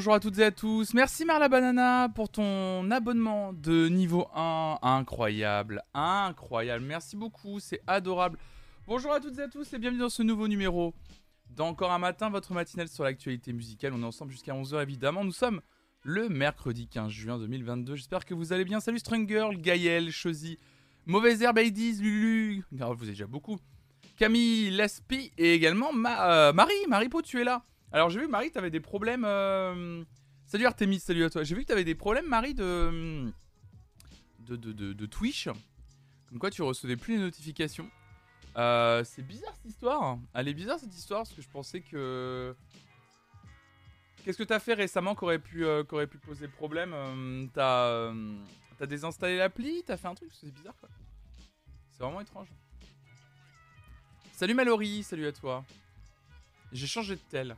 bonjour à toutes et à tous. Merci Marla Banana pour ton abonnement de niveau 1. Incroyable, incroyable. Merci beaucoup, c'est adorable. Bonjour à toutes et à tous et bienvenue dans ce nouveau numéro. Dans Encore un matin, votre matinale sur l'actualité musicale. On est ensemble jusqu'à 11h évidemment. Nous sommes le mercredi 15 juin 2022. J'espère que vous allez bien. Salut Girl, Gaël, Chosy, Mauvaise Herbe, Aidiz, Lulu. vous êtes déjà beaucoup. Camille, Laspi et également euh, Marie. Marie Po, tu es là. Alors j'ai vu Marie, t'avais des problèmes. Euh, salut Artemis, salut à toi. J'ai vu que t'avais des problèmes, Marie, de... De, de, Twitch. Comme quoi tu recevais plus les notifications. Euh, c'est bizarre cette histoire. Elle est bizarre cette histoire parce que je pensais que. Qu'est-ce que t'as fait récemment qui aurait pu, euh, pu poser problème T'as as désinstallé l'appli T'as fait un truc C'est bizarre quoi. C'est vraiment étrange. Salut Mallory, salut à toi. J'ai changé de tel.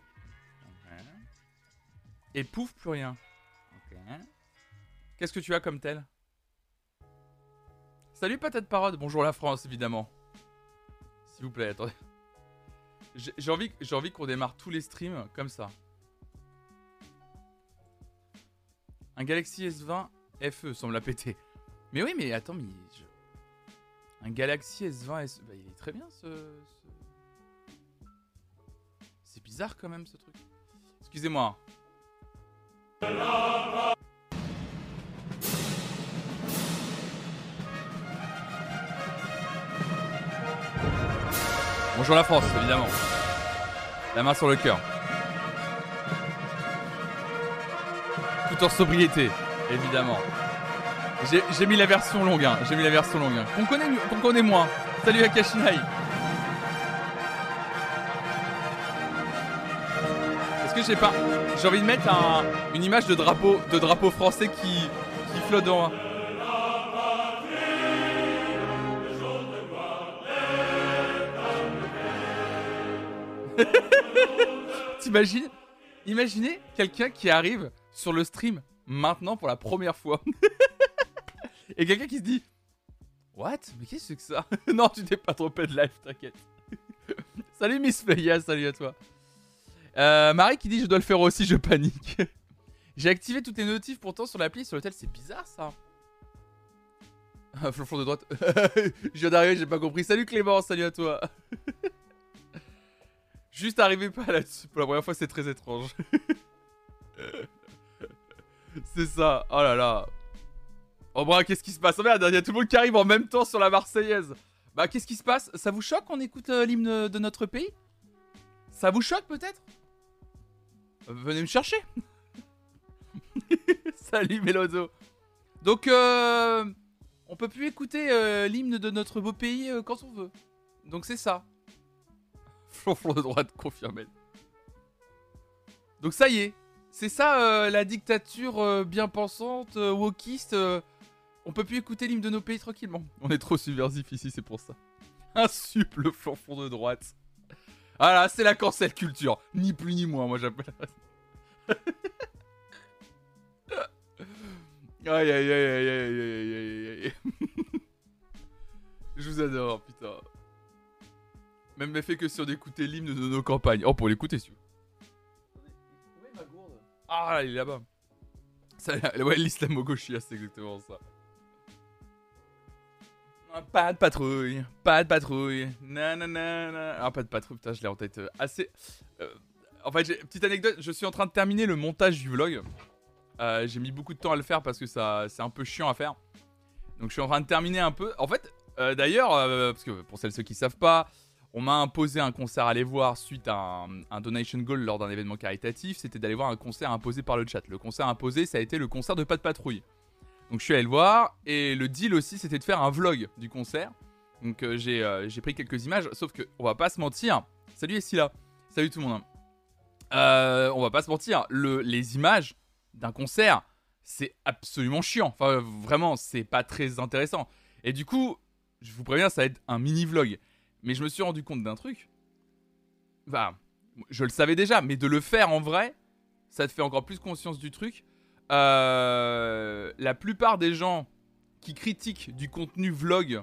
Et pouf, plus rien. Qu'est-ce que tu as comme tel? Salut Patate Parode, bonjour la France évidemment. S'il vous plaît, attendez. J'ai envie, envie qu'on démarre tous les streams comme ça. Un Galaxy S20 FE semble la péter. Mais oui, mais attends, mais un Galaxy S20 SE, bah, il est très bien ce... C'est bizarre quand même ce truc. Excusez-moi. Bonjour la France, évidemment. La main sur le cœur. Tout en sobriété, évidemment. J'ai mis la version longue, hein. J'ai mis la version longue. Hein. Qu'on connaît, moins. Salut. Est-ce j'ai pas. J'ai envie de mettre une image de drapeau, de drapeau français qui, flotte dans. T'imagines? Imaginez quelqu'un qui arrive sur le stream maintenant pour la première fois. Et quelqu'un qui se dit What? Mais qu'est-ce que ça? Non, tu t'es pas trompé de live, t'inquiète. salut Miss Feya, salut à toi. Euh, Marie qui dit Je dois le faire aussi, je panique. J'ai activé toutes les notifs pourtant sur l'appli sur l'hôtel, c'est bizarre ça. Flonflon de droite. je viens d'arriver, j'ai pas compris. Salut Clément, salut à toi. Juste arrivé pas là-dessus. Pour la première fois, c'est très étrange. c'est ça. Oh là là. Oh bras, qu'est-ce qui se passe? Oh merde, il y a tout le monde qui arrive en même temps sur la Marseillaise. Bah, qu'est-ce qui se passe? Ça vous choque qu'on écoute euh, l'hymne de notre pays? Ça vous choque peut-être? Venez me chercher. Salut Mélozo. Donc, euh, on peut plus écouter euh, l'hymne de notre beau pays euh, quand on veut. Donc c'est ça. Flonflon de droite confirmé. Donc ça y est. C'est ça la dictature bien pensante, wokiste on peut plus écouter l'hymne de nos pays tranquillement. On est trop subversif ici, c'est pour ça. Un le flanfond de droite. Voilà, c'est la cancel culture. Ni plus ni moins, moi j'appelle. aïe aïe aïe aïe aïe aïe aïe aïe. Je vous adore, putain. Même fait que si on écoutait l'hymne de nos campagnes. Oh, pour l'écouter, si Où est ma gourde? Ah, il est là-bas. Ouais, l'islamo-gauchia, c'est exactement ça. Pas de patrouille, pas de patrouille, nanana. Ah, pas de patrouille, putain, je l'ai en tête euh, assez. Euh, en fait, petite anecdote, je suis en train de terminer le montage du vlog. Euh, j'ai mis beaucoup de temps à le faire parce que ça, c'est un peu chiant à faire. Donc, je suis en train de terminer un peu. En fait, d'ailleurs, parce que pour celles ceux qui savent pas, on m'a imposé un concert à aller voir suite à un, un donation goal lors d'un événement caritatif. C'était d'aller voir un concert imposé par le chat. Le concert imposé, ça a été le concert de Pas de Patrouille. Donc je suis allé le voir et le deal aussi c'était de faire un vlog du concert. Donc euh, euh, j'ai pris quelques images, sauf que on va pas se mentir. Salut Essila, salut tout le monde. Euh, on va pas se mentir, le, les images d'un concert c'est absolument chiant. Enfin vraiment c'est pas très intéressant. Et du coup, je vous préviens, ça va être un mini vlog. Mais je me suis rendu compte d'un truc. Bah, je le savais déjà, mais de le faire en vrai, ça te fait encore plus conscience du truc. Euh, la plupart des gens qui critiquent du contenu vlog,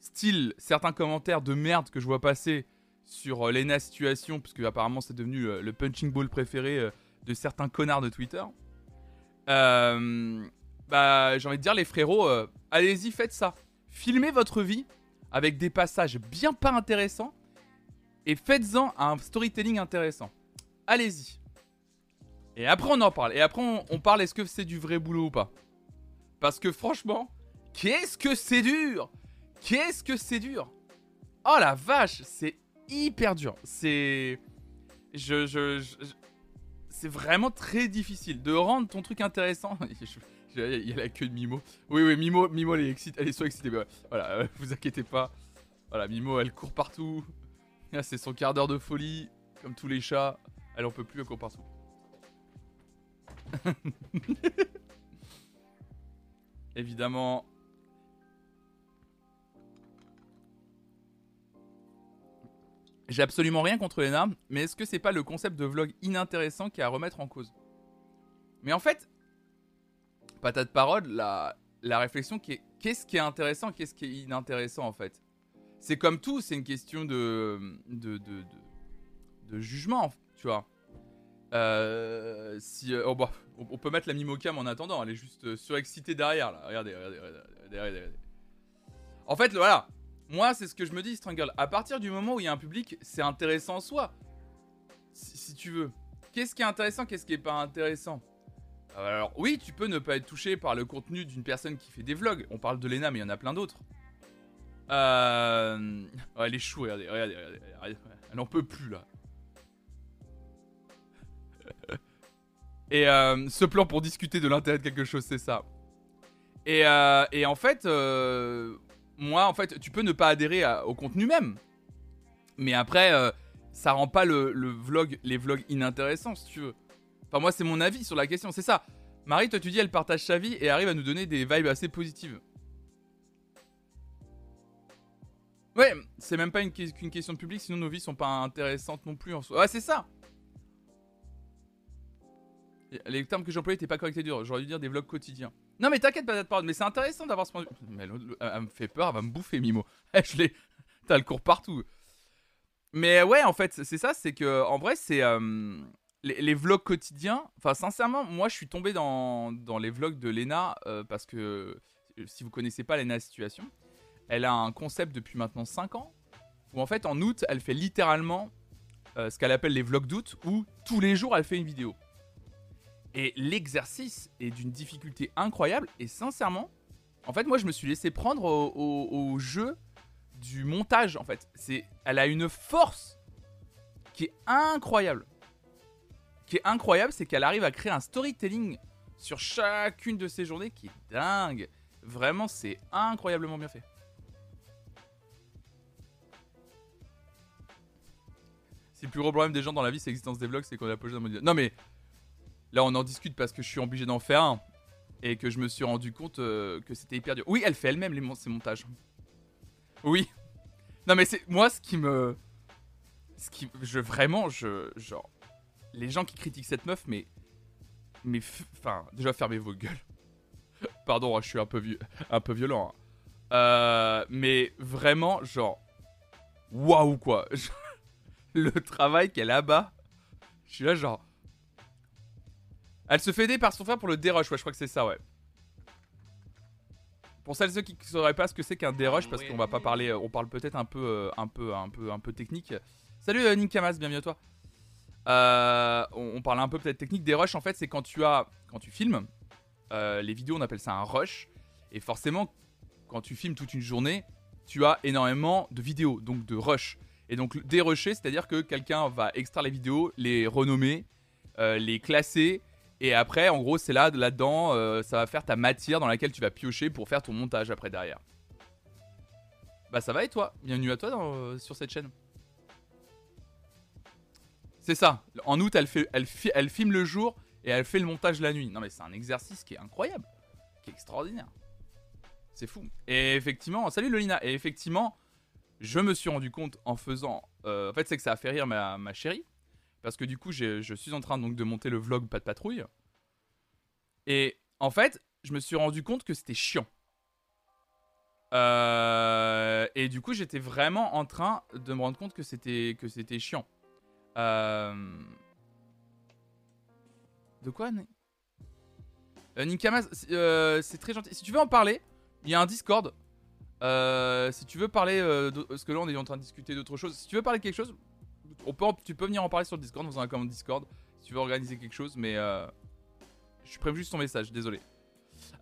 style certains commentaires de merde que je vois passer sur euh, l'ENA Situation, puisque apparemment c'est devenu euh, le punching ball préféré de certains connards de Twitter. Bah, j'ai envie de dire, les frérots, allez-y, faites ça. Filmez votre vie avec des passages bien pas intéressants et faites-en un storytelling intéressant. Allez-y. Et après, on en parle. Et après, on, parle est-ce que c'est du vrai boulot ou pas? Parce que franchement, qu'est-ce que c'est dur Qu'est-ce que c'est dur Oh la vache, c'est hyper dur. C'est. Je, je, c'est vraiment très difficile de rendre ton truc intéressant. Il y a la queue de Mimo. Oui, oui, Mimo, Mimo elle est, excitée, elle est soit excitée. voilà, euh, vous inquiétez pas. Voilà, Mimo, elle court partout. C'est son quart d'heure de folie. Comme tous les chats. Elle en peut plus, elle court partout. Évidemment. J'ai absolument rien contre Lena, mais est-ce que c'est pas le concept de vlog inintéressant qui est à remettre en cause? Mais en fait, patate parole, la, la réflexion qui est qu'est-ce qui est intéressant, qu'est-ce qui est inintéressant en fait? C'est comme tout, c'est une question de, jugement, tu vois. Euh, si, euh, oh, bah, on peut mettre la Mimocam en attendant, elle est juste euh, surexcitée derrière là. Regardez, regardez, regardez, regardez. En fait, voilà. Moi, c'est ce que je me dis, Strangle. À partir du moment où il y a un public, c'est intéressant en soi. Si, tu veux. Qu'est-ce qui est intéressant, qu'est-ce qui est pas intéressant? Alors oui, tu peux ne pas être touché par le contenu d'une personne qui fait des vlogs. On parle de Lena, mais il y en a plein d'autres. Elle est chou, regardez, regardez, regardez, Elle en peut plus là. Et euh, ce plan pour discuter de l'intérêt de quelque chose, c'est ça. Et, euh, en fait, euh, moi, en fait, tu peux ne pas adhérer au contenu même. Mais après, ça rend pas le, vlog, les vlogs inintéressants, si tu veux. Enfin, moi, c'est mon avis sur la question, c'est ça. Marie, toi, tu dis, elle partage sa vie et arrive à nous donner des vibes assez positives. Ouais, c'est même pas une, question de public, sinon nos vies sont pas intéressantes non plus en soi. Ouais, c'est ça. Les termes que j'employais étaient pas corrects et durs. J'aurais dû dire des vlogs quotidiens. Non, mais t'inquiète pas, parole. Mais c'est intéressant d'avoir ce point de vue. Mais elle, me fait peur, elle va me bouffer, Mimo. je l'ai. T'as le cours partout. Mais ouais, en fait, c'est ça. C'est que, en vrai, c'est. Euh, les, vlogs quotidiens, enfin sincèrement, moi je suis tombé dans, les vlogs de Lena euh, parce que euh, si vous connaissez pas Lena Situation, elle a un concept depuis maintenant 5 ans où en fait en août elle fait littéralement ce qu'elle appelle les vlogs d'août où tous les jours elle fait une vidéo. Et l'exercice est d'une difficulté incroyable et sincèrement, en fait moi je me suis laissé prendre au, jeu du montage en fait. C'est, elle a une force qui est incroyable qui est incroyable, c'est qu'elle arrive à créer un storytelling sur chacune de ses journées qui est dingue. Vraiment, c'est incroyablement bien fait. Si le plus gros problème des gens dans la vie, c'est l'existence des vlogs, c'est qu'on a pas dans mode. Non, mais là, on en discute parce que je suis obligé d'en faire un et que je me suis rendu compte euh, que c'était hyper dur. Oui, elle fait elle-même ses montages. Oui. Non, mais c'est moi ce qui me. Ce qui. Je vraiment, je. Genre les gens qui critiquent cette meuf, mais. Mais. Enfin, déjà, fermez vos gueules. Pardon, hein, je suis un peu, un peu violent. Hein. Euh, mais vraiment, genre. Waouh, quoi. Le travail qu'elle a bas. Je suis là, genre. Elle se fait aider par son frère pour le dérush, ouais, je crois que c'est ça, ouais. Pour celles et ceux qui ne sauraient pas ce que c'est qu'un dérush, parce qu'on va pas parler, on parle peut-être un peu, euh, un peu, un peu, un peu technique. Salut euh, Ninkamas, bienvenue à toi. Euh, on, parle un peu peut-être technique. Des rushs, en fait, c'est quand tu as, quand tu filmes euh, les vidéos, on appelle ça un rush. Et forcément, quand tu filmes toute une journée, tu as énormément de vidéos, donc de rush. Et donc dérusher, c'est-à-dire que quelqu'un va extraire les vidéos, les renommer, euh, les classer, et après, en gros, c'est là, là-dedans, ça va faire ta matière dans laquelle tu vas piocher pour faire ton montage après derrière. Bah ça va et toi? Bienvenue à toi sur cette chaîne. C'est ça. En août, elle, fait, elle filme le jour et elle fait le montage la nuit. Non, mais c'est un exercice qui est incroyable, qui est extraordinaire. C'est fou. Et effectivement, salut Lolina. Et effectivement, je me suis rendu compte en faisant. Euh, en fait, c'est que ça a fait rire ma, ma chérie. Parce que du coup, je suis en train donc de monter le vlog Pas de patrouille. Et en fait, je me suis rendu compte que c'était chiant. Euh, et du coup, j'étais vraiment en train de me rendre compte que c'était que c'était chiant. Euh, De quoi euh, euh, c'est très gentil. Si tu veux en parler, il y a un Discord. Si tu veux parler, parce que là on est en train de discuter d'autre chose. Si tu veux parler de quelque chose, on peut, tu peux venir en parler sur le Discord, dans un compte Discord. Si tu veux organiser quelque chose, mais je préviens juste ton message, désolé.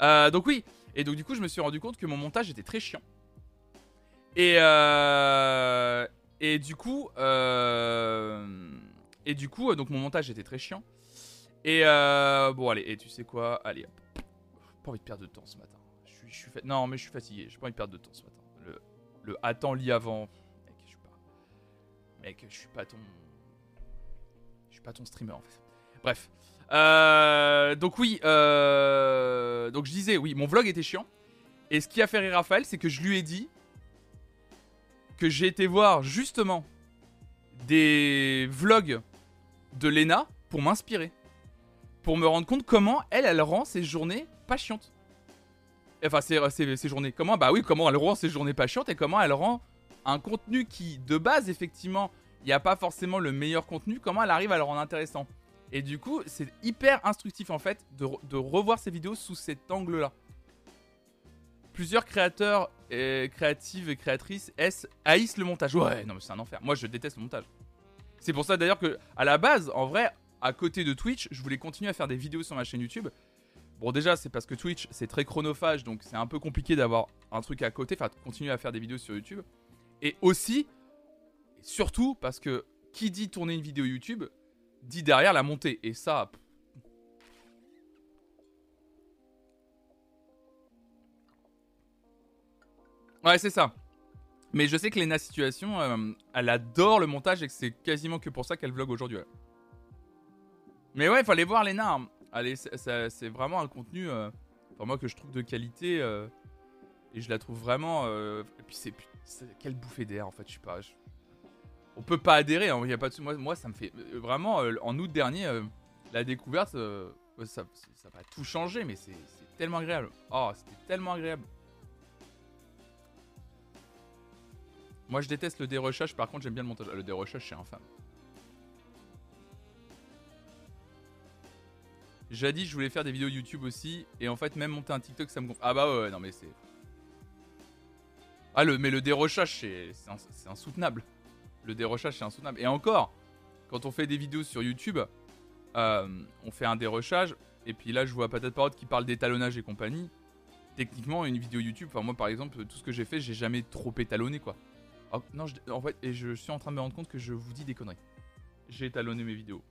donc oui, et donc du coup je me suis rendu compte que mon montage était très chiant. Et et du coup, et du coup, donc mon montage était très chiant. Et euh, bon, allez, et tu sais quoi Allez, pas envie de perdre de temps ce matin. Je suis, je suis Non, mais je suis fatigué. J'ai pas envie de perdre de temps ce matin. Le, le attends, lit avant. Mec, je suis pas ton. Je suis pas ton streamer en fait. Bref. Euh, donc, oui. Euh, donc, je disais, oui, mon vlog était chiant. Et ce qui a fait rire Raphaël, c'est que je lui ai dit que j'ai été voir justement des vlogs de Lena pour m'inspirer pour me rendre compte comment elle, elle rend ses journées pas chiantes. Enfin, ses, journées. Comment Bah oui, comment elle rend ses journées pas chiantes et comment elle rend un contenu qui, de base, effectivement, il n'y a pas forcément le meilleur contenu, comment elle arrive à le rendre intéressant. Et du coup, c'est hyper instructif en fait de, revoir ces vidéos sous cet angle-là. Plusieurs créateurs, et créatives et créatrices haïssent le montage. Ouais, non mais c'est un enfer. Moi, je déteste le montage. C'est pour ça d'ailleurs que, à la base, en vrai, à côté de Twitch, je voulais continuer à faire des vidéos sur ma chaîne YouTube. Bon, déjà, c'est parce que Twitch, c'est très chronophage, donc c'est un peu compliqué d'avoir un truc à côté, enfin, continuer à faire des vidéos sur YouTube. Et aussi, surtout, parce que qui dit tourner une vidéo YouTube, dit derrière la montée. Et ça... Ouais, c'est ça. Mais je sais que Lena Situation, euh, elle adore le montage et que c'est quasiment que pour ça qu'elle vlog aujourd'hui. Mais ouais, il fallait voir les Hein. Allez, c'est vraiment un contenu, euh, moi, que je trouve de qualité. Euh, et je la trouve vraiment. Et puis, c'est. Quelle bouffée d'air, en fait, je sais pas. on peut pas adhérer, hein, y a pas de... moi, moi, ça me fait. Vraiment, en août dernier, la découverte, ça, ça, va tout changer, mais c'est tellement agréable. Oh, c'était tellement agréable. Moi, je déteste le dérochage, par contre, j'aime bien le montage. Le dérochage, c'est infâme. dit je voulais faire des vidéos YouTube aussi. Et en fait, même monter un TikTok, ça me gonfle. Ah bah ouais, non, mais c'est. Ah, le, mais le dérochage, c'est insoutenable. Le dérochage, c'est insoutenable. Et encore, quand on fait des vidéos sur YouTube, euh, on fait un dérochage. Et puis là, je vois peut-être Parole qui parle d'étalonnage et compagnie. Techniquement, une vidéo YouTube, enfin, moi par exemple, tout ce que j'ai fait, j'ai jamais trop étalonné quoi. Oh, non, en fait, et je suis en train de me rendre compte que je vous dis des conneries. J'ai étalonné mes vidéos.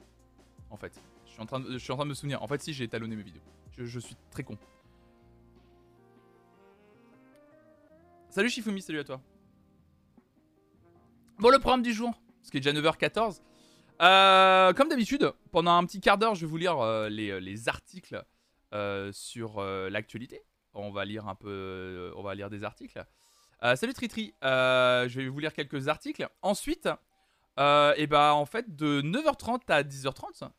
En fait. Je suis, en train de, je suis en train de me souvenir. En fait, si, j'ai étalonné mes vidéos. Je, suis très con. Salut Shifumi, salut à toi. Bon, le programme du jour, ce qui est déjà 9h14. Euh, comme d'habitude, pendant un petit quart d'heure, je vais vous lire euh, les, les, articles euh, sur l'actualité. On va lire un peu, on va lire des articles. salut Tritri, je vais vous lire quelques articles. Ensuite, et bah en fait, de 9h30 à 10h30,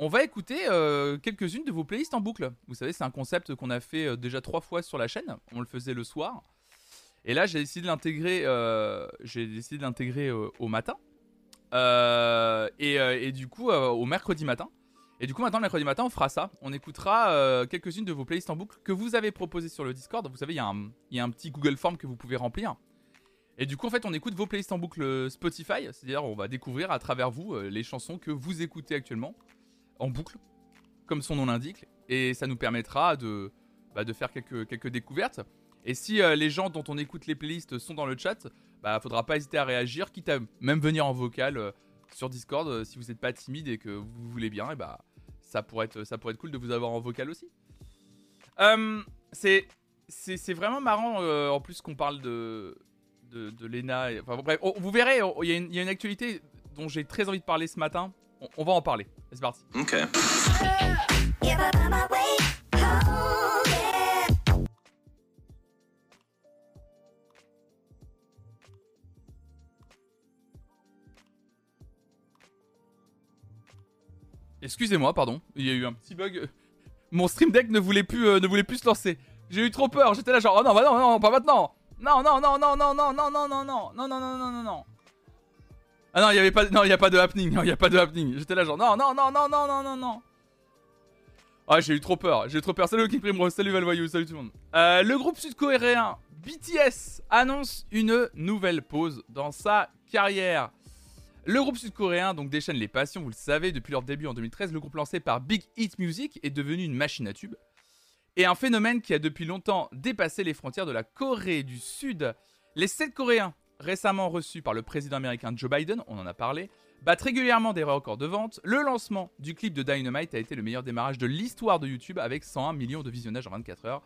on va écouter euh, quelques-unes de vos playlists en boucle. Vous savez, c'est un concept qu'on a fait euh, déjà trois fois sur la chaîne. On le faisait le soir. Et là, j'ai décidé de l'intégrer. Euh, l'intégrer au matin. Et, du coup, au mercredi matin. Et du coup, maintenant, mercredi matin, on fera ça. On écoutera quelques-unes de vos playlists en boucle que vous avez proposées sur le Discord. Vous savez, il y, a un petit Google Form que vous pouvez remplir. Et du coup, en fait, on écoute vos playlists en boucle Spotify. C'est-à-dire, on va découvrir à travers vous les chansons que vous écoutez actuellement en boucle, comme son nom l'indique, et ça nous permettra de, bah, faire quelques découvertes. Et si euh, les gens dont on écoute les playlists sont dans le chat, bah faudra pas hésiter à réagir, quitte à même venir en vocal euh, sur Discord euh, si vous n'êtes pas timide et que vous voulez bien, et bah ça pourrait être, ça pourrait être cool de vous avoir en vocal aussi. c'est c'est vraiment marrant en plus qu'on parle de, de, de Lena. enfin, bref, vous verrez, il y, y, a une actualité dont j'ai très envie de parler ce matin. On, va en parler. C'est parti. Ok. Excusez-moi, pardon. Il y a eu un petit bug. Mon stream deck ne voulait plus, euh, ne voulait plus se lancer. J'ai eu trop peur. J'étais là genre, oh non, bah non, non, pas maintenant. Non, non, non, non, non, non, non, non, non, non, non, non, non, non, non, non. Ah non, il y avait pas non, il y a pas de happening, il y a pas de happening. J'étais là genre non non non non non non non non. Ah, j'ai eu trop peur, j'ai eu trop peur. Salut King Primrose, salut Valvoyou, salut tout le monde. Euh, le groupe sud-coréen BTS annonce une nouvelle pause dans sa carrière. Le groupe sud-coréen donc déchaîne les passions, vous le savez, depuis leur début en 2013, le groupe lancé par Big Hit Music est devenu une machine à tube. Et un phénomène qui a depuis longtemps dépassé les frontières de la Corée du Sud. Les 7 Coréens, récemment reçus par le président américain Joe Biden, on en a parlé, battent régulièrement des records de vente. Le lancement du clip de Dynamite a été le meilleur démarrage de l'histoire de YouTube avec 101 millions de visionnages en 24 heures.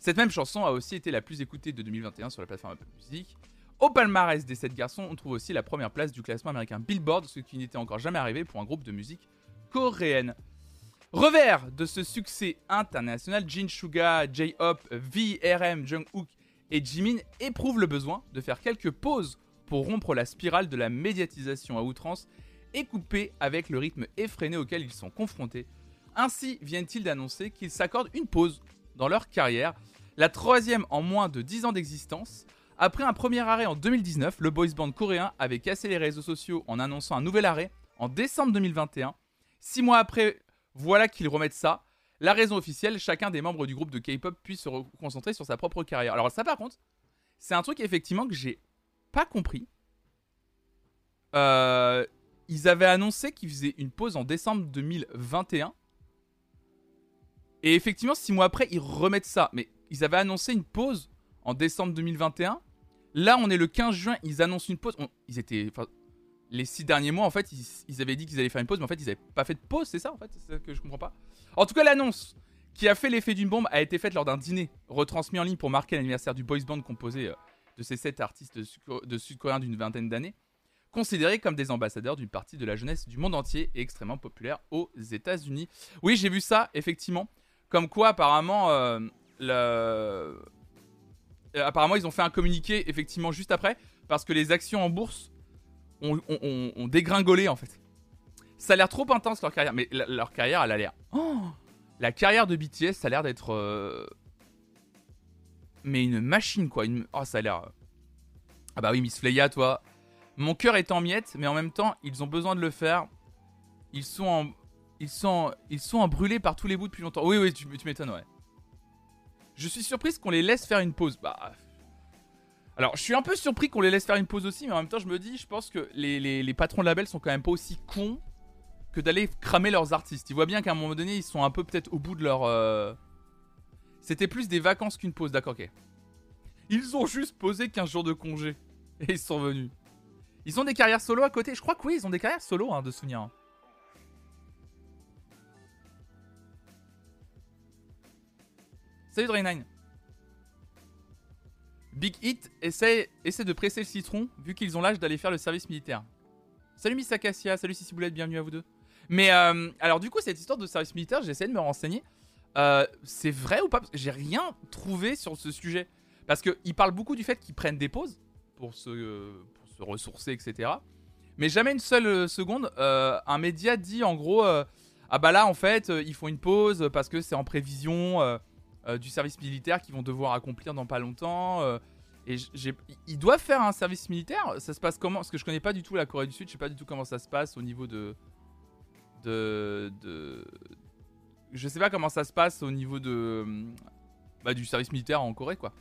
Cette même chanson a aussi été la plus écoutée de 2021 sur la plateforme Apple Music. Au palmarès des 7 garçons, on trouve aussi la première place du classement américain Billboard, ce qui n'était encore jamais arrivé pour un groupe de musique coréenne. Revers de ce succès international, Jin Suga, J-Hop, V, RM, Jungkook et Jimin éprouvent le besoin de faire quelques pauses pour rompre la spirale de la médiatisation à outrance et couper avec le rythme effréné auquel ils sont confrontés. Ainsi viennent-ils d'annoncer qu'ils s'accordent une pause dans leur carrière, la troisième en moins de 10 ans d'existence, après un premier arrêt en 2019, le boys band coréen avait cassé les réseaux sociaux en annonçant un nouvel arrêt en décembre 2021. Six mois après, voilà qu'ils remettent ça. La raison officielle, chacun des membres du groupe de K-pop puisse se concentrer sur sa propre carrière. Alors ça par contre, c'est un truc effectivement que j'ai pas compris. Euh, ils avaient annoncé qu'ils faisaient une pause en décembre 2021. Et effectivement, six mois après, ils remettent ça. Mais ils avaient annoncé une pause en décembre 2021. Là, on est le 15 juin, ils annoncent une pause. ils étaient. les six derniers mois, en fait, ils, avaient dit qu'ils allaient faire une pause, mais en fait, ils n'avaient pas fait de pause, c'est ça, en fait C'est ça que je comprends pas. En tout cas, l'annonce qui a fait l'effet d'une bombe a été faite lors d'un dîner retransmis en ligne pour marquer l'anniversaire du boys band composé euh, de ces sept artistes de sud-coréens d'une vingtaine d'années, considérés comme des ambassadeurs d'une partie de la jeunesse du monde entier et extrêmement populaire aux États-Unis. Oui, j'ai vu ça, effectivement. Comme quoi, apparemment, euh, le apparemment, ils ont fait un communiqué effectivement juste après parce que les actions en bourse ont, dégringolé en fait. Ça a l'air trop intense leur carrière, mais leur carrière, elle a l'air. Oh la carrière de BTS, ça a l'air d'être. Euh, mais une machine quoi. Une... Oh, ça a l'air. Euh, ah bah oui, Miss Fleya, toi. Mon cœur est en miettes, mais en même temps, ils ont besoin de le faire. Ils sont en. Ils sont, ils sont en par tous les bouts depuis longtemps. Oui, oui, tu, tu m'étonnes, ouais. Je suis surprise qu'on les laisse faire une pause. Bah. Alors, je suis un peu surpris qu'on les laisse faire une pause aussi, mais en même temps, je me dis, je pense que les, patrons de label sont quand même pas aussi cons que d'aller cramer leurs artistes. Ils voient bien qu'à un moment donné, ils sont un peu peut-être au bout de leur. Euh, C'était plus des vacances qu'une pause, d'accord, ok. Ils ont juste posé 15 jours de congé. Et ils sont venus. Ils ont des carrières solo à côté. Je crois que oui, ils ont des carrières solo, hein, de souvenir. Salut Drain9. Big Hit essaie, essaie de presser le citron vu qu'ils ont l'âge d'aller faire le service militaire. Salut Miss Acacia, salut Boulette, bienvenue à vous deux. Mais euh, alors du coup cette histoire de service militaire, j'ai essayé de me renseigner. Euh, c'est vrai ou pas? J'ai rien trouvé sur ce sujet. Parce qu'ils parlent beaucoup du fait qu'ils prennent des pauses pour se, se ressourcer, etc. Mais jamais une seule euh, seconde, un média dit en gros, ah bah là en fait, ils font une pause parce que c'est en prévision euh, du service militaire qu'ils vont devoir accomplir dans pas longtemps. Euh, et ils doivent faire un service militaire? Ça se passe comment? Parce que je connais pas du tout la Corée du Sud. Je sais pas du tout comment ça se passe au niveau de, de, de... je sais pas comment ça se passe au niveau de bah, du service militaire en Corée quoi.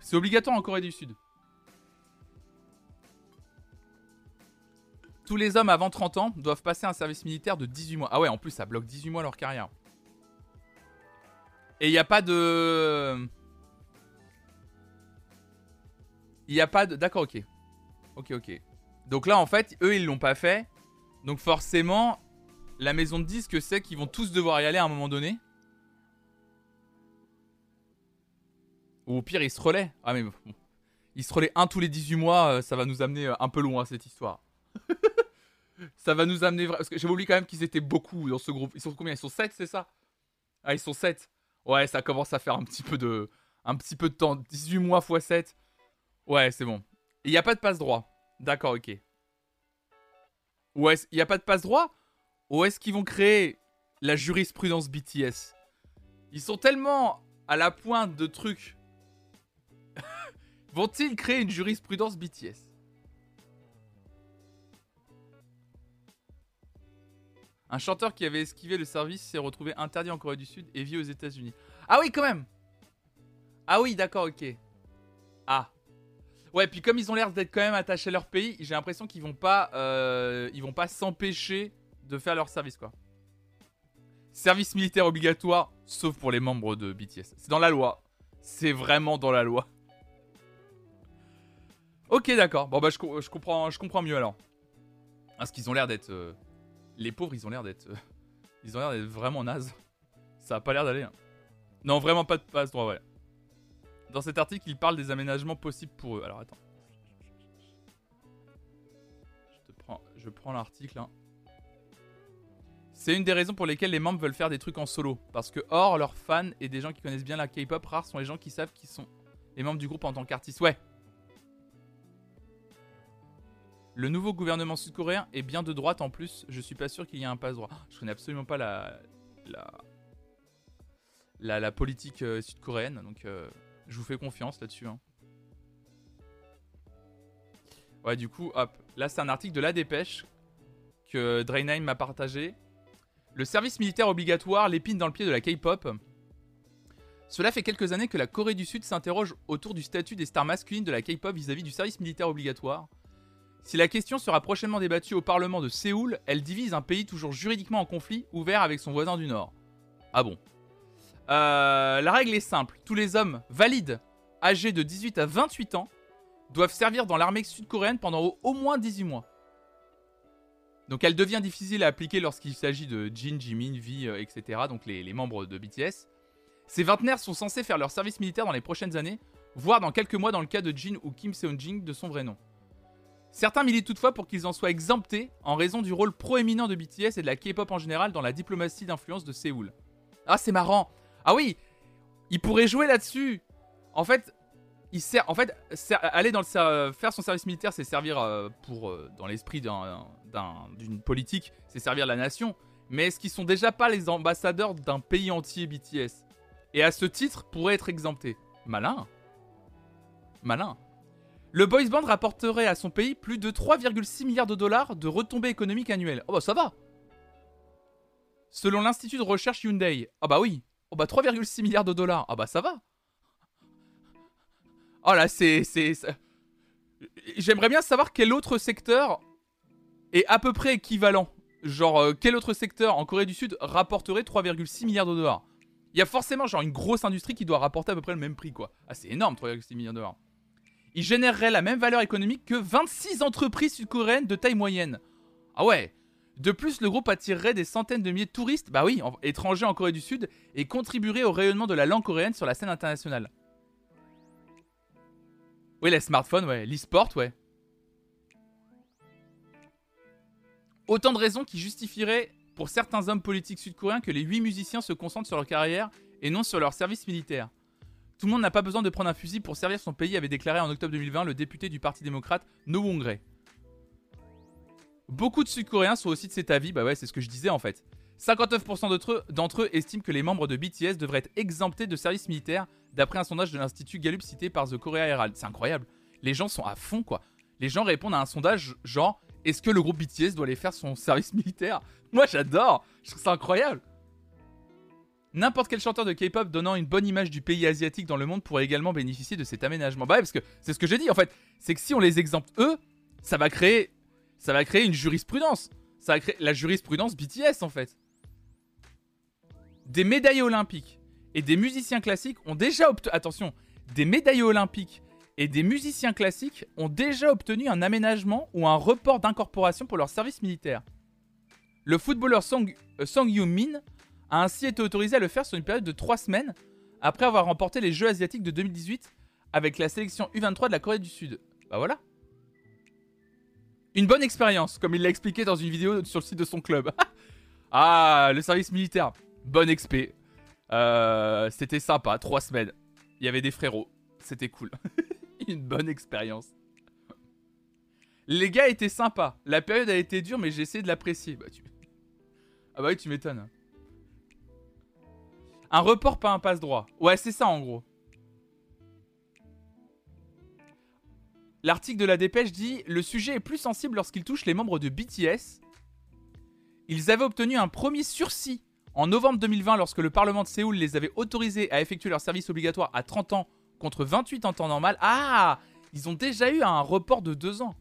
C'est obligatoire en Corée du Sud. Tous les hommes avant 30 ans doivent passer un service militaire de 18 mois. Ah ouais, en plus ça bloque 18 mois leur carrière. Et il n'y a pas de... Il n'y a pas de... D'accord, ok. Ok, ok. Donc là, en fait, eux, ils l'ont pas fait. Donc forcément, la maison de disques sait qu'ils vont tous devoir y aller à un moment donné. Ou au pire, ils se relaient. Ah mais bon. Ils se relaient un tous les 18 mois, euh, ça va nous amener euh, un peu loin cette histoire. ça va nous amener... Parce que j'avais oublié quand même qu'ils étaient beaucoup dans ce groupe. Ils sont combien? Ils sont 7, c'est ça? Ah, ils sont 7. Ouais, ça commence à faire un petit peu de, un petit peu de temps. 18 mois x 7. Ouais, c'est bon. Il n'y a pas de passe droit. D'accord, ok. Ouais, il n'y a pas de passe droit Ou est-ce qu'ils vont créer la jurisprudence BTS Ils sont tellement à la pointe de trucs. Vont-ils créer une jurisprudence BTS Un chanteur qui avait esquivé le service s'est retrouvé interdit en Corée du Sud et vit aux États-Unis. Ah oui, quand même Ah oui, d'accord, ok. Ah. Ouais, puis comme ils ont l'air d'être quand même attachés à leur pays, j'ai l'impression qu'ils vont pas, euh, vont pas s'empêcher de faire leur service, quoi. Service militaire obligatoire, sauf pour les membres de BTS. C'est dans la loi. C'est vraiment dans la loi. Ok, d'accord. Bon, bah, je, comprends, je comprends mieux alors. Parce qu'ils ont l'air d'être. Euh, les pauvres, ils ont l'air d'être. Euh, ils ont l'air d'être vraiment nazes. Ça a pas l'air d'aller. Hein. Non, vraiment pas de passe droit, ouais. Dans cet article, il parle des aménagements possibles pour eux. Alors attends. Je te prends, je prends l'article. Hein. C'est une des raisons pour lesquelles les membres veulent faire des trucs en solo. Parce que, hors leurs fans et des gens qui connaissent bien la K-pop, rares sont les gens qui savent qui sont les membres du groupe en tant qu'artistes. Ouais. Le nouveau gouvernement sud-coréen est bien de droite en plus. Je suis pas sûr qu'il y ait un passe droit. Je connais absolument pas la la, la, politique euh, sud-coréenne. Donc, euh, je vous fais confiance là-dessus. Hein. Ouais, du coup, hop. Là, c'est un article de La Dépêche que Drainheim m'a partagé. Le service militaire obligatoire, l'épine dans le pied de la K-pop. Cela fait quelques années que la Corée du Sud s'interroge autour du statut des stars masculines de la K-pop vis-à-vis du service militaire obligatoire. Si la question sera prochainement débattue au Parlement de Séoul, elle divise un pays toujours juridiquement en conflit, ouvert avec son voisin du Nord. Ah bon euh, la règle est simple. Tous les hommes valides, âgés de 18 à 28 ans, doivent servir dans l'armée sud-coréenne pendant au, moins 18 mois. Donc elle devient difficile à appliquer lorsqu'il s'agit de Jin, Jimin, V, euh, etc. Donc les, membres de BTS. Ces vingtenaires sont censés faire leur service militaire dans les prochaines années, voire dans quelques mois dans le cas de Jin ou Kim Seon-jin de son vrai nom. Certains militent toutefois pour qu'ils en soient exemptés en raison du rôle proéminent de BTS et de la K-pop en général dans la diplomatie d'influence de Séoul. Ah c'est marrant ah oui, il pourrait jouer là-dessus. En fait, il sert, en fait, aller dans le faire son service militaire, c'est servir euh, pour, euh, dans l'esprit d'une politique, c'est servir la nation. Mais est-ce qu'ils sont déjà pas les ambassadeurs d'un pays entier BTS Et à ce titre, pourrait être exempté. Malin. Malin. Le boys band rapporterait à son pays plus de 3,6 milliards de dollars de retombées économiques annuelles. Oh bah ça va. Selon l'institut de recherche Hyundai. Ah bah oui. Oh bah 3,6 milliards de dollars. Ah bah ça va. Oh là, c'est... J'aimerais bien savoir quel autre secteur est à peu près équivalent. Genre, euh, quel autre secteur en Corée du Sud rapporterait 3,6 milliards de dollars? Il y a forcément genre une grosse industrie qui doit rapporter à peu près le même prix, quoi. Ah, c'est énorme, 3,6 milliards de dollars. Il générerait la même valeur économique que 26 entreprises sud-coréennes de taille moyenne. Ah ouais, de plus, le groupe attirerait des centaines de milliers de touristes, bah oui, étrangers en Corée du Sud, et contribuerait au rayonnement de la langue coréenne sur la scène internationale. Oui, les smartphones, ouais. L'e-sport, ouais. Autant de raisons qui justifieraient pour certains hommes politiques sud-coréens que les 8 musiciens se concentrent sur leur carrière et non sur leur service militaire. Tout le monde n'a pas besoin de prendre un fusil pour servir son pays, avait déclaré en octobre 2020 le député du Parti démocrate No Wongre. Beaucoup de Sud-Coréens sont aussi de cet avis, bah ouais, c'est ce que je disais en fait. 59% d'entre eux, estiment que les membres de BTS devraient être exemptés de service militaire, d'après un sondage de l'Institut Gallup cité par The Korea Herald. C'est incroyable. Les gens sont à fond, quoi. Les gens répondent à un sondage genre est-ce que le groupe BTS doit aller faire son service militaire? Moi, j'adore. Je trouve ça incroyable. N'importe quel chanteur de K-pop donnant une bonne image du pays asiatique dans le monde pourrait également bénéficier de cet aménagement. Bah ouais, parce que c'est ce que j'ai dit en fait. C'est que si on les exempte eux, ça va créer ça va créer une jurisprudence. Ça va créer la jurisprudence BTS en fait. Des médaillés olympiques et des musiciens classiques ont déjà obtenu. Attention, des médaillés olympiques et des musiciens classiques ont déjà obtenu un aménagement ou un report d'incorporation pour leur service militaire. Le footballeur Song, euh, Song Min a ainsi été autorisé à le faire sur une période de 3 semaines après avoir remporté les Jeux asiatiques de 2018 avec la sélection U23 de la Corée du Sud. Bah voilà. Une bonne expérience, comme il l'a expliqué dans une vidéo sur le site de son club. ah, le service militaire. Bonne expé. Euh, c'était sympa, trois semaines. Il y avait des frérots. C'était cool. une bonne expérience. Les gars étaient sympas. La période a été dure, mais j'ai essayé de l'apprécier. Bah. Ah bah oui, tu m'étonnes. Un report, pas un passe droit. Ouais, c'est ça en gros. L'article de la dépêche dit Le sujet est plus sensible lorsqu'il touche les membres de BTS. Ils avaient obtenu un premier sursis en novembre 2020 lorsque le Parlement de Séoul les avait autorisés à effectuer leur service obligatoire à 30 ans contre 28 en temps normal. Ah Ils ont déjà eu un report de 2 ans.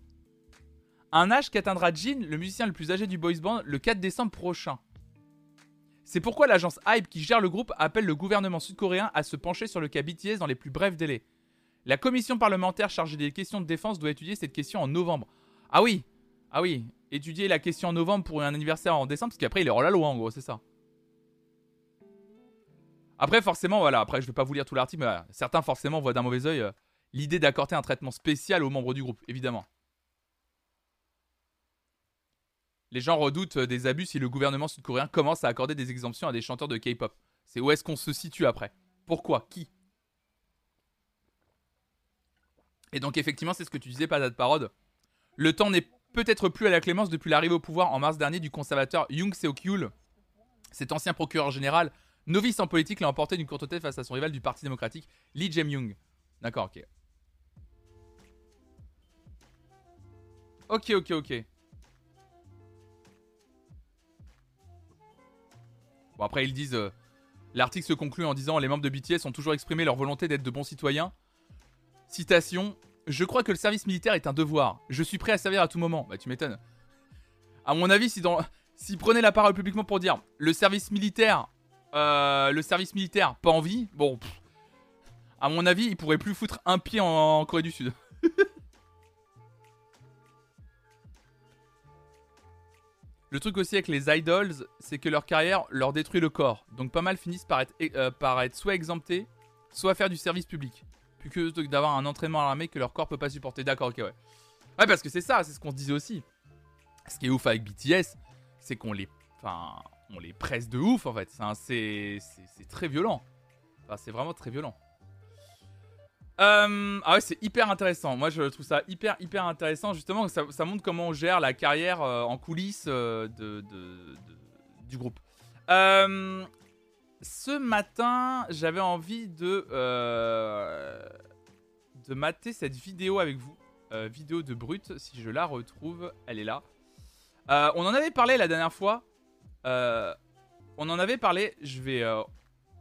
Un âge qu'atteindra Jin, le musicien le plus âgé du boys band, le 4 décembre prochain. C'est pourquoi l'agence Hype qui gère le groupe appelle le gouvernement sud-coréen à se pencher sur le cas BTS dans les plus brefs délais. La commission parlementaire chargée des questions de défense doit étudier cette question en novembre. Ah oui Ah oui Étudier la question en novembre pour un anniversaire en décembre, parce qu'après il est hors la loi en gros, c'est ça. Après, forcément, voilà, après je vais pas vous lire tout l'article, mais certains forcément voient d'un mauvais oeil euh, l'idée d'accorder un traitement spécial aux membres du groupe, évidemment. Les gens redoutent euh, des abus si le gouvernement sud-coréen commence à accorder des exemptions à des chanteurs de K-pop. C'est où est-ce qu'on se situe après? Pourquoi? Qui? Et donc effectivement, c'est ce que tu disais, pas de parode. Le temps n'est peut-être plus à la clémence depuis l'arrivée au pouvoir en mars dernier du conservateur Young Seok-yul. Cet ancien procureur général, novice en politique, l'a emporté d'une courte tête face à son rival du Parti démocratique, Lee Jae-myung. D'accord, ok. Ok, ok, ok. Bon, après, ils disent. Euh, l'article se conclut en disant Les membres de BTS ont toujours exprimé leur volonté d'être de bons citoyens. Citation Je crois que le service militaire est un devoir. Je suis prêt à servir à tout moment. Bah, tu m'étonnes. À mon avis, si dans. S'ils prenaient la parole publiquement pour dire le service militaire, euh, le service militaire, pas envie, bon, à mon avis, ils pourraient plus foutre un pied en Corée du Sud. Le truc aussi avec les idols, c'est que leur carrière leur détruit le corps. Donc pas mal finissent par être, euh, soit exemptés, soit faire du service public. Plus que d'avoir un entraînement à l'armée que leur corps peut pas supporter. D'accord, ok, ouais. Ouais, parce que c'est ça, c'est ce qu'on se disait aussi. Ce qui est ouf avec BTS, c'est qu'on les, enfin, on les presse de ouf en fait. C'est très violent. Enfin, c'est vraiment très violent. Euh, ah ouais, c'est hyper intéressant. Moi, je trouve ça hyper, hyper intéressant. Justement, ça, montre comment on gère la carrière euh, en coulisses euh, de, du groupe. ce matin, j'avais envie de, de mater cette vidéo avec vous. vidéo de Brut, si je la retrouve, elle est là. on en avait parlé la dernière fois. on en avait parlé. Je vais,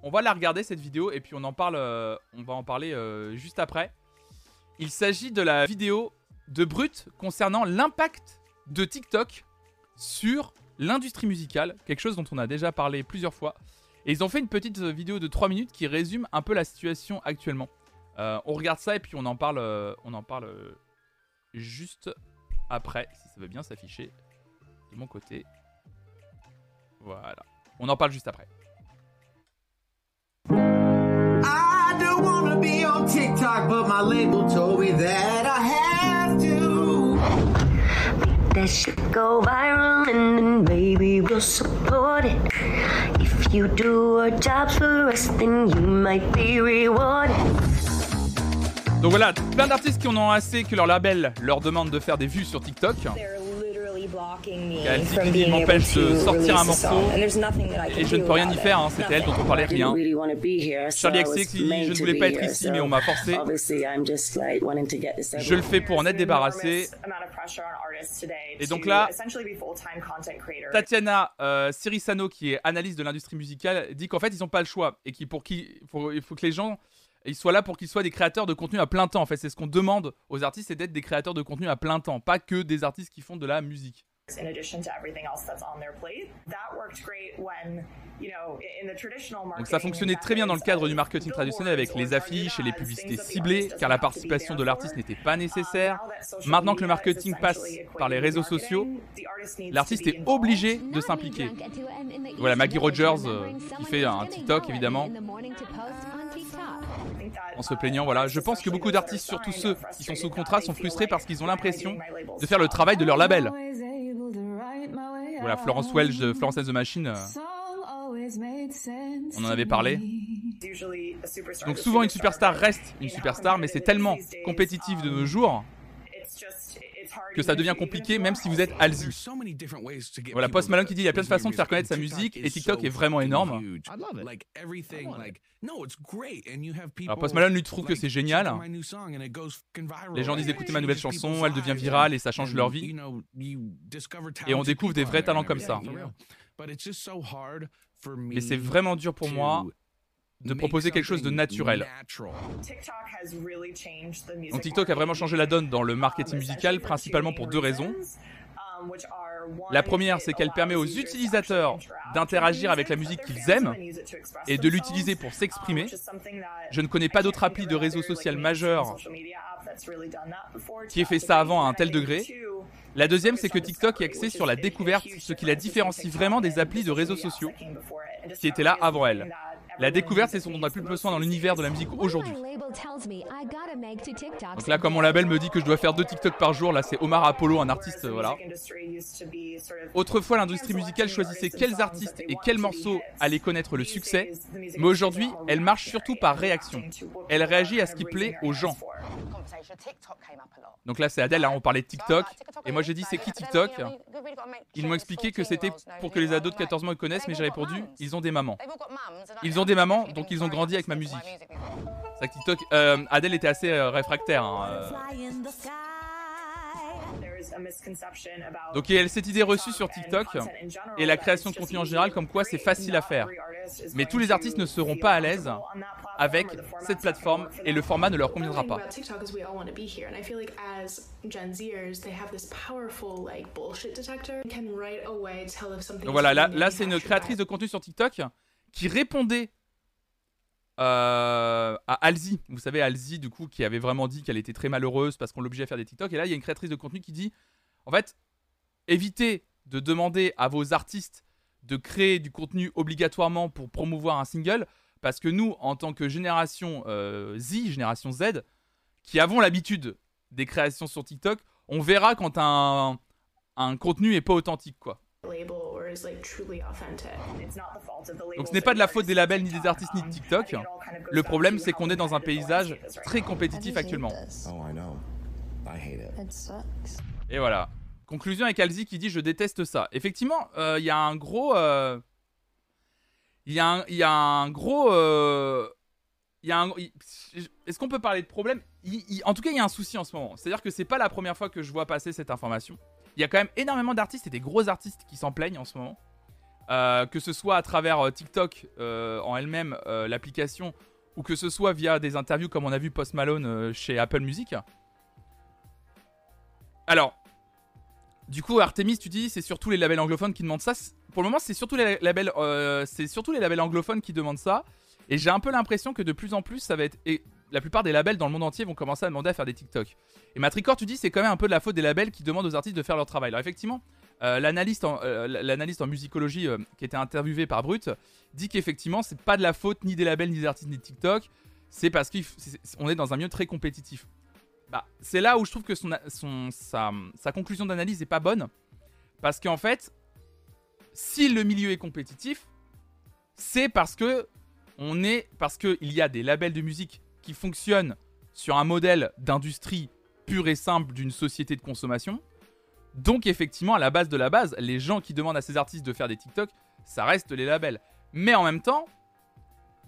on va la regarder cette vidéo et puis on en parle, euh, on va en parler euh, juste après. Il s'agit de la vidéo de Brut concernant l'impact de TikTok sur l'industrie musicale, quelque chose dont on a déjà parlé plusieurs fois. Et ils ont fait une petite vidéo de 3 minutes qui résume un peu la situation actuellement. Euh, on regarde ça et puis on en parle, on en parle juste après, si ça veut bien s'afficher de mon côté. Voilà. On en parle juste après. TikTok, but my label told me that I have to. That shit go viral and then baby we'll support it. If you do our jobs for us, then you might be rewarded. Donc voilà, plein d'artistes qui en ont assez que leur label leur demande de faire des vues sur TikTok. Elle dit qu'il m'empêche de sortir un morceau et je ne peux rien y faire, hein, c'était elle dont on parlait rien. Charlie qui dit je ne voulais pas être ici mais on m'a forcé. Je le fais pour en être débarrassé. Et donc là, Tatiana euh, Sirisano qui est analyste de l'industrie musicale dit qu'en fait ils n'ont pas le choix et qu'il pour qui il faut que les gens ils soient là pour qu'ils soient des créateurs de contenu à plein temps. En fait, c'est ce qu'on demande aux artistes, c'est d'être des créateurs de contenu à plein temps, pas que des artistes qui font de la musique. Donc ça fonctionnait très bien dans le cadre du marketing traditionnel avec les affiches et les publicités ciblées, car la participation de l'artiste n'était pas nécessaire. Maintenant que le marketing passe par les réseaux sociaux, l'artiste est obligé de s'impliquer. Voilà, Maggie Rogers euh, qui fait un TikTok évidemment en se plaignant. Voilà, je pense que beaucoup d'artistes, surtout ceux qui sont sous contrat, sont frustrés parce qu'ils ont l'impression de faire le travail de leur label. Voilà, Florence Welch de Florence the Machine. Euh, on en avait parlé. Donc que ça devient compliqué même si vous êtes Halsey. Voilà, Post Malone qui dit il y a plein de façons de faire connaître sa musique et TikTok est vraiment énorme. Alors Post Malone lui trouve que c'est génial. Les gens disent écoutez ma nouvelle chanson, elle devient virale et ça change leur vie. Et on découvre des vrais talents comme ça. Mais c'est vraiment dur pour moi de proposer quelque chose de naturel. Donc TikTok a vraiment changé la donne dans le marketing musical, principalement pour deux raisons. La première, c'est qu'elle permet aux utilisateurs d'interagir avec la musique qu'ils aiment et de l'utiliser pour s'exprimer. Je ne connais pas d'autre appli de réseau social majeur qui ait fait ça avant à un tel degré. La deuxième, c'est que TikTok est axé sur la découverte, ce qui la différencie vraiment des applis de réseaux sociaux qui étaient là avant elle. La découverte, c'est ce dont on a plus besoin dans l'univers de la musique aujourd'hui. Donc là, comme mon label me dit que je dois faire deux TikTok par jour, là c'est Omar Apollo, un artiste, voilà. Autrefois, l'industrie musicale choisissait quels artistes et quels morceaux allaient connaître le succès, mais aujourd'hui, elle marche surtout par réaction. Elle réagit à ce qui plaît aux gens. Donc là, c'est Adèle, hein, on parlait de TikTok. Et moi, j'ai dit, c'est qui TikTok Ils m'ont expliqué que c'était pour que les ados de 14 mois le connaissent, mais j'ai répondu, ils ont des mamans. Ils ont des mamans, donc ils ont grandi avec ma musique. C'est TikTok. Euh, Adèle était assez euh, réfractaire. Hein, euh. Donc il y a cette idée reçue sur TikTok et la création de contenu en général comme quoi c'est facile à faire. Mais tous les artistes ne seront pas à l'aise avec cette plateforme et le format ne leur conviendra pas. Donc voilà, là, là c'est une créatrice de contenu sur TikTok qui répondait à Alzi. Vous savez, Alzi, du coup, qui avait vraiment dit qu'elle était très malheureuse parce qu'on l'obligeait à faire des TikTok. Et là, il y a une créatrice de contenu qui dit en fait, évitez de demander à vos artistes de créer du contenu obligatoirement pour promouvoir un single. Parce que nous, en tant que génération euh, Z, génération Z, qui avons l'habitude des créations sur TikTok, on verra quand un, un contenu est pas authentique, quoi. Donc ce n'est pas de la faute des labels, ni des artistes, ni de TikTok. Le problème, c'est qu'on est dans un paysage très compétitif actuellement. Oh, Et voilà. Conclusion avec Alzi qui dit je déteste ça. Effectivement, euh, il y a un gros... Euh, il y, a un gros... Euh, il y a un... Est-ce qu'on peut parler de problème? En tout cas, il y a un souci en ce moment. C'est-à-dire que c'est pas la première fois que je vois passer cette information. Il y a quand même énormément d'artistes et des gros artistes qui s'en plaignent en ce moment. Euh, que ce soit à travers euh, TikTok euh, en elle-même, l'application, ou que ce soit via des interviews comme on a vu Post Malone chez Apple Music. Alors, du coup, Artemis, tu dis, c'est surtout les labels anglophones qui demandent ça. Pour le moment, c'est surtout c'est surtout les labels anglophones qui demandent ça. Et j'ai un peu l'impression que de plus en plus, ça va être la plupart des labels dans le monde entier vont commencer à demander à faire des TikTok. Et Matricor, tu dis, c'est quand même un peu de la faute des labels qui demandent aux artistes de faire leur travail. Alors effectivement, euh, l'analyste en, euh, musicologie euh, qui était interviewé par Brut dit qu'effectivement, c'est pas de la faute ni des labels, ni des artistes, ni de TikTok. C'est parce qu'on est, dans un milieu très compétitif. Bah, c'est là où je trouve que sa, sa, conclusion d'analyse n'est pas bonne. Parce qu'en fait, si le milieu est compétitif, c'est parce que on est parce qu'il y a des labels de musique qui fonctionne sur un modèle d'industrie pure et simple d'une société de consommation. Donc effectivement, à la base de la base, les gens qui demandent à ces artistes de faire des TikTok, ça reste les labels. Mais en même temps,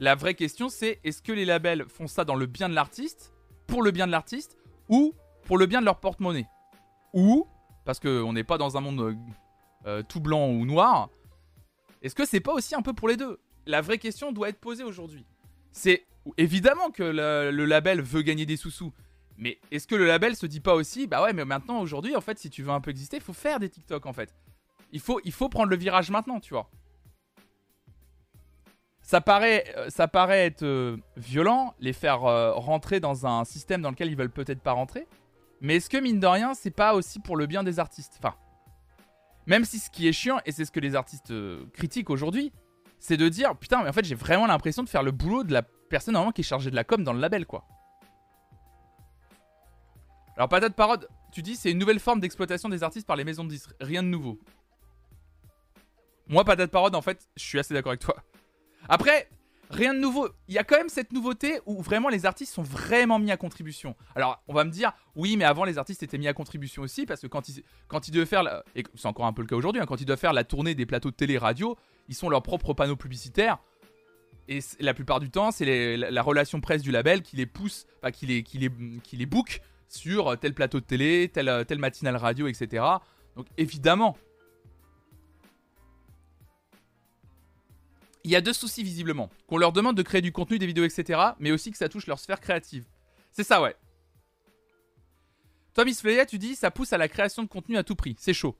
la vraie question c'est est-ce que les labels font ça dans le bien de l'artiste, pour le bien de l'artiste, ou pour le bien de leur porte-monnaie? Ou, parce qu'on n'est pas dans un monde euh, tout blanc ou noir, est-ce que c'est pas aussi un peu pour les deux? La vraie question doit être posée aujourd'hui. C'est évidemment que le, label veut gagner des sous-sous. Mais est-ce que le label se dit pas aussi, bah ouais, mais maintenant, aujourd'hui, en fait, si tu veux un peu exister, il faut faire des TikTok, en fait. Il faut, il faut prendre le virage maintenant, tu vois. Ça paraît, euh, ça paraît être euh, violent, les faire euh, rentrer dans un système dans lequel ils veulent peut-être pas rentrer. Mais est-ce que, mine de rien, c'est pas aussi pour le bien des artistes? Enfin, même si ce qui est chiant, et c'est ce que les artistes critiquent aujourd'hui, c'est de dire, putain, mais en fait, j'ai vraiment l'impression de faire le boulot de la personne normalement qui est chargée de la com dans le label, quoi. Alors, patate parode, tu dis c'est une nouvelle forme d'exploitation des artistes par les maisons de disques. Rien de nouveau. Moi, patate parode, en fait, je suis assez d'accord avec toi. Après, rien de nouveau. Il y a quand même cette nouveauté où vraiment les artistes sont vraiment mis à contribution. Alors, on va me dire, oui, mais avant les artistes étaient mis à contribution aussi parce que quand ils, quand devaient faire, et c'est encore un peu le cas aujourd'hui, hein, quand ils doivent faire la tournée des plateaux de télé-radio, ils sont leurs propres panneaux publicitaires. Et la plupart du temps, c'est la, la relation presse du label qui les pousse, qui les, book sur tel plateau de télé, tel, tel matinal radio, etc. Donc évidemment, il y a deux soucis visiblement. Qu'on leur demande de créer du contenu, des vidéos, etc. Mais aussi que ça touche leur sphère créative. C'est ça, ouais. Toi, Miss Fleya, tu dis ça pousse à la création de contenu à tout prix. C'est chaud.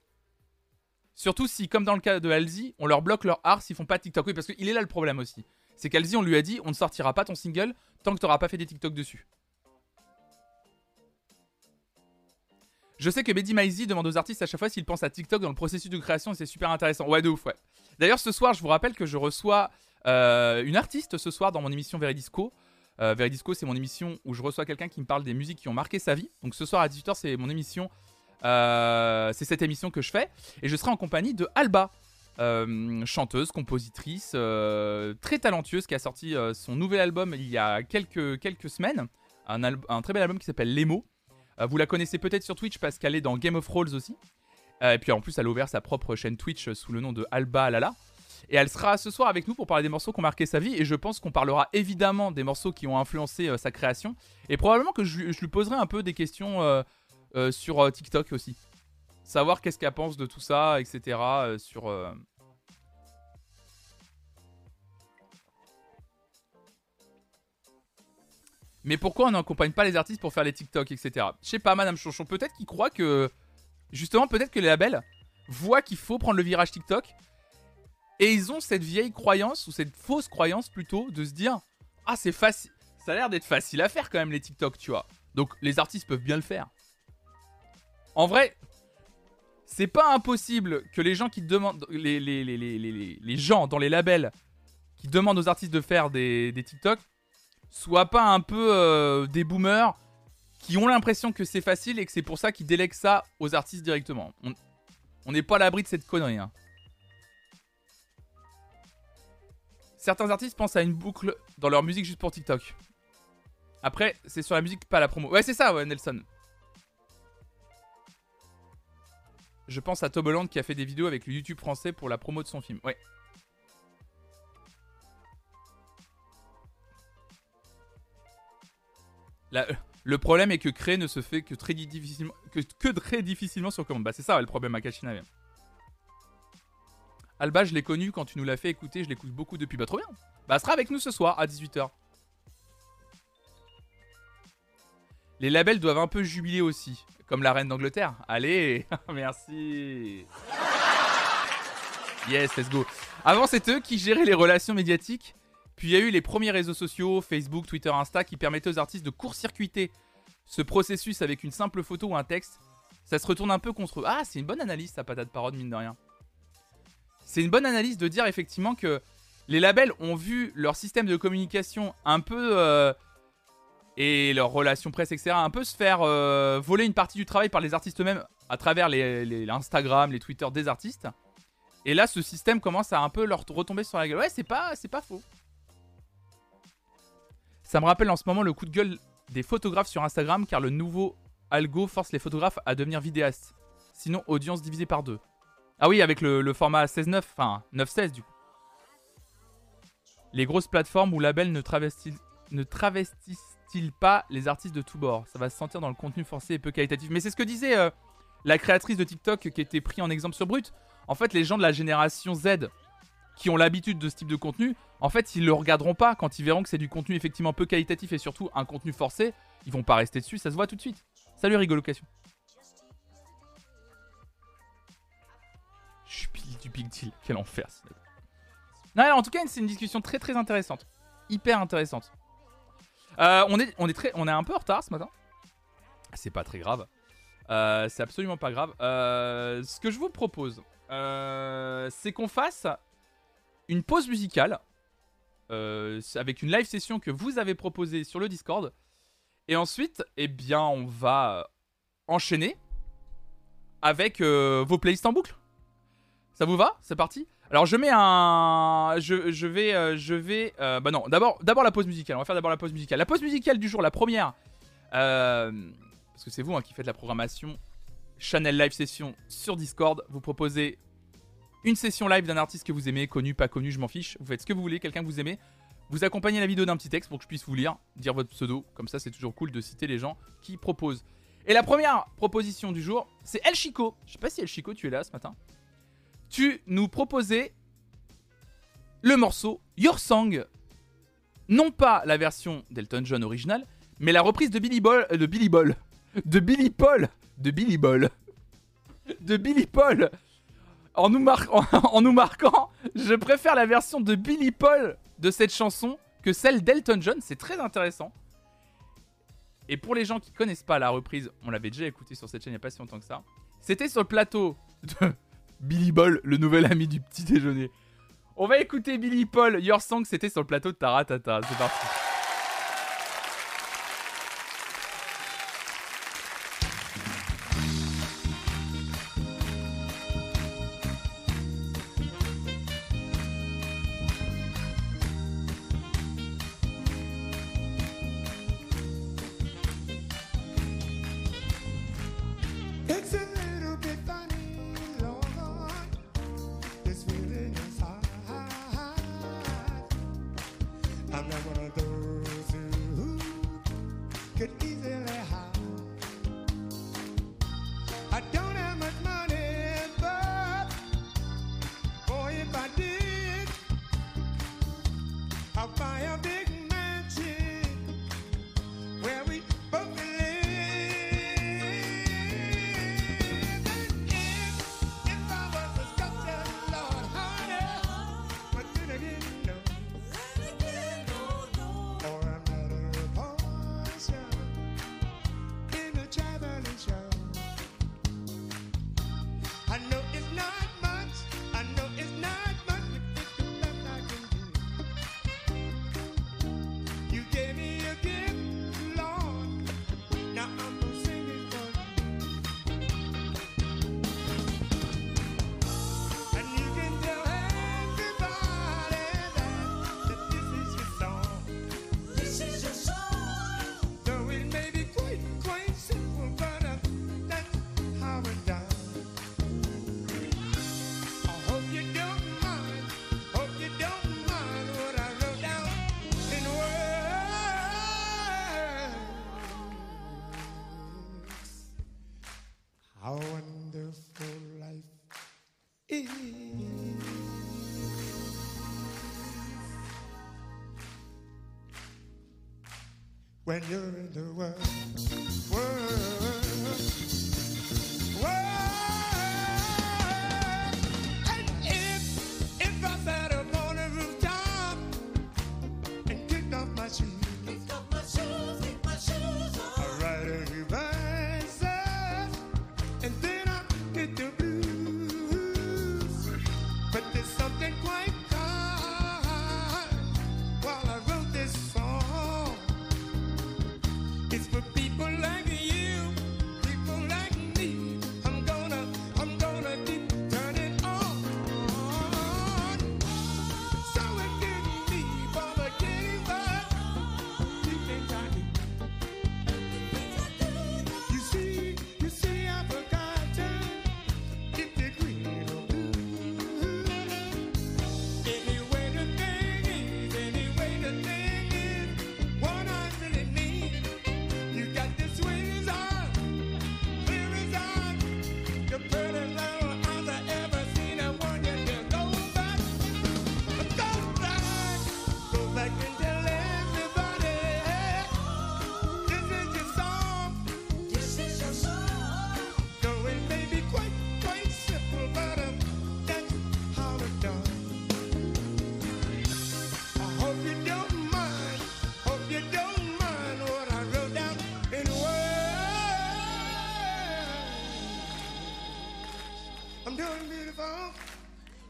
Surtout si, comme dans le cas de Halsey, on leur bloque leur art s'ils font pas TikTok. Oui, parce qu'il est là le problème aussi. C'est qu'Halsey, on lui a dit on ne sortira pas ton single tant que t'auras pas fait des TikTok dessus. Je sais que Mehdi Maizi demande aux artistes à chaque fois s'ils pensent à TikTok dans le processus de création et c'est super intéressant. Ouais, de ouf, ouais. D'ailleurs, ce soir, je vous rappelle que je reçois euh, une artiste ce soir dans mon émission Veridisco. Euh, Veridisco, c'est mon émission où je reçois quelqu'un qui me parle des musiques qui ont marqué sa vie. Donc ce soir à 18h, c'est mon émission. Euh, c'est cette émission que je fais. Et je serai en compagnie de Alba, euh, chanteuse, compositrice, euh, très talentueuse, qui a sorti son nouvel album il y a quelques, quelques semaines. Un, un très bel album qui s'appelle Les mots. Vous la connaissez peut-être sur Twitch parce qu'elle est dans Game of Thrones aussi. Et puis en plus, elle a ouvert sa propre chaîne Twitch sous le nom de Alba Lala. Et elle sera ce soir avec nous pour parler des morceaux qui ont marqué sa vie. Et je pense qu'on parlera évidemment des morceaux qui ont influencé sa création. Et probablement que je, je lui poserai un peu des questions euh, sur euh, TikTok aussi. Savoir qu'est-ce qu'elle pense de tout ça, etc. euh, sur. Mais pourquoi on n'accompagne pas les artistes pour faire les TikTok, etc. Je sais pas, Madame Chonchon. Peut-être qu'il croit que. Justement, peut-être que les labels voient qu'il faut prendre le virage TikTok. Et ils ont cette vieille croyance, ou cette fausse croyance plutôt, de se dire Ah, c'est facile. Ça a l'air d'être facile à faire quand même les TikTok, tu vois. Donc les artistes peuvent bien le faire. En vrai, c'est pas impossible que les gens qui demandent. Les, gens dans les labels qui demandent aux artistes de faire des, TikTok soient pas un peu euh, des boomers qui ont l'impression que c'est facile et que c'est pour ça qu'ils délèguent ça aux artistes directement. On- On n'est pas à l'abri de cette connerie. hein. Certains artistes pensent à une boucle dans leur musique juste pour TikTok. Après, c'est sur la musique, pas la promo. Ouais, c'est ça, ouais, Nelson. Je pense à Tom Holland qui a fait des vidéos avec le YouTube français pour la promo de son film. Ouais. La- le problème est que créer ne se fait que très difficilement, que, très difficilement sur commande. Bah c'est ça le problème à Kachinave. Alba, je l'ai connu quand tu nous l'as fait écouter, je l'écoute beaucoup depuis. Bah trop bien. Bah elle sera avec nous ce soir à 18h. Les labels doivent un peu jubiler aussi, comme la reine d'Angleterre. Allez, merci. Yes, let's go. Avant, c'est eux qui géraient les relations médiatiques. Puis il y a eu les premiers réseaux sociaux, Facebook, Twitter, Insta, qui permettaient aux artistes de court-circuiter ce processus avec une simple photo ou un texte. Ça se retourne un peu contre eux. Ah, c'est une bonne analyse, ça, patate parole, mine de rien. C'est une bonne analyse de dire effectivement que les labels ont vu leur système de communication un peu. euh, et leurs relations presse, etc., un peu se faire euh, voler une partie du travail par les artistes eux-mêmes à travers les, les- Instagram, les Twitter des artistes. Et là, ce système commence à un peu leur retomber sur la gueule. Ouais, c'est pas, pas faux. Ça me rappelle en ce moment le coup de gueule des photographes sur Instagram, car le nouveau algo force les photographes à devenir vidéastes. Sinon, audience divisée par deux. Ah oui, avec le, format 16-9, enfin 9-16 du coup. Les grosses plateformes ou labels ne travestissent, ne pas les artistes de tous bords? Ça va se sentir dans le contenu forcé et peu qualitatif. Mais c'est ce que disait euh, la créatrice de TikTok qui était pris en exemple sur Brut. En fait, les gens de la génération Z qui ont l'habitude de ce type de contenu, en fait, ils le regarderont pas quand ils verront que c'est du contenu effectivement peu qualitatif et surtout un contenu forcé. Ils vont pas rester dessus, ça se voit tout de suite. Salut Rigolocation. Je suis pile du big deal. Quel enfer. Non, en tout cas, c'est une discussion très très intéressante. Hyper intéressante. Euh, on, est, très, on est un peu en retard ce matin. C'est pas très grave. Euh, c'est absolument pas grave. Euh, ce que je vous propose, c'est qu'on fasse une pause musicale avec une live session que vous avez proposée sur le Discord. Et ensuite, eh bien, on va enchaîner avec vos playlists en boucle. Ça vous va? C'est parti? Alors je mets un, je, je vais, euh, je vais, euh, bah non, d'abord, d'abord la pause musicale. On va faire d'abord la pause musicale. La pause musicale du jour, la première, euh, parce que c'est vous hein, qui faites la programmation. Channel live session sur Discord. Vous proposez une session live d'un artiste que vous aimez, connu, pas connu, je m'en fiche. Vous faites ce que vous voulez, quelqu'un que vous aimez. Vous accompagnez la vidéo d'un petit texte pour que je puisse vous lire, dire votre pseudo. Comme ça, c'est toujours cool de citer les gens qui proposent. Et la première proposition du jour, c'est El Chico. Je sais pas si El Chico, tu es là ce matin. Tu nous proposais le morceau Your Song. Non pas la version d'Elton John originale, mais la reprise de Billy Ball. de Billy Ball. De Billy Paul. De Billy Ball. De Billy Paul. En nous, marquant, je préfère la version de Billy Paul de cette chanson que celle d'Elton John. C'est très intéressant. Et pour les gens qui connaissent pas la reprise, on l'avait déjà écouté sur cette chaîne il n'y a pas si longtemps que ça. C'était sur le plateau de Billy Ball, le nouvel ami du petit déjeuner. On va écouter Billy Paul, Your Song, c'était sur le plateau de Taratata. C'est parti.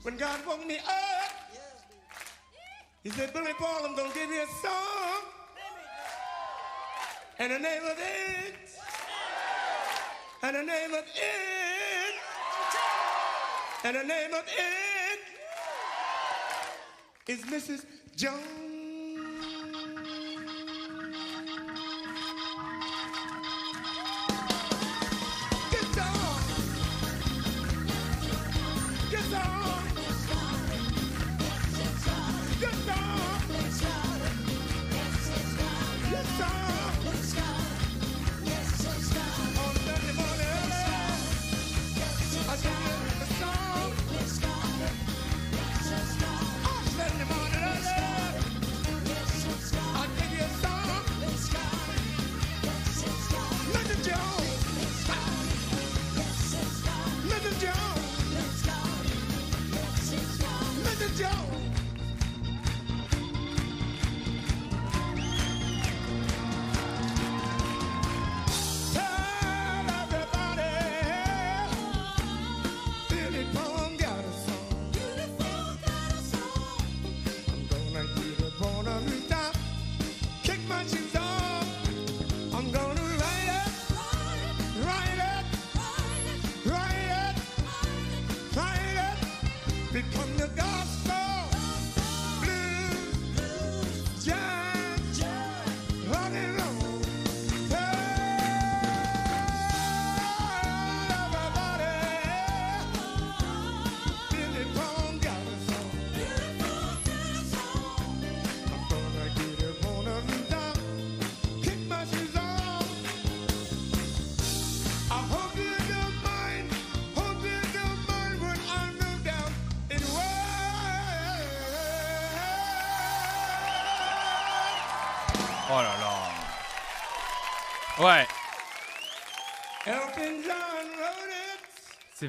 When God woke me up, He said, Billy Paul, I'm gonna give you a song. And the name of it, and the name of it, and the name of it is Mrs. Jones.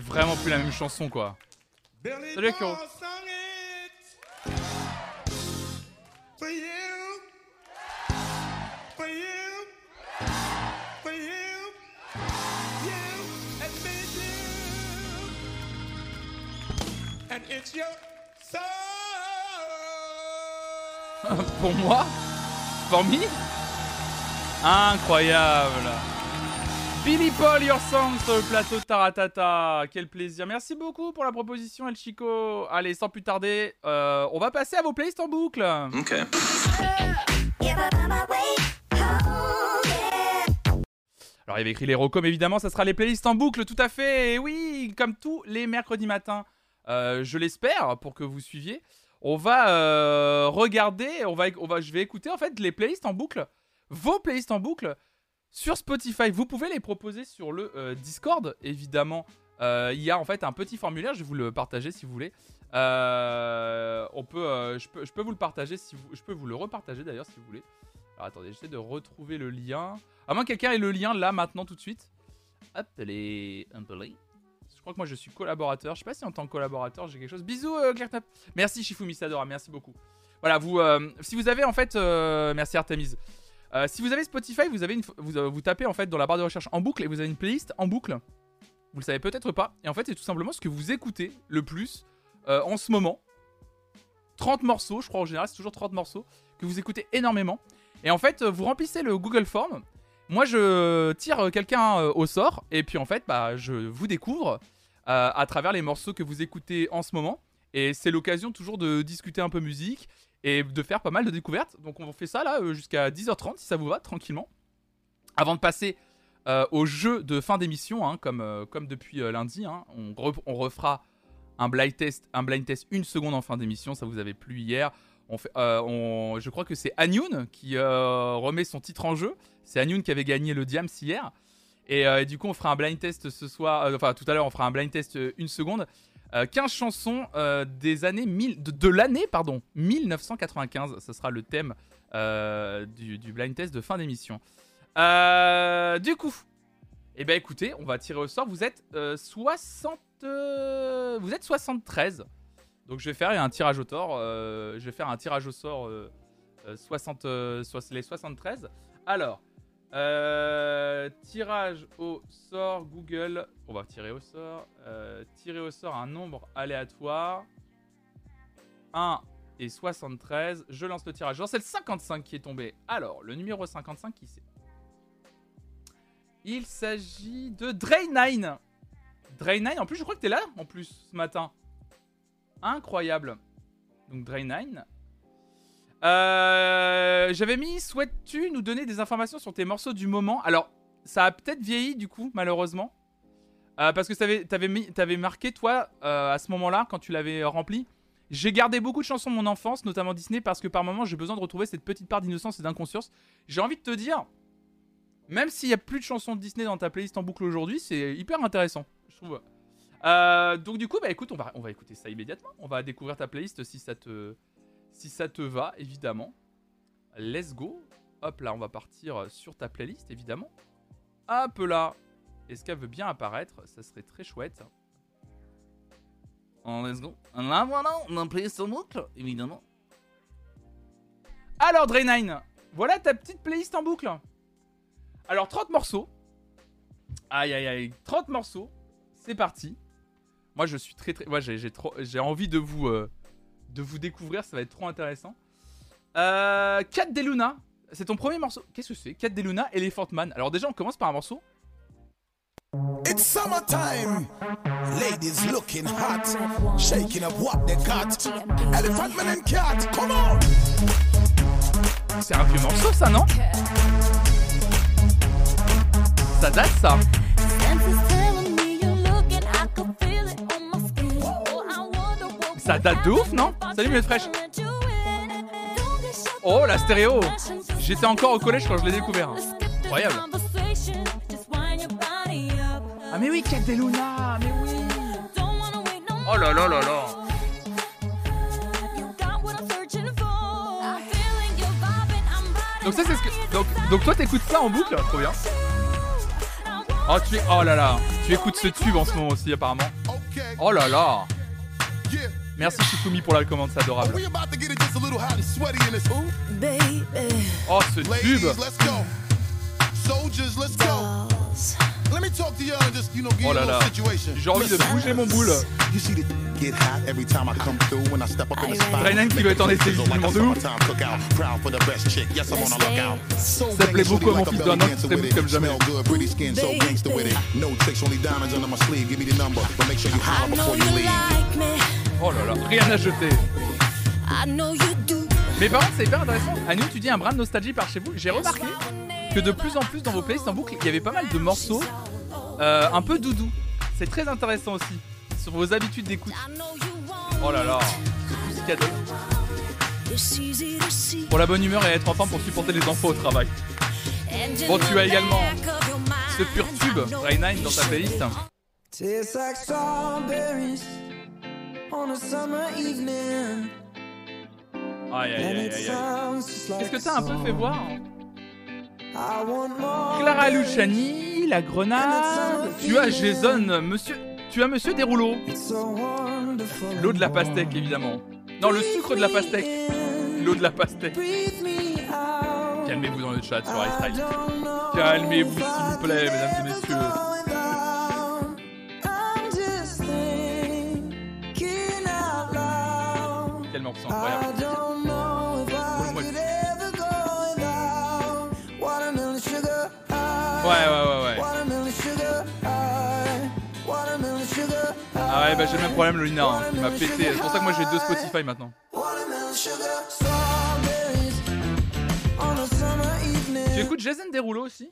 Vraiment plus la même chanson quoi. Salut, song. Pour moi For me Incroyable Billy Paul, your song sur le plateau de Taratata. Quel plaisir. Merci beaucoup pour la proposition, El Chico. Allez, sans plus tarder, euh, on va passer à vos playlists en boucle. Okay. Alors, il y avait écrit les recom, évidemment, ça sera les playlists en boucle, tout à fait. Et oui, comme tous les mercredis matins, euh, je l'espère, pour que vous suiviez. On va euh, regarder, on va, on va, je vais écouter en fait les playlists en boucle, vos playlists en boucle sur Spotify. Vous pouvez les proposer sur le euh, Discord, évidemment. Euh, il y a en fait un petit formulaire, je vais vous le partager si vous voulez. Euh, on peut, je, peux, je peux vous le partager, si je peux vous le repartager d'ailleurs si vous voulez. Alors attendez, j'essaie de retrouver le lien. À moins que quelqu'un ait le lien là maintenant tout de suite. Hop, les. Je crois que moi je suis collaborateur. Je sais pas si en tant que collaborateur j'ai quelque chose. Bisous euh, Claire Tap. Merci Shifumi Sadora, merci beaucoup. Voilà, vous, si vous avez en fait, merci Artemis. Euh, si vous avez Spotify, vous avez une, vous, euh, vous tapez en fait dans la barre de recherche en boucle et vous avez une playlist en boucle. Vous le savez peut-être pas. Et en fait, c'est tout simplement ce que vous écoutez le plus euh, en ce moment. 30 morceaux, je crois en général, c'est toujours 30 morceaux que vous écoutez énormément. Et en fait, vous remplissez le Google Form. Moi, je tire quelqu'un au sort et puis en fait, bah, je vous découvre à travers les morceaux que vous écoutez en ce moment. Et c'est l'occasion toujours de discuter un peu musique et de faire pas mal de découvertes. Donc on fait ça là euh, jusqu'à 10h30 si ça vous va, tranquillement. Avant de passer euh, au jeu de fin d'émission, hein, comme, euh, comme depuis lundi, hein, on, re- on refera un blind test, un blind test une seconde en fin d'émission. Ça vous avait plu hier. On fait, on- je crois que c'est Anyun qui remet son titre en jeu. C'est Anyun qui avait gagné le Diams hier. Et du coup, on fera un blind test ce soir. enfin, tout à l'heure, on fera un blind test une seconde. Euh, 15 chansons euh, des années 1000, de, l'année pardon 1995. Ce sera le thème euh, du, du blind test de fin d'émission. Euh, du coup, eh ben écoutez, on va tirer au sort. Vous êtes euh, 60, euh, vous êtes 73. Donc je vais faire un tirage au sort. je vais faire un tirage au sort euh, euh, 60, euh, soix- les 73. Alors, euh, tirage au sort Google. On va tirer au sort. euh, tirer au sort un nombre aléatoire. 1 et 73. Je lance le tirage. C'est le 55 qui est tombé. Alors, le numéro 55, qui c'est? Il s'agit de Drain9. Drain9, en plus, je crois que t'es là, en plus, ce matin. Incroyable. Donc Dre 9. Euh, J'avais mis souhaites-tu nous donner des informations sur tes morceaux du moment? Alors, ça a peut-être vieilli du coup, malheureusement. Euh, parce que t'avais avais, marqué, toi, euh, à ce moment-là, quand tu l'avais rempli. J'ai gardé beaucoup de chansons de mon enfance, notamment Disney, parce que par moments j'ai besoin de retrouver cette petite part d'innocence et d'inconscience. J'ai envie de te dire, même s'il y a plus de chansons de Disney dans ta playlist en boucle aujourd'hui, c'est hyper intéressant, je trouve. Donc du coup, bah écoute, on va, on va écouter ça immédiatement. On va découvrir ta playlist si ça te, si ça te va, évidemment. Let's go. Hop là, on va partir sur ta playlist, évidemment. Hop là. Est-ce qu'elle veut bien apparaître? Ça serait très chouette. En let's go. Là voilà, on a playlist en boucle, évidemment. Alors Dre9, voilà ta petite playlist en boucle. Alors 30 morceaux. Aïe aïe aïe, 30 morceaux. C'est parti. Moi je suis très très ouais, j'ai j'ai trop j'ai envie de vous euh, de vous découvrir, ça va être trop intéressant. Euh Cat de Luna, c'est ton premier morceau. Qu'est-ce que c'est? Cat de Luna Elephant Man. Alors déjà on commence par un morceau. It's summertime. Ladies looking hot, shaking up what they got. Elephant man and cat, come on. C'est un vieux morceau ça, non? Ça date ça Ça date de ouf, non Salut, Minute Fraîche. Oh, la stéréo J'étais encore au collège quand je l'ai découvert. Incroyable. Ah mais oui, Cat de Luna, mais oui Oh là là là là Donc ça c'est ce que... Donc, donc toi t'écoutes ça en boucle Trop bien. Oh, tu es... oh là là Tu écoutes ce tube en ce moment aussi apparemment. Oh là là. Merci Shifumi pour la commande, c'est adorable. We about to get it just a little hot and sweaty in this. Ooh. Baby, Oh ce Ladies, tube let's go. Soldiers, let's go. dolls. Let me talk to y'all and just, you know, give Oh you là a là. little situation. J'ai envie de bouger mon boule. You see the get hot every time I come through when I step up in the spot. Drainan qui doit être en essai Sizzle like a visiblement de ouf. summertime cookout. Proud for the best chick. Yes, I'm on a lookout. So Ça plaît beaucoup à mon fils like a d'un belly qui it. comme jamais. Smell good, pretty skin, so gangster with it. No tricks, only diamonds under my sleeve. Give me the number, but make sure you holler before you you leave. Oh là là, rien à jeter. I know you do. Mais par contre, c'est hyper intéressant. Anu, tu dis un brin de nostalgie par chez vous. J'ai remarqué que de plus en plus dans vos playlists en boucle, il y avait pas mal de morceaux euh, un peu doudou. C'est très intéressant aussi. Sur vos habitudes d'écoute. Oh là là, ce musicado. It's easy to see. Pour la bonne humeur et être enfant pour supporter les enfants au travail. Bon, tu as également Ce pur tube, 9 dans ta playlist. On a summer evening. Aïe aïe aïe aïe aïe. Qu'est-ce que t'as un peu fait voir I want more Clara. Luciani, la grenade. Tu as Jason, monsieur. Tu as monsieur Desrouleaux. It's so wonderful. L'eau de la pastèque, évidemment. Non, le sucre de la pastèque. L'eau de la pastèque. Calmez-vous dans le chat sur iStyle. Calmez-vous, s'il vous plaît, mesdames et messieurs. High. Ouais, ouais, ouais, ouais. Watermelon sugar high. Watermelon sugar high. Ah ouais, bah j'ai le même problème, Lolina, hein, qui m'a pété. C'est pour ça que moi j'ai deux Spotify maintenant. Tu écoutes Jason Derulo aussi?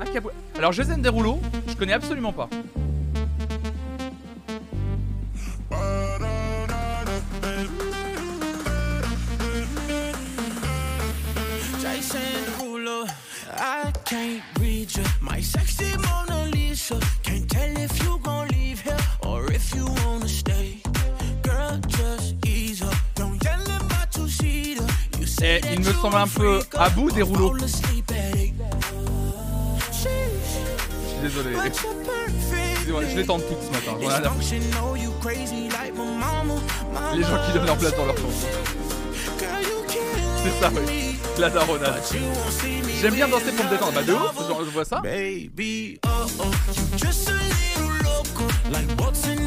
Ah, Alors, Jason Derulo, je connais absolument pas. I can't read you. My sexy Mona Lisa. Can't tell if you gon' leave here or if you wanna stay. Girl, just ease up. Don't yell at my two-seater. You Et say il me semble un a peu à bout des rouleaux. Je suis désolé. Je les tente toutes ce matin. My Les gens qui donnent leur place dans leur chanson. C'est ça, oui. La daronade. J'aime bien danser pour me détendre. Bah, de ouf, genre, je vois ça.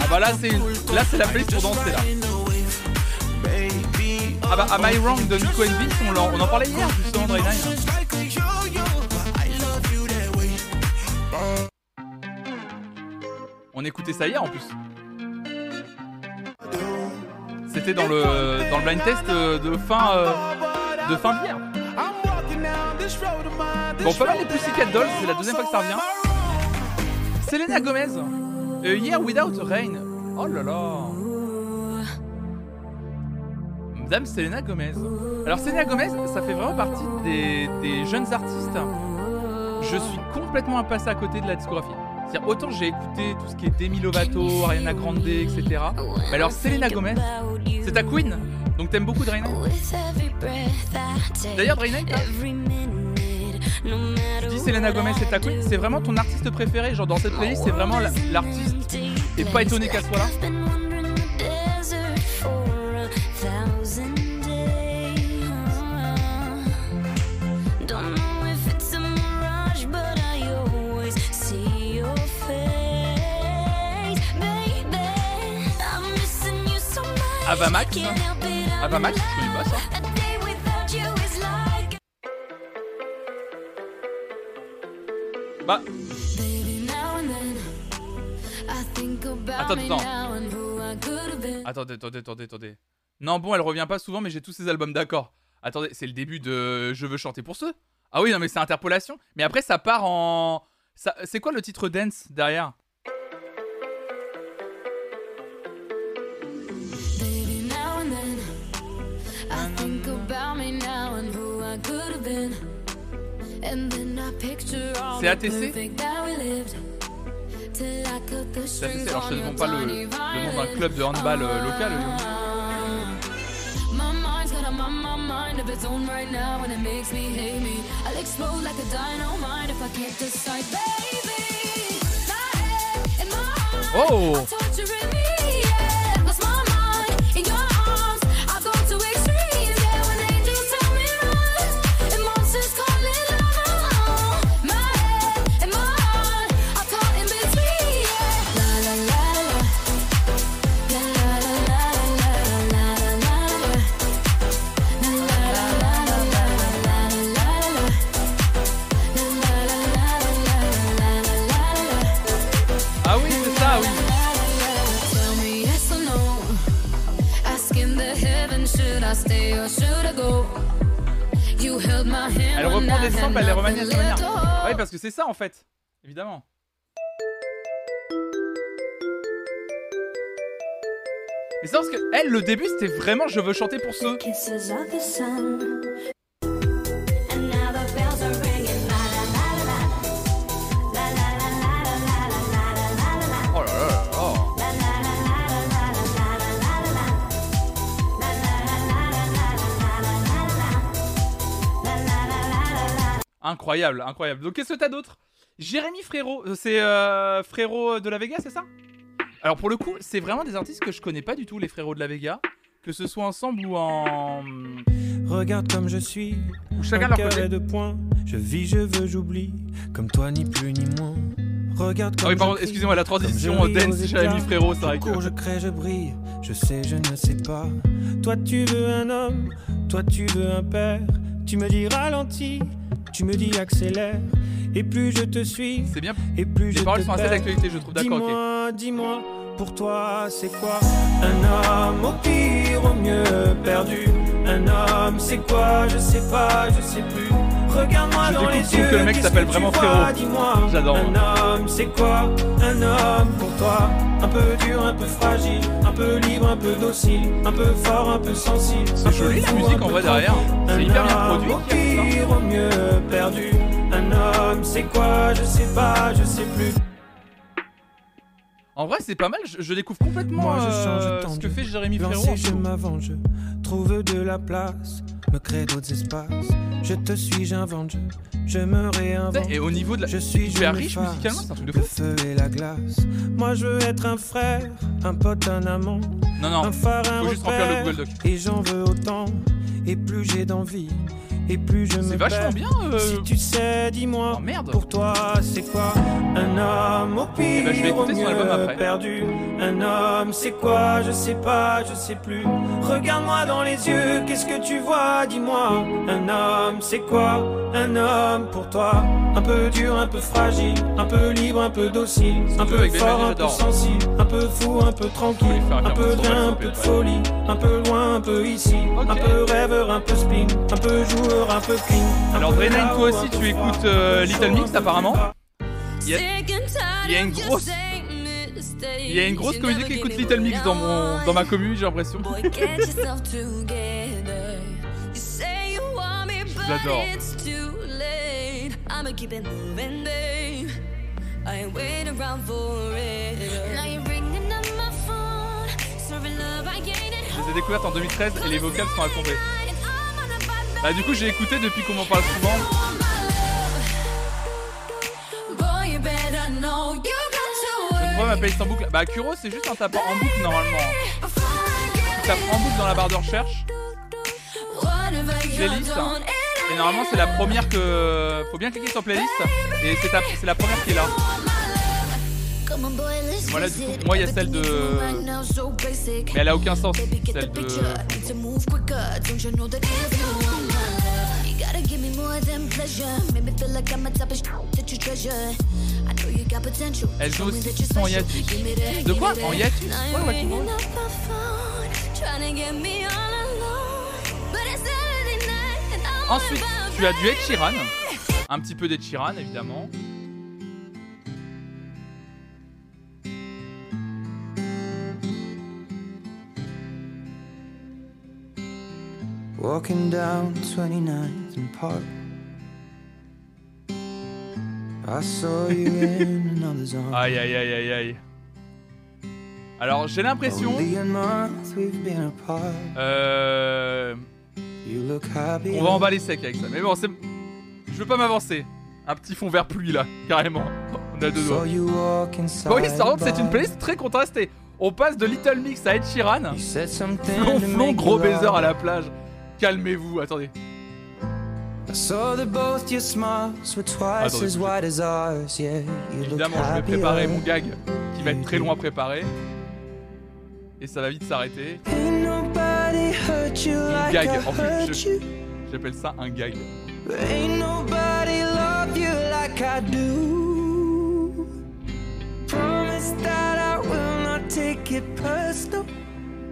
Ah bah là, c'est là, c'est la playlist pour danser là. Ah bah, Am I Wrong de Nico Vince, on, en- on en parlait hier justement dans les 9. just like a yo-yo, but I love you that way. On écoutait ça hier en plus. C'était dans le dans le blind test euh, de fin euh, de fin d'hier. Bon, pas mal les Pussycat Dolls, c'est la deuxième fois que ça revient. Selena Gomez, euh, Year Without Rain. Oh là là. Madame Selena Gomez. Alors Selena Gomez, ça fait vraiment partie des, des jeunes artistes. Je suis complètement passé à côté de la discographie. C'est-à-dire autant j'ai écouté tout ce qui est Demi Lovato, Ariana Grande, etc. Mais alors Selena Gomez, c'est ta queen, donc t'aimes beaucoup Drain D'ailleurs, Drain tu dis Selena Gomez et ta queen, c'est vraiment ton artiste préféré. Genre dans cette playlist, c'est vraiment l'artiste. Et pas étonné qu'elle soit là. Ava Max. Je connais pas ça. Like Bah, attendez, attendez, attendez, attendez. Non bon, elle revient pas souvent, mais j'ai tous ses albums d'accord. Attendez, c'est le début de Je veux chanter pour ceux. Ah oui, non mais c'est interpolation. Mais après ça part en... C'est quoi le titre dance derrière? Cut the C'est strings alors je ne demande pas le, le nom d'un club de handball euh, local. My Elle reprend des samples, elle les remanie hold. Ah oui, parce que c'est ça en fait. Évidemment. Et c'est parce que elle, le début, c'était vraiment je veux chanter pour ceux. Incroyable, incroyable. Donc qu'est-ce que t'as d'autre? Jérémy Frérot, euh, c'est euh, Frérot de la Vega, c'est ça? Alors pour le coup, c'est vraiment des artistes que je connais pas du tout, les Frérots de la Vega. Que ce soit ensemble ou en. Regarde comme je suis, ou chacun leur côté. de points. Je vis, je veux, j'oublie. Comme toi, ni plus ni moins. Regarde Ah comme oui, pardon, je crie, excusez-moi, la transition dance, Jérémy. Frérot, c'est vrai que. je crée, je brille. Je sais, je ne sais pas. Toi, tu veux un homme. Toi, tu veux un père. Tu me dis ralentis. Tu me dis accélère. Et plus je te suis. C'est bien. Et plus je paroles te sont assez perds. d'actualité, je trouve. D'accord, ok. Dis-moi, dis-moi, pour toi, c'est quoi Un homme au pire, au mieux perdu? Un homme, c'est quoi? Je sais pas, je sais plus. Regarde-moi Je dans les que yeux. le mec s'appelle que vraiment Frérot. Dis-moi, J'adore. Un homme, c'est quoi Un homme pour toi? Un peu dur, un peu fragile. Un peu libre, un peu docile. Un peu fort, un peu sensible. C'est un joli, la musique, en vrai, derrière. C'est hyper bien produit, Au pire, au mieux perdu. Un homme, c'est quoi? Je sais pas, je sais plus. En vrai, c'est pas mal. Je, je découvre complètement Moi, je euh, ce que fait Jérémy Frérot. Je m'avance, je trouve de la place, me crée d'autres espaces. Je te suis, j'invente, je, je me réinvente. Et au niveau de la. Je suis je riche musicalement, c'est un truc de Le fou. feu et la glace. Moi, je veux être un frère, un pote, un amant, Non, non. un phare, un faut juste remplir le repère. Google Doc. Et j'en veux autant. Et plus j'ai d'envie, et plus je me C'est vachement perds. bien. euh, Si tu sais, dis-moi. Oh merde. Pour toi, c'est quoi Un homme au pire, ben, je vais écouter au son album mieux après. perdu. Un homme, c'est quoi Je sais pas, je sais plus. Regarde-moi dans les yeux, qu'est-ce que tu vois Dis-moi, un homme, c'est quoi Un homme pour toi Un peu dur, un peu fragile, un peu libre, un peu docile, un peu Ben fort, un peu sensible, un peu fou, un peu tranquille, un peu la un peu de folie, un peu loin, un peu ici, un peu rêveur, un peu spleen, un peu joueur, un peu clean. un Alors là-haut, toi aussi tu écoutes euh, Little Mix apparemment. Il y a- il y a une grosse- Il y a une grosse communauté qui écoute Little Mix dans, mon, dans ma commune, j'ai l'impression. Boy, get yourself together. You say you want me, but l'adore. it's too late. I'ma keep it moving, babe. I ain't waiting around for it. Now you're ringing up my phone. Serving love, I ain't at Je les ai découvertes en 2013 et les vocales sont à tomber. Bah du coup j'ai écouté depuis qu'on m'en parle souvent. Vois ma playlist en boucle. Bah Kuro c'est juste en tapant en boucle normalement. Tu tapes en boucle dans la barre de recherche Playlist. don't et normalement c'est la première que... Faut bien cliquer sur playlist et c'est ta- la première qui est là. Voilà, du coup, moi, il y a celle de-. Mais elle a aucun sens celle de... you gotta give me more than pleasure. Make me feel like I'm a type of shit that you treasure. I know you got potential. Elles Show ont me aussi en hiatus. De quoi. En hiatus Ouais, ouais, Ensuite tu as du Ed Sheeran. Un petit peu d'Ed Sheeran évidemment. Walking down 29th and Park. I saw you in another's arms. Aïe aïe aïe aïe aïe. Alors j'ai l'impression... Euh... You look happy. On va emballer sec avec ça. Mais bon, c'est. Je veux pas m'avancer. Un petit fond vert pluie là, carrément. On a deux doigts. Bon, oui, ça rentre, c'est une playlist très contrastée. On passe de Little Mix à Ed Sheeran. Make gros baiser à la plage. Calmez-vous, attendez. I saw that both your smiles were twice Attendez, as bougez. wide as ours. Yeah, you look Évidemment, je vais préparer mon gag qui va être très long à préparer. Et ça va vite s'arrêter. Like gag. En plus. J'appelle ça un gag. But ain't nobody love you like I do. Promise that I will not take it personal,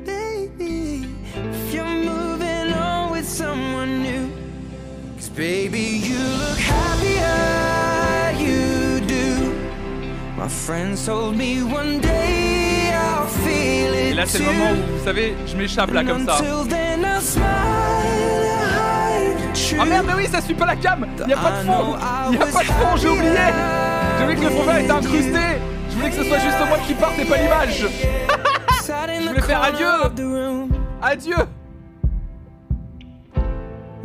baby. If you're moving with someone new. Cause baby, you look happier, you do. My friends told me one day I'll feel it Et là, c'est le moment où, vous savez, je m'échappe là comme ça. Ah merde, mais oui, ça suit pas la cam. Y'a pas de fond. Y'a pas de fond, j'ai oublié. J'ai oublié que le fond vert était incrusté. Je voulais que ce soit juste moi qui parte et pas l'image. Je voulais faire adieu. Adieu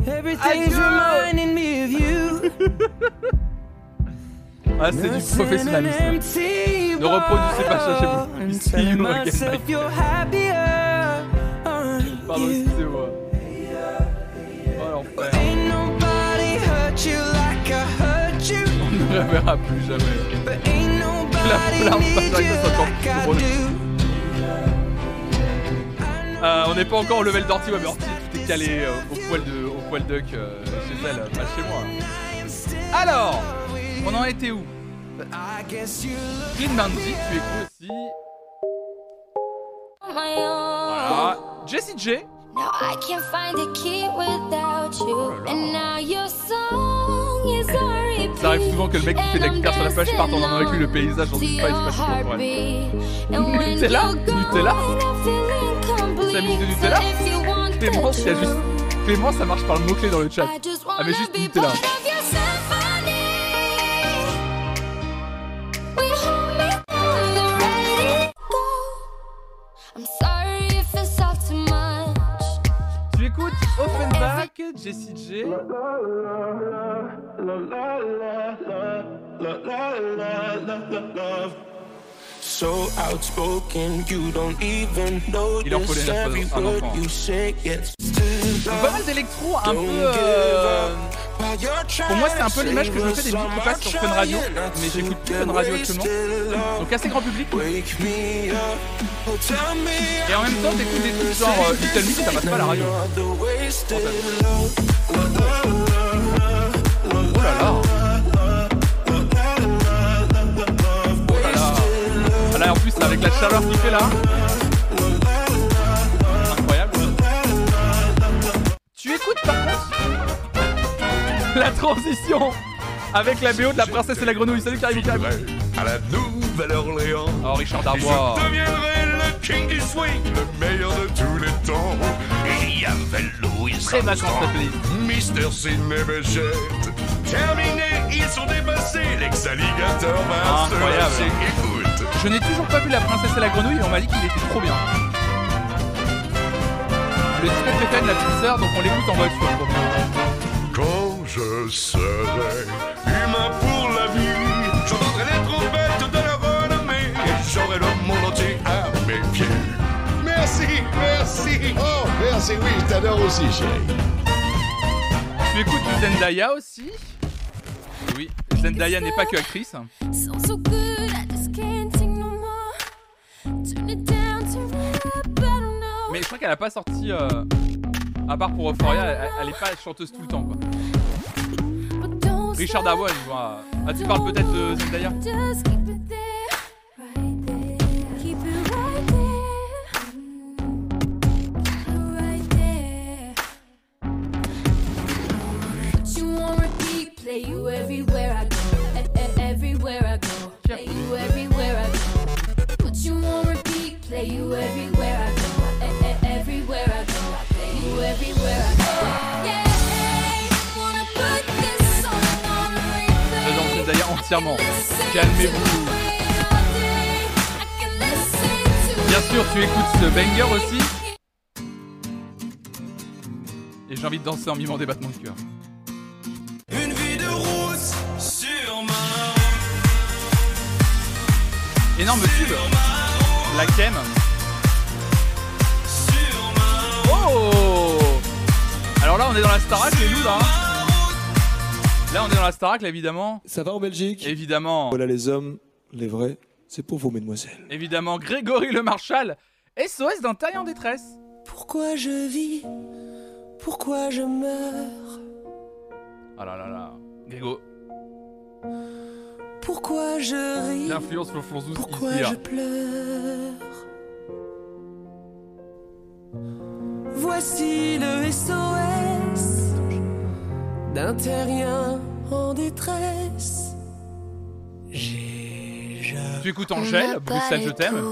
Everything's reminding me of you. Ah, c'est du professionnalisme. Ne reproduisez pas ça chez vous. Pardon, excusez-moi. Oh l'enfer. On ne le reverra plus jamais. Nobody flamme need pas, c'est encore plus drôle. Euh, on n'est pas encore au level d'Orty, ouais, mais Orty, tout est calé euh, au poil de, poil duck euh, chez elle, pas chez moi. Alors, on en était où? Clean Bandit, tu écoutes aussi. Voilà. Jessie J. Now I can't find a key without you. Oh là là. And now your song is. Ça arrive souvent que le mec qui fait de la guitare sur la plage parte en avec lui le paysage dans une your faille, c'est pas chaud pour elle. Nutella? Nutella? incomplete. Ça mise de Nutella? The Clément, il y a juste. Clément, ça marche par le mot-clé dans le chat. I just Ah, mais wanna juste be Nutella. part of your symphony. Will you hold me on the radio? I'm sorry if it's all too much. Tu écoutes Offenbach, Jessie J. So outspoken, you don't even know Il en faut les every word you say gets Donc, pas mal d'électro un peu. euh, Pour moi, c'est un peu l'image que je me fais des musiques qui passent sur Fun Radio, mais j'écoute plus Fun Radio actuellement. Donc assez grand public. Et en même temps, t'écoutes des trucs genre euh, Little Mix, ça passe pas à la radio. Oh Là, en plus, avec la chaleur qu'il fait là. Incroyable. Tu écoutes par contre la transition avec la BO de la princesse et la grenouille. Salut Caribou Caribou. À la Nouvelle-Orléans. Oh Richard Et Darbois. je deviendrai le king du swing, le meilleur de tous les temps. Il y avait Louis Armstrong, cette Mr. Terminé, ils sont dépassés, l'ex-alligator va se Incroyable. lâcher. Écoute, Je n'ai toujours pas vu la princesse et la grenouille et on m'a dit qu'il était trop bien. Le titre préféré de la petite sœur, donc on l'écoute en voiture. quand je serai humain pour la vie, j'entendrai les trompettes de la renommée et j'aurai le monde entier à mes pieds. Merci, merci. Oh, merci, oui, je t'adore aussi, chérie. Tu écoutes du Zendaya aussi? Oui, Zendaya n'est pas que actrice. Mais je crois qu'elle a pas sorti. euh, à part pour Euphoria, elle, elle est pas chanteuse tout le temps quoi. Richard je vois. Ah, tu parles peut-être de Zendaya play you everywhere I go. E- e- everywhere I go. Play you everywhere I go. Put you on repeat, play you everywhere I go. E- e- everywhere I go. Play you everywhere I go. Yeah, wanna put this song on replay? Zendaya entièrement. Calmez-vous. Bien sûr, tu écoutes ce banger aussi. Et j'ai envie de danser en mimant des battements de cœur. Énorme tube. La ma Oh Alors là, on est dans la Starac, les loups là. hein. Là, on est dans la Starac, là, évidemment. Ça va en Belgique Évidemment. Voilà les hommes, les vrais, c'est pour vous, mesdemoiselles. Évidemment, Grégory le Marshal. SOS d'un taille en détresse. Pourquoi je vis? Pourquoi je meurs? Oh là là là. Grégo, Pourquoi je ris l'influence Pourquoi je pleure Voici le SOS d'un terrien en détresse. Tu écoutes Angèle, Bruxelles, je t'aime.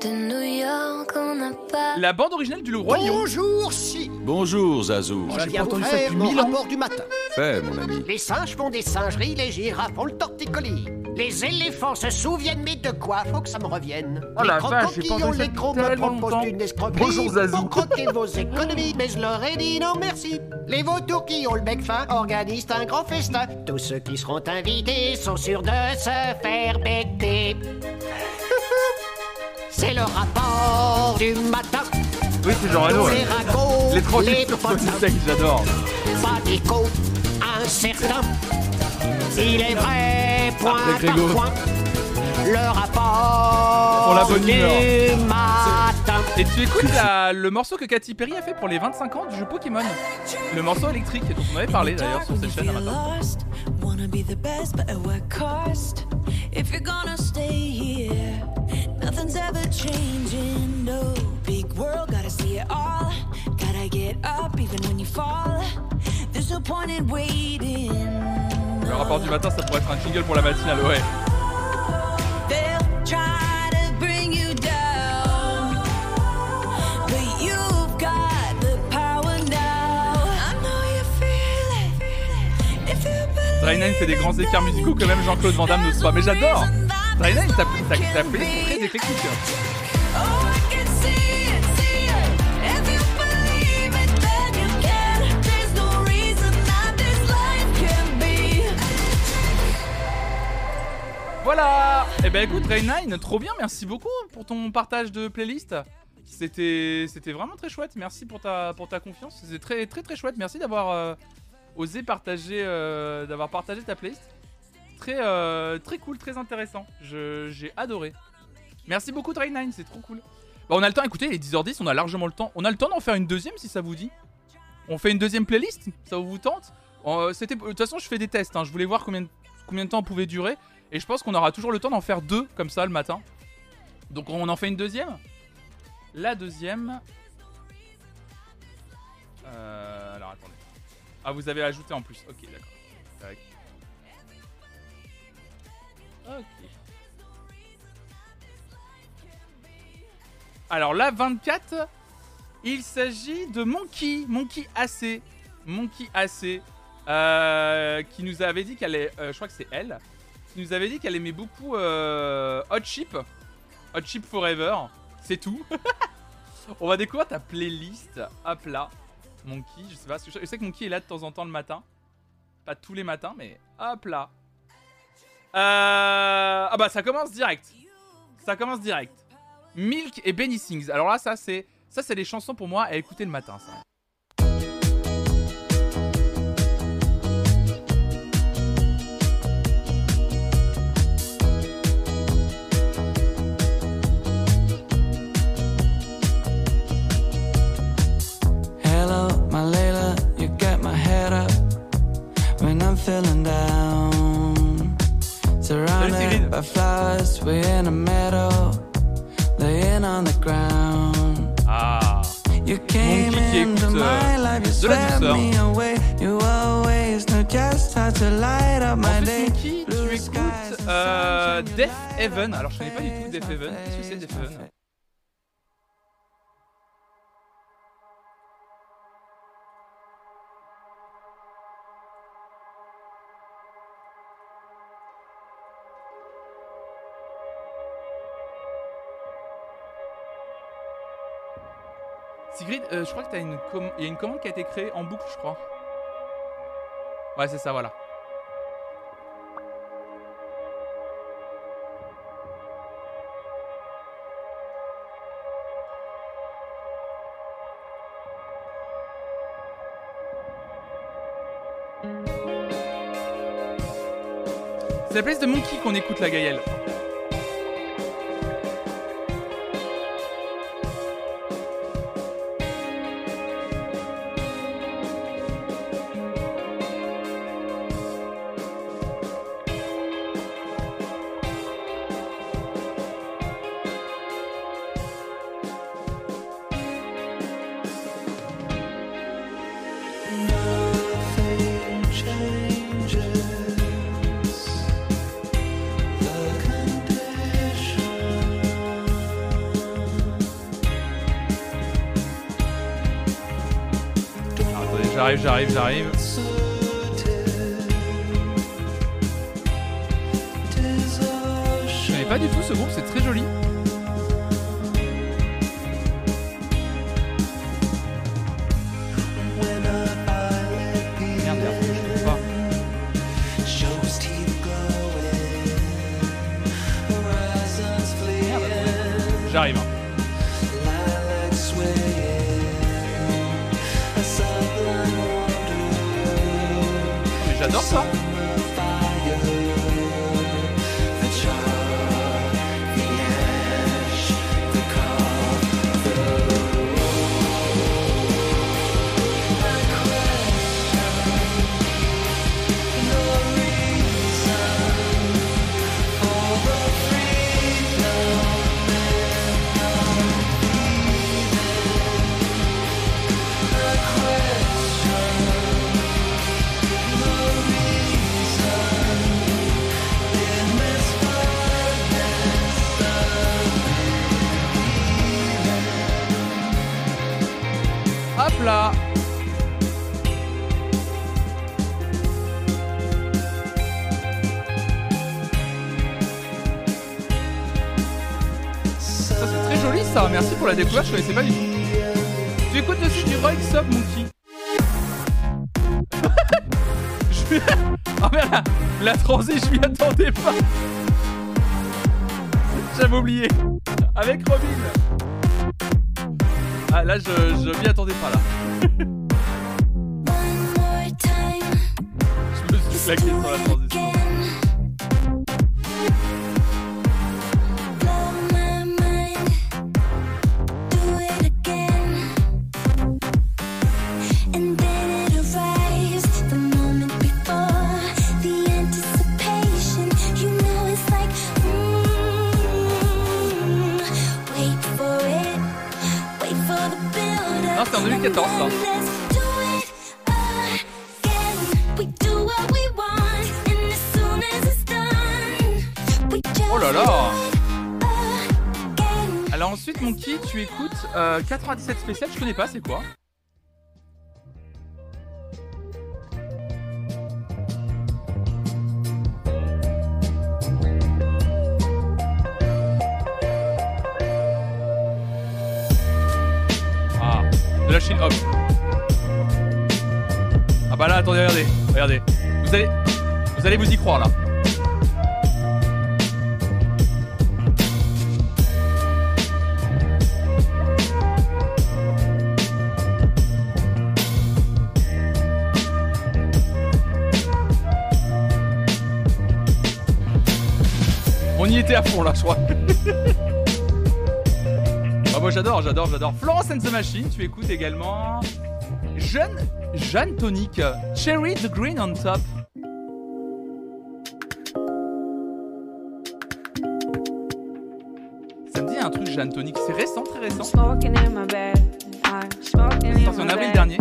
De New York, on n'a pas. La bande originale du Roi Lion. Bonjour, si. Bonjour Zazou. Je j'ai entendu ça faire depuis mille ans. rapport du matin. Fait mon ami. Les singes font des singeries, les girafes font le torticolis. Les éléphants se souviennent, mais de quoi Faut que ça me revienne? Oh les la vache, j'ai entendu ça les gros depuis me tellement proposent longtemps. une escroquerie Bonjour, Zazou. pour croquer vos économies, mais je leur ai dit non merci. Les vautours qui ont le bec fin organisent un grand festin. Tous ceux qui seront invités sont sûrs de se faire becter. C'est le rapport du matin. Oui, c'est Jean Reno. Tous les ragots, Les potins. Spotify, j'adore. pas d'écho incertain. Il est vrai, point par point, le rapport Pour la bonne du humeur. matin. Et tu écoutes la- le morceau que Katy Perry a fait pour les 25 ans du jeu Pokémon. Le morceau électrique, dont on avait parlé d'ailleurs sur cette chaîne un matin. lost. Wanna be the best, but at what cost? If you're gonna stay here, nothing's ever changing. No big world, gotta see it all. Gotta get up even when you fall. There's no point in waiting. Le rapport du matin, ça pourrait être un jingle pour la matinale, ouais. Drainen fait des grands écarts musicaux que même Jean-Claude Van Damme n'ose pas, mais j'adore Drainen, ta, ta, this life can't be. Voilà Eh ben écoute, Drainen, trop bien, merci beaucoup pour ton partage de playlist. C'était c'était vraiment très chouette, merci pour ta, pour ta confiance. C'était très très très chouette, merci d'avoir euh, osé partager, euh, d'avoir partagé ta playlist. Très, euh, très cool, très intéressant. J'ai adoré. Merci beaucoup Train9, c'est trop cool. Bah, on a le temps, écoutez, il est 10h10, on a largement le temps. On a le temps d'en faire une deuxième si ça vous dit. On fait une deuxième playlist Ça vous tente Euh, De toute façon, je fais des tests. hein. Je voulais voir combien de, combien de temps on pouvait durer. Et je pense qu'on aura toujours le temps d'en faire deux comme ça le matin. Donc on en fait une deuxième La deuxième. Euh, alors attendez. Ah, vous avez ajouté en plus. Ok, d'accord. Ok. Alors la 24, il s'agit de Monkey, Monkey AC, Monkey AC, euh, qui nous avait dit qu'elle est, euh, je crois que c'est elle, qui nous avait dit qu'elle aimait beaucoup euh, Hot Chip, Hot Chip Forever, c'est tout. On va découvrir ta playlist, hop là, Monkey, je sais pas, je sais que Monkey est là de temps en temps le matin, pas tous les matins, mais hop là. Euh, Ah bah ça commence direct, ça commence direct. Milk et Benny Sings. Alors là, ça c'est ça c'est des chansons pour moi à écouter le matin. Ça. Flowers, we're in a meadow, laying on the ground. Ah. You came into my life, you swept me away. You always knew just how to light up my day. Euh, Death Heaven. Alors je connais pas du tout Death Heaven. Qu'est-ce que c'est Death Heaven? Sigrid, euh, je crois que t'as une com- y a une commande qui a été créée en boucle, je crois. Ouais, c'est ça, voilà. C'est la place de Monkey qu'on écoute, la Gaëlle. J'arrive, j'arrive, découvert, je connaissais pas du tout. Tu écoutes aussi du Roy Sob Monkey. je... Oh merde, la, la transition, je m'y attendais pas. J'avais oublié. Avec Robin. Ah là, je, je m'y attendais pas là. je me suis plaqué sur la transition. Euh, 97 spécial, je connais pas, c'est quoi Ah, de la Chine Hop. Ah bah là, attendez, regardez, regardez. Vous allez, vous allez vous y croire là. à fond là, je crois. Bah, moi j'adore, j'adore, j'adore. Florence and the Machine, tu écoutes également. Jeune, Jeanne Tonic, Cherry the Green on Top. Ça me dit un truc, Jeanne Tonic, c'est récent, très récent. C'est en avril dernier.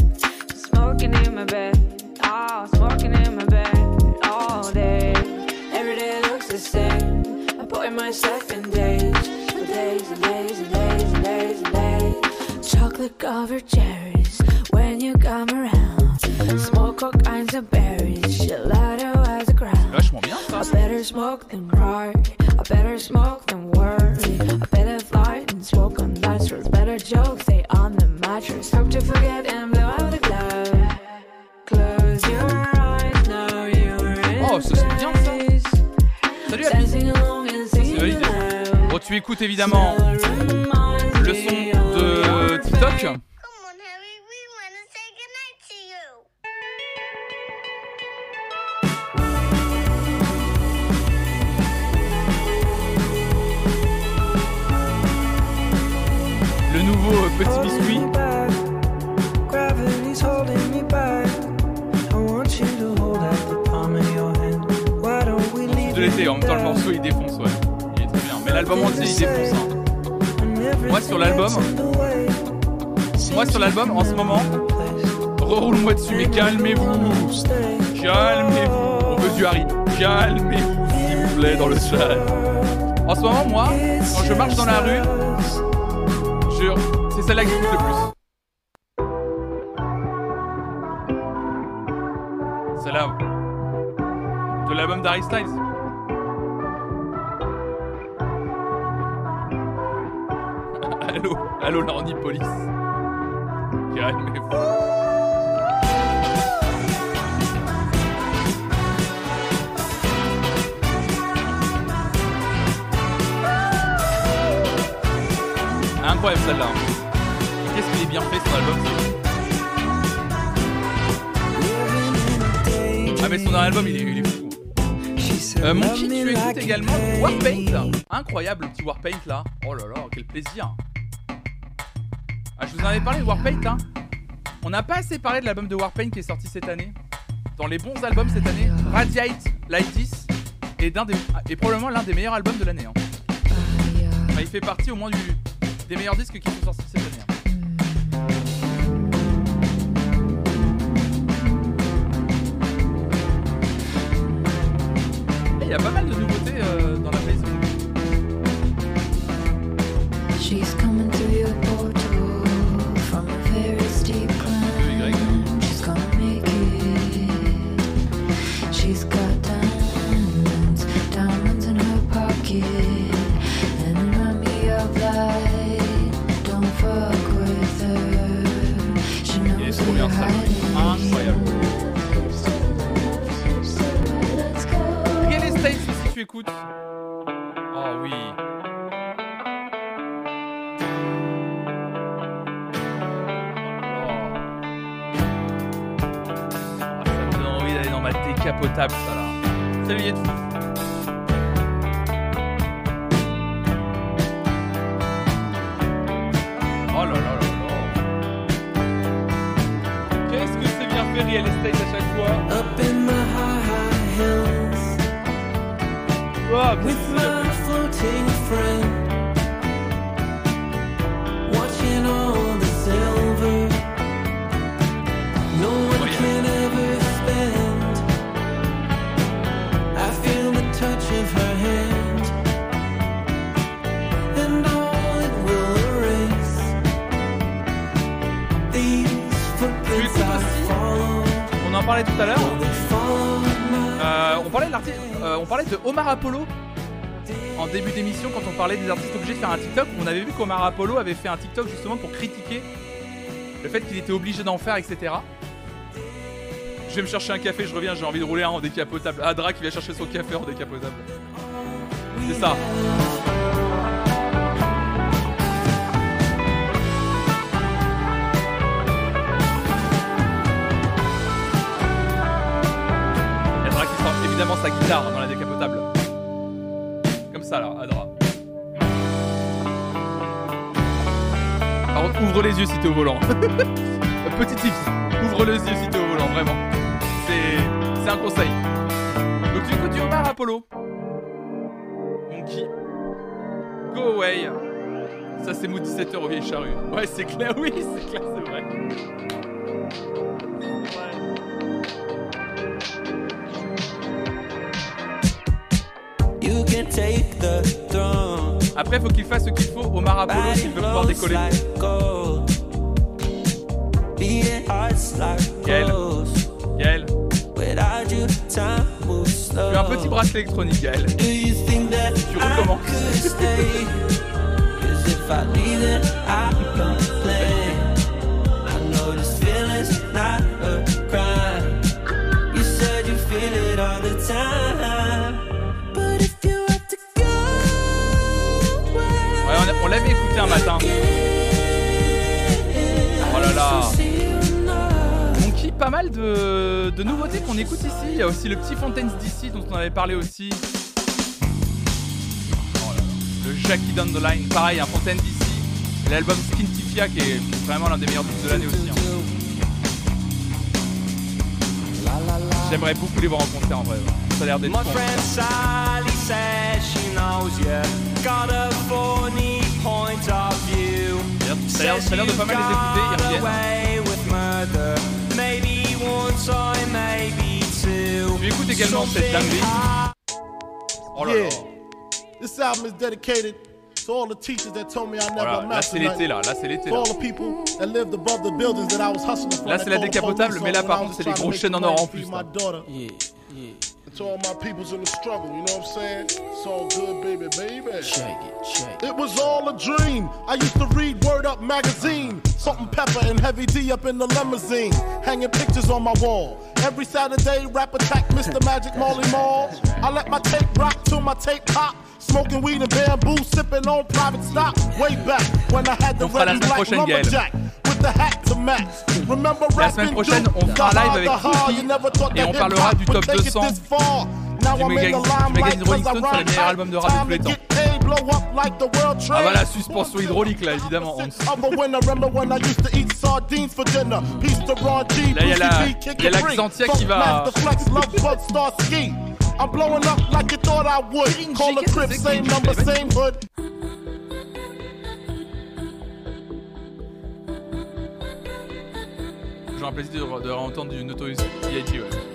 là, quel plaisir ah, je vous en avais parlé de Warpaint, hein. On n'a pas assez parlé de l'album de Warpaint qui est sorti cette année. Dans les bons albums cette année, Radiate, Light ah, est, probablement l'un des meilleurs albums de l'année. Hein. Il fait partie au moins des meilleurs disques qui sont sortis cette année. Hein. Il y a pas mal qu'Omar Apollo avait fait un TikTok justement pour critiquer le fait qu'il était obligé d'en faire, etc. Je vais me chercher un café, je reviens, j'ai envie de rouler un en décapotable. Adra qui vient chercher son café en décapotable. C'est ça. Adra qui sort évidemment sa guitare dans la décapotable. Ouvre les yeux si t'es au volant. Petit tips, ouvre les yeux si t'es au volant, vraiment. C'est, un conseil. Donc du coup, du Omar Apollo. Monkey. Go away. Ça, c'est Mood 17h au vieille charrue. Ouais, c'est clair, oui, c'est clair, c'est vrai. Après, faut qu'il fasse ce qu'il faut Omar Apollo s'il veut pouvoir décoller. Gaël. Gaël, tu as un petit bracelet électronique, Gaël. Tu recommences. could stay? Cause if I leave, pas mal de, de nouveautés qu'on écoute ici. Il y a aussi le petit Fontaines d'ici dont on avait parlé aussi. Oh là là. Le Jackie Down the Line, pareil, un Fontaine d'ici. Et L'album Skintifia qui est vraiment l'un des meilleurs disques de l'année aussi. hein. J'aimerais beaucoup les voir en concert en vrai. Ça a l'air d'être bon. Ça a l'air- ça a l'air de pas mal les écouter, ils reviennent. Tu écoutes également cette dinguerie. Oh là là. Yeah. This album is dedicated to all the teachers that told me I never Voilà, là amount c'est l'été là, là c'est l'été là. all the people that lived above the buildings that I was hustling for. Là, that c'est la décapotable, mais là, par contre, was c'est grosses make chaînes en or en plus, là. Yeah, yeah. And to all my peoples in the struggle, you know what I'm saying? It's all good, baby, baby. Shake it, shake it. It was all a dream. I used to read Word Up magazine. Salt and pepper and heavy D up in the limousine. Hanging pictures on my wall. Every Saturday, rap attack Mr. Magic Molly Mall. I let my tape rock till my tape pop. Smoking weed and bamboo, sipping on private stock. Way back when I had the red and black lumberjack with the hat to match. Remember La semaine prochaine, on fera un live avec thought et that on parlera du would top take it 200 this far. Now du I'm in magazine- the du magazine Rolling Stone sur les meilleurs albums de rap de tous les temps. get paid, blow up like the world Ah trade. voilà, suspension hydraulique là évidemment. Hans. Other when I remember when I used to eat sardines for dinner? Peace to Ron G, Là, il y a la- B, il y a Kick It l'Accentia Free. qui va-. I'm blowing up like you thought I would. Call a crib, same number, same hood. J'aurais un plaisir de, de entendre du Notorious B.I.G. Ouais.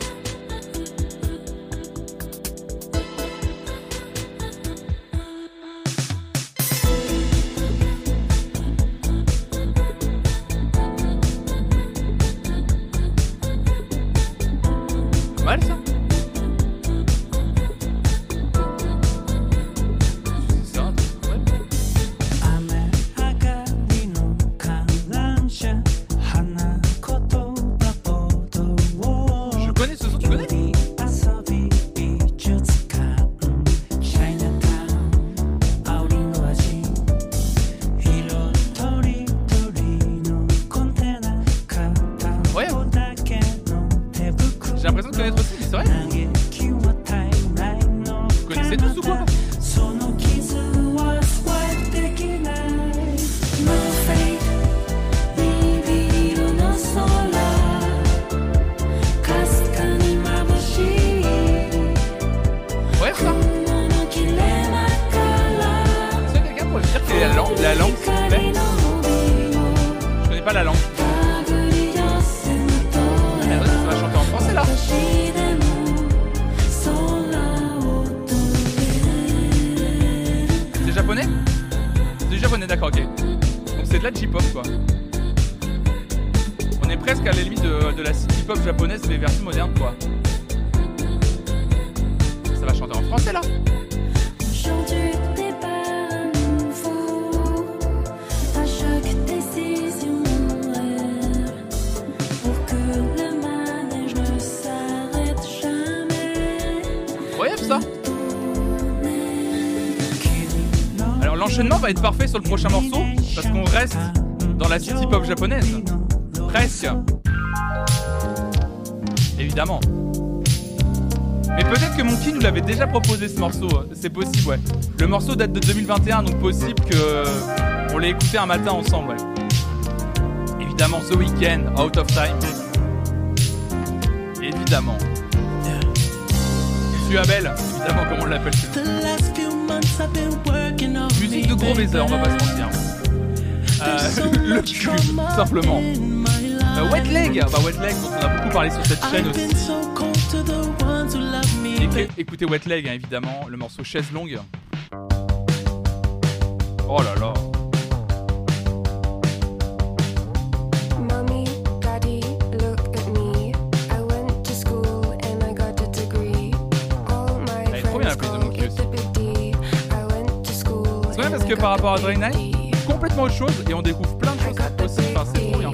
être parfait sur le prochain morceau parce qu'on reste dans la city pop japonaise. Presque. Évidemment. Mais peut-être que Monkey nous l'avait déjà proposé ce morceau, c'est possible, ouais. Le morceau date de 2021, donc possible que on l'ait écouté un matin ensemble, ouais. Évidemment, ce week-end, out of time. Évidemment. Tu Abel, évidemment, comme on l'appelle. Musique de gros baiser, on va pas se mentir. Euh, le cul, tout simplement. Euh, wet Leg, bah Wet Leg, on a beaucoup parlé sur cette chaîne aussi. écoutez Wet Leg, hein, évidemment, le morceau chaise longue. Oh là là. par rapport à Drain complètement autre chose et on découvre plein de choses aussi. Enfin, c'est trop bien.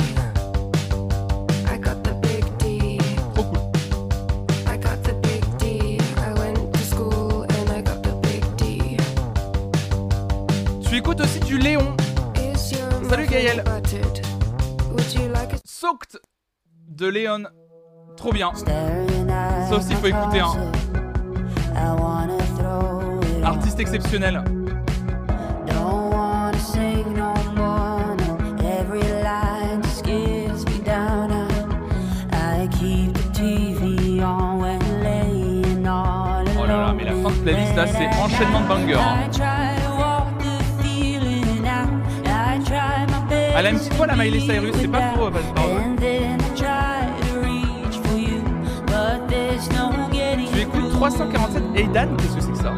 écoutes aussi du Léon. Salut Gaël. Soaked de Léon. Trop bien. Sauf s'il faut écouter. Hein. Artiste exceptionnel. playlist là, c'est enchaînement de bangers. Hein. Elle a une petite la Miley Cyrus, c'est pas faux, pas Tu écoutes 347 Aidan, qu'est-ce que c'est que ça?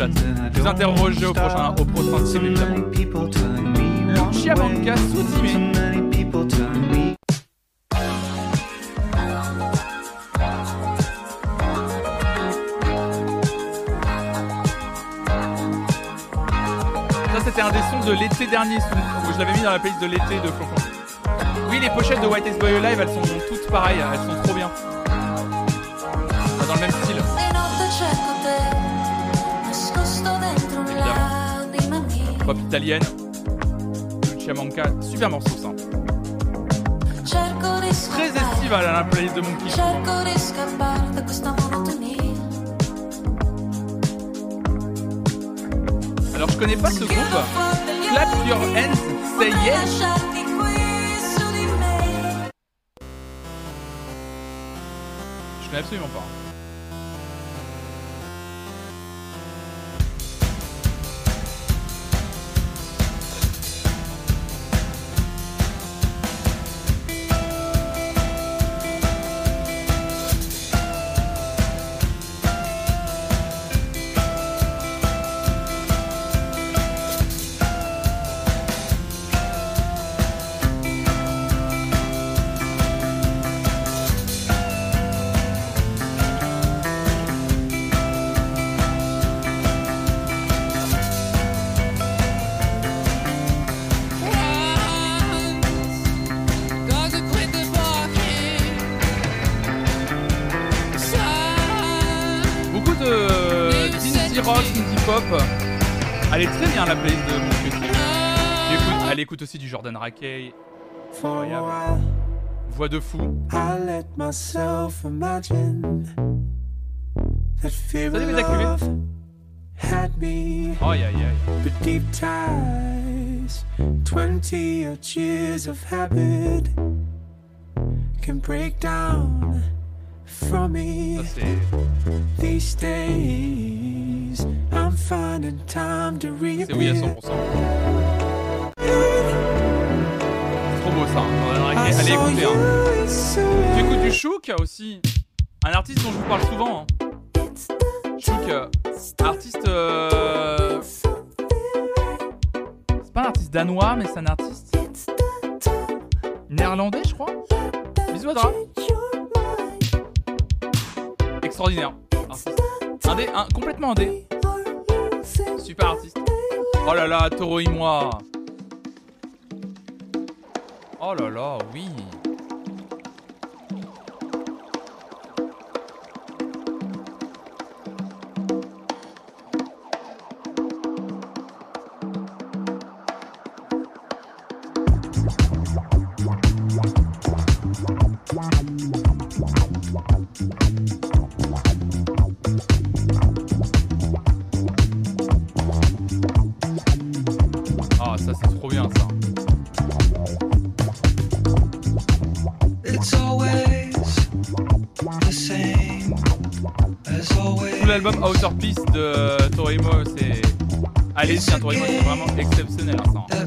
Chat. Je vous interroger au prochain, au prochain évidemment. Lucia Manca sous-timé. Ça c'était un des sons de l'été dernier, je l'avais mis dans la playlist de l'été de Flonflon. Oui, les pochettes de White is Boy Live, elles sont toutes pareilles, elles sont trop bien. Dans le même style. Pop italienne. Lucia Manca, super morceau ça. Très scappare, estival à la playlist de questa monotonia. Alors je connais pas ce groupe. Clap your hands, say yes. Je connais absolument pas. Jordan Rakey. Incroyable. Voix de fou. I let myself imagine that fear Salut of les acculés. love had me. Aïe aïe aïe. But deep ties, 20 odd years of habit can break down from me. Ça c'est. These days, I'm finding time to C'est oui à 100%. reappear. Allez écouter. Hein. Tu écoutes du Chouk aussi Un artiste dont je vous parle souvent. hein. Chouk, euh, artiste. euh, C'est pas un artiste danois, mais c'est un artiste. Néerlandais, je crois. Bisous à. Extraordinaire. Artiste. Indé, un, complètement indé. Super artiste. Oh là là, Toro et moi. Oh là là, oui. L'album Outer Peace de Torimo, c'est. Allez-y, hein, Torimo, c'est vraiment exceptionnel. hein, hein.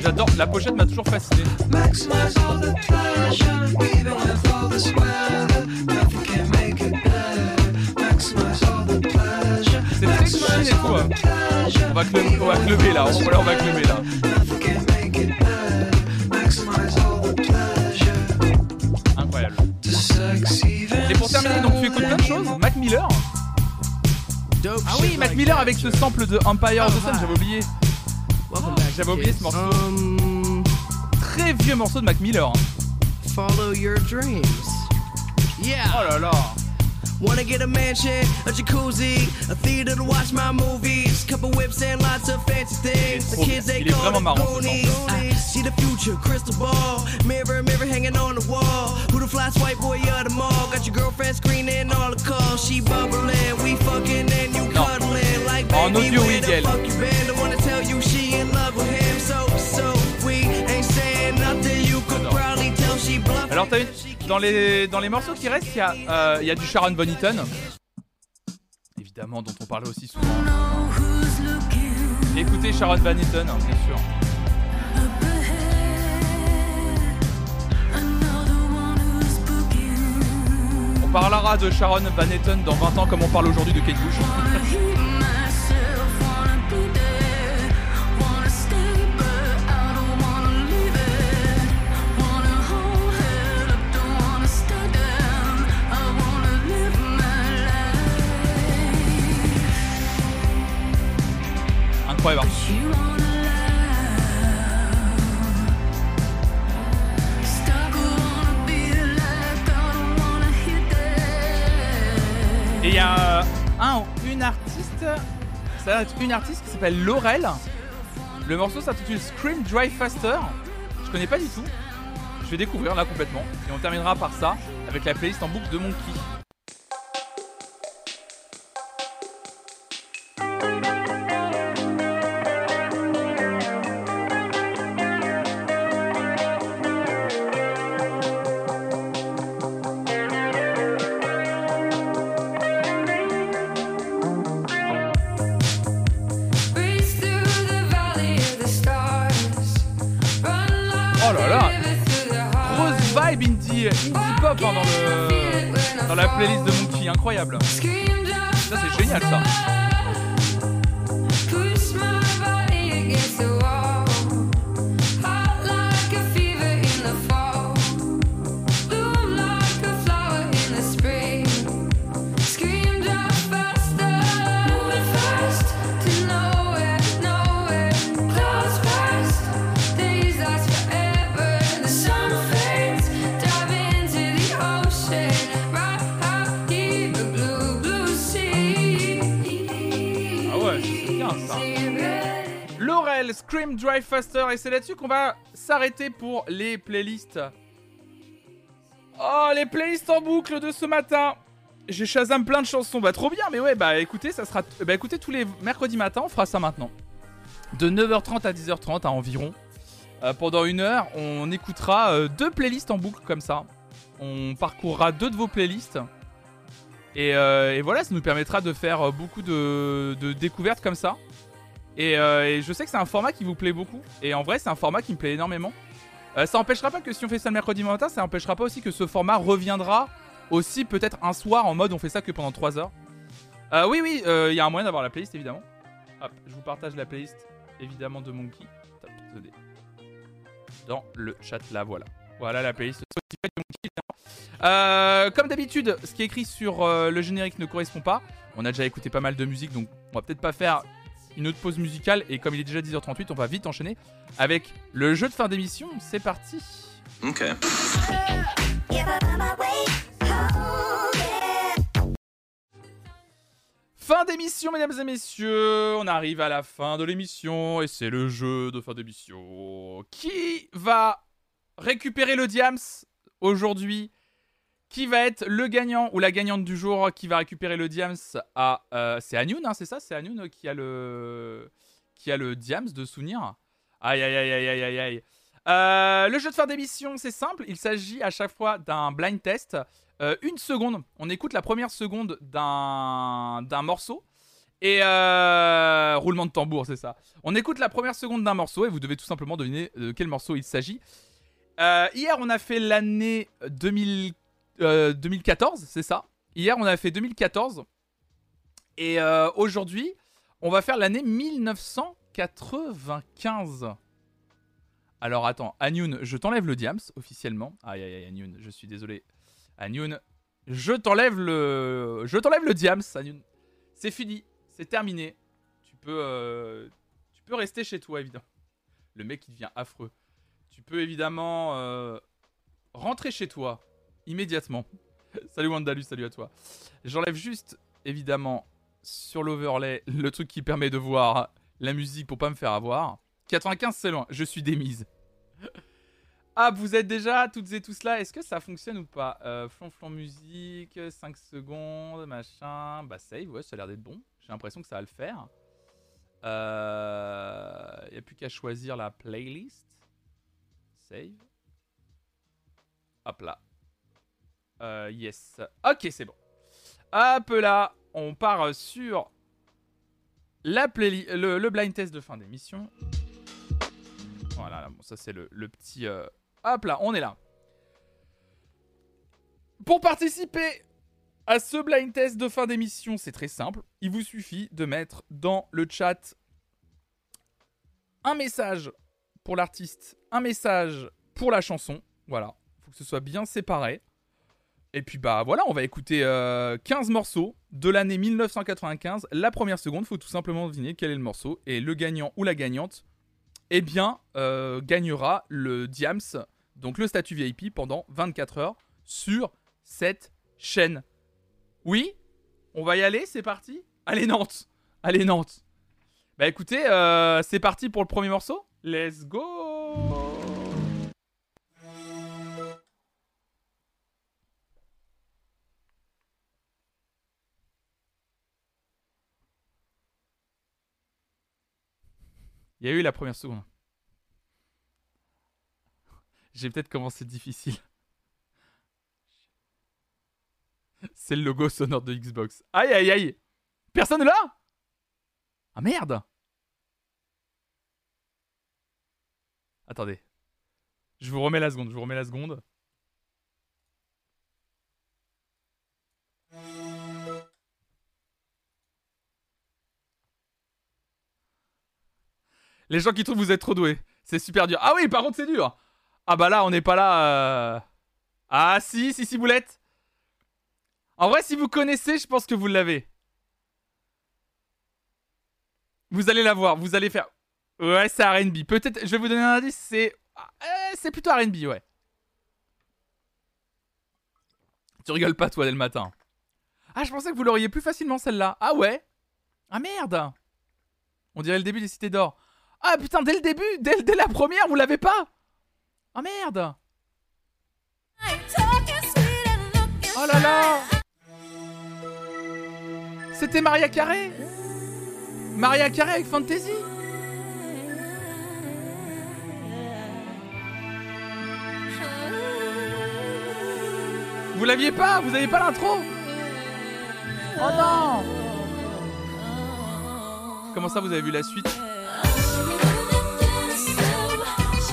J'adore, la pochette m'a toujours fasciné. C'est très chill et tout. hein. On va club- on va clubber là, on va clubber là. Ah oui, Mac Miller avec ce sample de Empire of the Sun, j'avais oublié. J'avais oublié ce morceau. Très vieux morceau de Mac Miller. hein. Follow your dreams. Yeah. Oh là là. Wanna get a mansion, a jacuzzi, a theater to watch my movies, couple whips and lots of fancy things. The kids they call the Goonies. I see the future, crystal ball, mirror, mirror hanging on the wall. Who the fly white boy of the mall? Got your girlfriend screening all the calls. She bubbling, we fucking and you cuddling like baby. where the fuck you been? I wanna tell you she in love with him, so Alors, t'as une- dans, les, dans les morceaux qui restent, il y, a, euh, y a du Sharon Eaton. Évidemment, dont on parlait aussi souvent. Écoutez Sharon Van hein, bien sûr. On parlera de Sharon Van dans 20 ans comme on parle aujourd'hui de Kate Bush. Et il y a euh, un ou une artiste, ça être une artiste qui s'appelle Laurel. Le morceau s'intitule Scream Drive Faster. Je connais pas du tout. Je vais découvrir là complètement. Et on terminera par ça avec la playlist en boucle de Monkey. Playlist de Monkey, incroyable. Ça c'est génial ça. Scream Drive Faster, et c'est là-dessus qu'on va s'arrêter pour les playlists. Oh, les playlists en boucle de ce matin. J'ai Shazam plein de chansons, bah trop bien, mais ouais, bah écoutez, ça sera. Bah écoutez, tous les mercredis matins, on fera ça maintenant. De 9h30 à 10h30 à environ. Euh, pendant une heure, on écoutera euh, deux playlists en boucle comme ça. On parcourra deux de vos playlists. Et, euh, voilà, ça nous permettra de faire beaucoup de découvertes comme ça. Et, euh, et je sais que c'est un format qui vous plaît beaucoup. Et en vrai, c'est un format qui me plaît énormément. Euh, ça empêchera pas que si on fait ça le mercredi matin, ça empêchera pas aussi que ce format reviendra aussi peut-être un soir en mode on fait ça que pendant 3 heures. Euh, oui, oui, il y a un moyen d'avoir la playlist évidemment. Hop, je vous partage la playlist évidemment de Monkey. Dans le chat là, voilà. Voilà la playlist Monkey. Euh, comme d'habitude, ce qui est écrit sur le générique ne correspond pas. On a déjà écouté pas mal de musique, donc on va peut-être pas faire une autre pause musicale. Et comme il est déjà 10h38, on va vite enchaîner avec le jeu de fin d'émission. C'est parti. Ok. Fin d'émission, mesdames et messieurs. On arrive à la fin de l'émission et c'est le jeu de fin d'émission. Qui va récupérer le Diams aujourd'hui Qui va être le gagnant ou la gagnante du jour qui va récupérer le Diams à euh, C'est Anoun, hein, c'est ça? C'est Anoun qui a le qui a le Diams de souvenir. Aïe aïe aïe aïe aïe aïe. Euh, le jeu de fin d'émission, c'est simple. Il s'agit à chaque fois d'un blind test. Euh, une seconde. On écoute la première seconde d'un d'un morceau. Et euh, roulement de tambour, c'est ça. On écoute la première seconde d'un morceau et vous devez tout simplement deviner de quel morceau il s'agit. Hier, on a fait l'année 2000, euh, 2014, c'est ça. Hier, on a fait 2014. Et euh, aujourd'hui, on va faire l'année 1995. Alors attends, Anyun, je t'enlève le diams officiellement. Aïe aïe aïe, Anyun, je suis désolé. Anyun, je t'enlève le, je t'enlève le diams, Anyun. C'est fini, c'est terminé. Tu peux, euh, tu peux rester chez toi évidemment. Le mec il devient affreux. Tu peux évidemment euh, rentrer chez toi immédiatement. salut Wandalus, salut à toi. J'enlève juste évidemment sur l'overlay le truc qui permet de voir la musique pour pas me faire avoir. 95 c'est loin, je suis démise. Ah, vous êtes déjà toutes et tous là. Est-ce que ça fonctionne ou pas? Euh, Flonflon musique, 5 secondes, machin. Bah, save, ouais, ça a l'air d'être bon. J'ai l'impression que ça va le faire. Il euh, n'y a plus qu'à choisir la playlist. Save. Hop là. Euh, yes. Ok, c'est bon. Hop là, on part sur la le, le blind test de fin d'émission. Voilà, ça c'est le, le petit... euh, Hop là, on est là. Pour participer à ce blind test de fin d'émission, c'est très simple. Il vous suffit de mettre dans le chat un message pour l'artiste, un message pour la chanson. Voilà, faut que ce soit bien séparé. Et puis bah voilà, on va écouter euh, 15 morceaux de l'année 1995. La première seconde, faut tout simplement deviner quel est le morceau. Et le gagnant ou la gagnante, eh bien, euh, gagnera le Diams, donc le statut VIP, pendant 24 heures sur cette chaîne. Oui? On va y aller, c'est parti? Allez Nantes Allez Nantes Bah écoutez, euh, c'est parti pour le premier morceau? Let's go Il y a eu la première seconde. J'ai peut-être commencé difficile. C'est le logo sonore de Xbox. Aïe aïe aïe Personne là? Ah merde Attendez. Je vous remets la seconde, je vous remets la seconde. Les gens qui trouvent vous êtes trop doués. C'est super dur. Ah oui, par contre, c'est dur. Ah bah là, on n'est pas là. euh. Ah si, si, si, boulette. En vrai, si vous connaissez, je pense que vous l'avez. Vous allez la voir, vous allez faire. Ouais, c'est RB. Peut-être, je vais vous donner un indice, c'est. Euh, c'est plutôt RB, ouais. Tu rigoles pas, toi, dès le matin. Ah, je pensais que vous l'auriez plus facilement, celle-là. Ah ouais? Ah merde On dirait le début des Cités d'Or. Ah putain, dès le début, dès, la première, vous l'avez pas Ah merde Oh là là C'était Maria Carré Maria Carré avec Fantasy Vous l'aviez pas Vous avez pas l'intro Oh non Comment ça vous avez vu la suite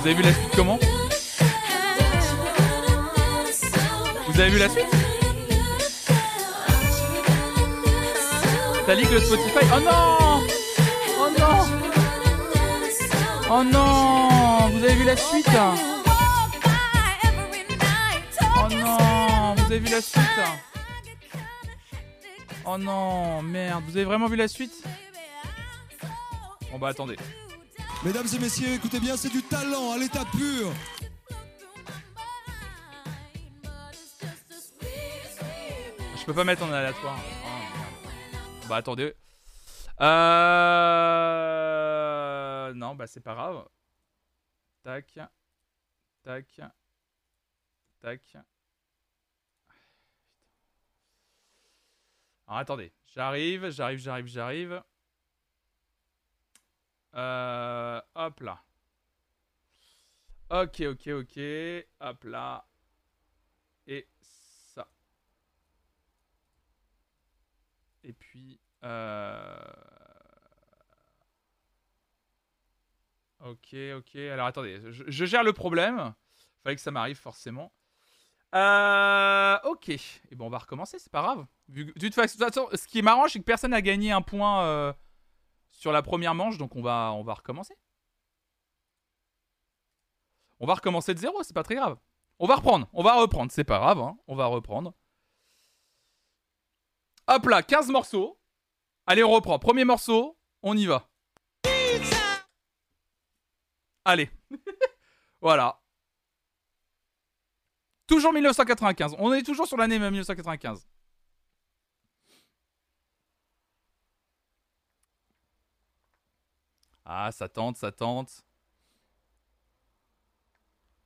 Vous avez vu la suite comment Vous avez vu la suite T'as dit que le Spotify Oh non Oh non Oh non Vous avez vu la suite Oh non Vous avez vu la suite Oh non Merde Vous avez vraiment vu la suite Bon bah attendez. Mesdames et messieurs, écoutez bien, c'est du talent à l'état pur. Je peux pas mettre en aléatoire. Oh. Bah attendez. Euh... Non, bah c'est pas grave. Tac. Tac. Tac. Alors attendez. J'arrive, j'arrive, j'arrive, j'arrive. Euh, hop là. Ok, ok, ok. Hop là. Et ça. Et puis... euh, Ok, ok. Alors attendez, je, gère le problème. Fallait que ça m'arrive forcément. Euh, ok. Et bon, on va recommencer, c'est pas grave. De toute façon, ce qui est marrant, c'est que personne n'a gagné un point sur la première manche, donc on va, on va recommencer. On va recommencer de zéro, c'est pas très grave. On va reprendre, on va reprendre, c'est pas grave, hein, on va reprendre. Hop là, 15 morceaux. Allez, on reprend. Premier morceau, on y va. Allez. voilà. Toujours 1995. On est toujours sur l'année 1995. Ah, ça tente, ça tente.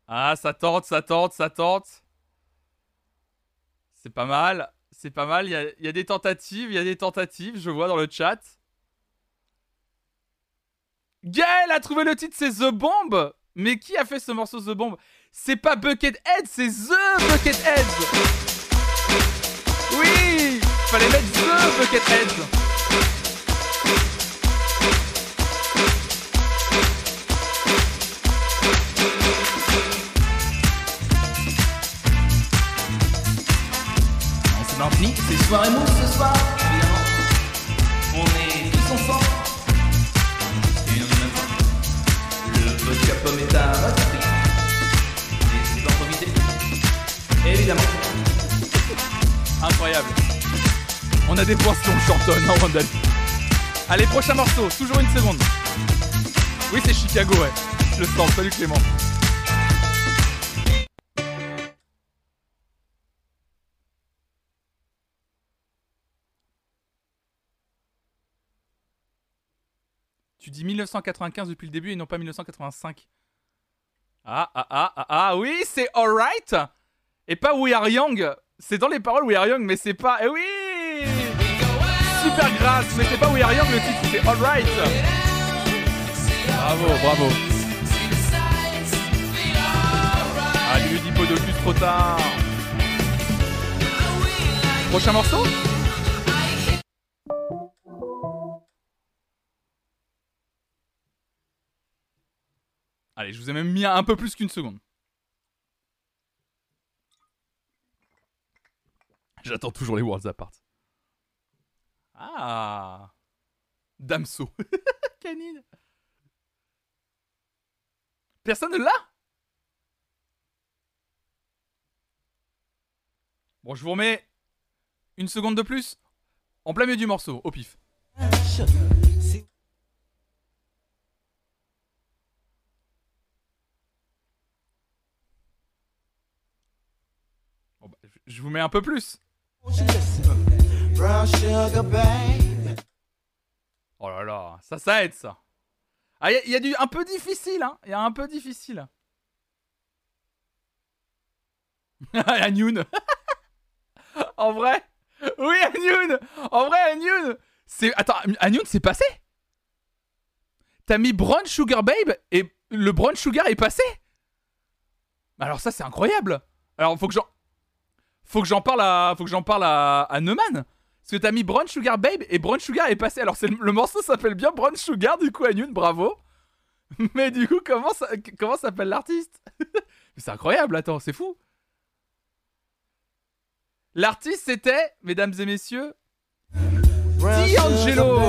Ah, ça tente, ça tente, ça tente. C'est pas mal. C'est pas mal. Il y a, des tentatives, il y a des tentatives, je vois dans le chat. Gaël a trouvé le titre, c'est The Bomb. Mais qui a fait ce morceau The Bomb? C'est pas Buckethead, c'est The Buckethead Oui Fallait mettre The Buckethead C'est mardi, c'est soirée mousse ce soir, évidemment. On est tous ensemble. C'est. Le vodka pomme est à votre à en profiter. Évidemment. Incroyable. On a des poissons chantonne en Randall. Allez, prochain morceau, toujours une seconde. Oui, c'est Chicago, ouais. Le stand, salut Clément. Tu dis 1995 depuis le début et non pas 1985. Ah, ah, ah, ah, ah, oui, c'est alright Et pas We Are Young. C'est dans les paroles We Are Young, mais c'est pas... Eh oui. Super grâce, mais c'est pas We Are Young le titre, c'est alright Bravo, bravo Prochain morceau? Allez, je vous ai même mis un peu plus qu'une seconde. J'attends toujours les Worlds Apart. Ah Damso. Canine. Personne ne l'a? Bon, je vous remets une seconde de plus. En plein milieu du morceau, au pif. Bah, je- vous mets un peu plus. Oh là là, ça, ça aide ça. Ah, il y, a- du un peu difficile, hein. Il y a un peu difficile. Anyun. en vrai? Oui, Anyun En vrai, Anyun C'est... Attends, Anyun, c'est passé? T'as mis Brown Sugar Babe et le Brown Sugar est passé? Alors ça, c'est incroyable! Alors, faut que j'en... Faut que j'en parle à... Faut que j'en parle à... à Neumann. Parce que t'as mis Brown Sugar Babe et Brown Sugar est passé. Alors, le... morceau s'appelle bien Brown Sugar, du coup, Anyun, bravo. Mais du coup, comment ça... Comment s'appelle l'artiste? C'est incroyable, attends, c'est fou L'artiste c'était, mesdames et messieurs, D'Angelo.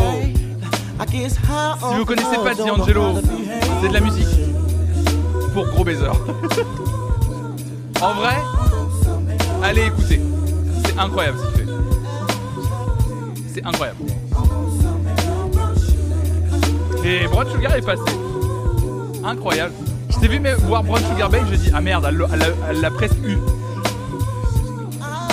Si vous connaissez pas D'Angelo, c'est de la musique pour gros baisers. en vrai, allez écouter. C'est incroyable ce qu'il fait. C'est incroyable. Et Brown Sugar est passé. Incroyable. Je t'ai vu voir Brown Sugar Babe, j'ai dit ah merde, elle l'a presque eu.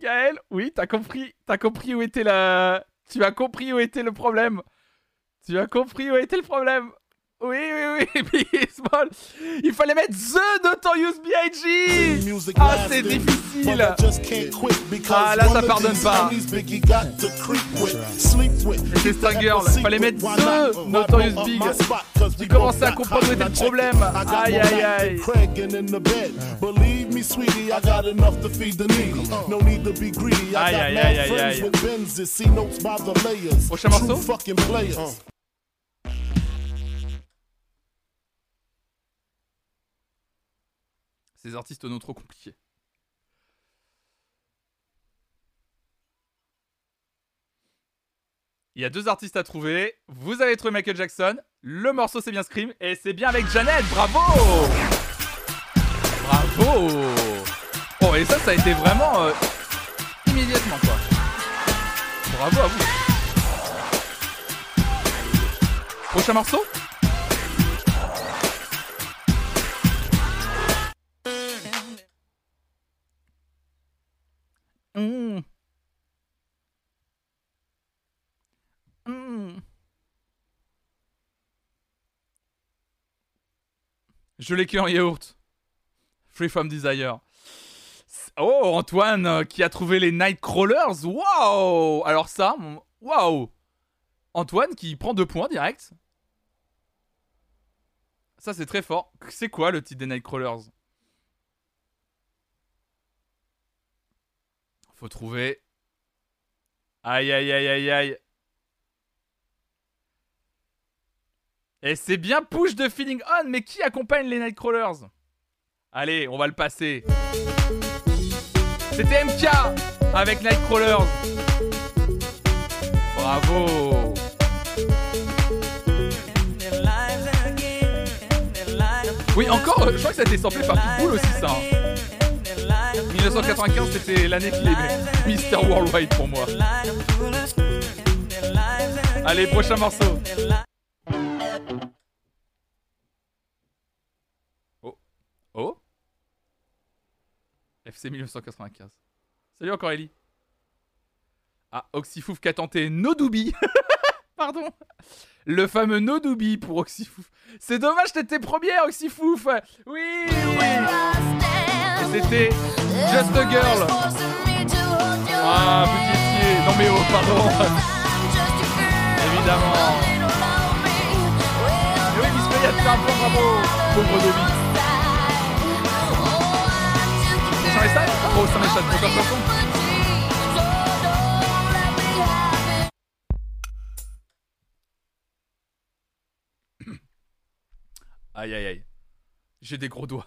Gaël, oui, t'as compris, t'as compris où était la... Tu as compris où était le problème. Tu as compris où était le problème. Oui, oui, oui, Biggie Small. Il fallait mettre The Notorious B.I.G. Ah, c'est difficile. Ah, là, ça pardonne pas. C'est Stranger, il fallait mettre The Notorious Big. Tu commençais à comprendre où était le problème. Aïe, aïe, aïe. Cragging in the bed. Believe me, sweetie, Ces artistes non trop compliqués. Il y a deux artistes à trouver. Vous avez trouvé Michael Jackson. Le morceau c'est bien Scream. Et c'est bien avec Janet. Bravo Bravo Oh et ça ça a été vraiment euh, immédiatement quoi. Bravo à vous. Prochain morceau? Mmh. Mmh. Je l'ai en yaourt. Free from desire. Oh, Antoine euh, qui a trouvé les Nightcrawlers. Waouh Alors ça, waouh Antoine qui prend deux points direct. Ça, c'est très fort. C'est quoi le titre des Nightcrawlers? Faut trouver. Aïe, aïe, aïe, aïe, aïe. Et c'est bien push de Feeling On, mais qui accompagne les Nightcrawlers? Allez, on va le passer. C'était MK avec Nightcrawlers. Bravo. Oui, encore, euh, je crois que ça a été samplé par Pitbull aussi, ça. Hein. 1995, c'était l'année qu'il aimait. Mister Worldwide pour moi. Allez, prochain morceau. Oh. Oh. FC 1995. Salut encore Ellie. Ah, Oxyfouf qui a tenté Nodoubi. Pardon. Le fameux Nodoubi pour Oxyfouf. C'est dommage, t'étais première Oxyfouf. Oui, oui. C'était Just a Girl. Ah, petit pied. Non mais oh, pardon. Évidemment. Et oui, Miss Payette fait un point, bravo. Pauvre Dobby. Prochain message Oh, ça m'échappe. Prochaine chanson Aïe aïe aïe. J'ai des gros doigts.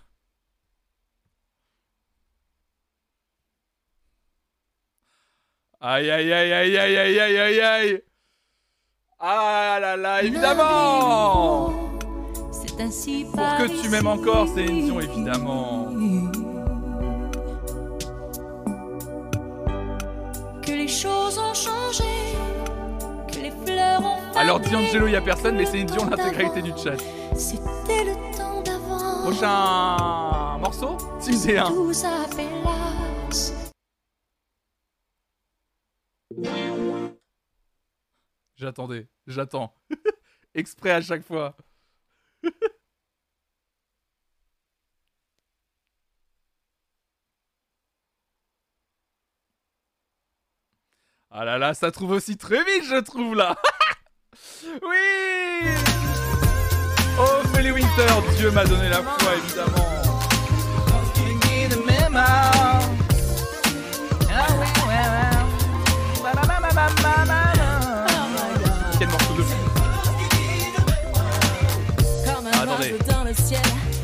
Aïe aïe aïe aïe aïe aïe aïe aïe aïe. Ah là là, évidemment C'est ainsi Pour que tu m'aimes encore, c'est Dion, évidemment. Que les choses ont changé, que les fleurs ont Alors D'Angelo, y a personne, mais c'est Dion l'intégralité du chat. C'était le temps d'avant. Prochain morceau D1. Tous appelados. J'attendais, j'attends. Exprès à chaque fois. Ah là là, ça trouve aussi très vite, je trouve là. oui. Oh, Feli Winter, Dieu m'a donné la foi, évidemment. Quel morceau de fou. Ah, attendez.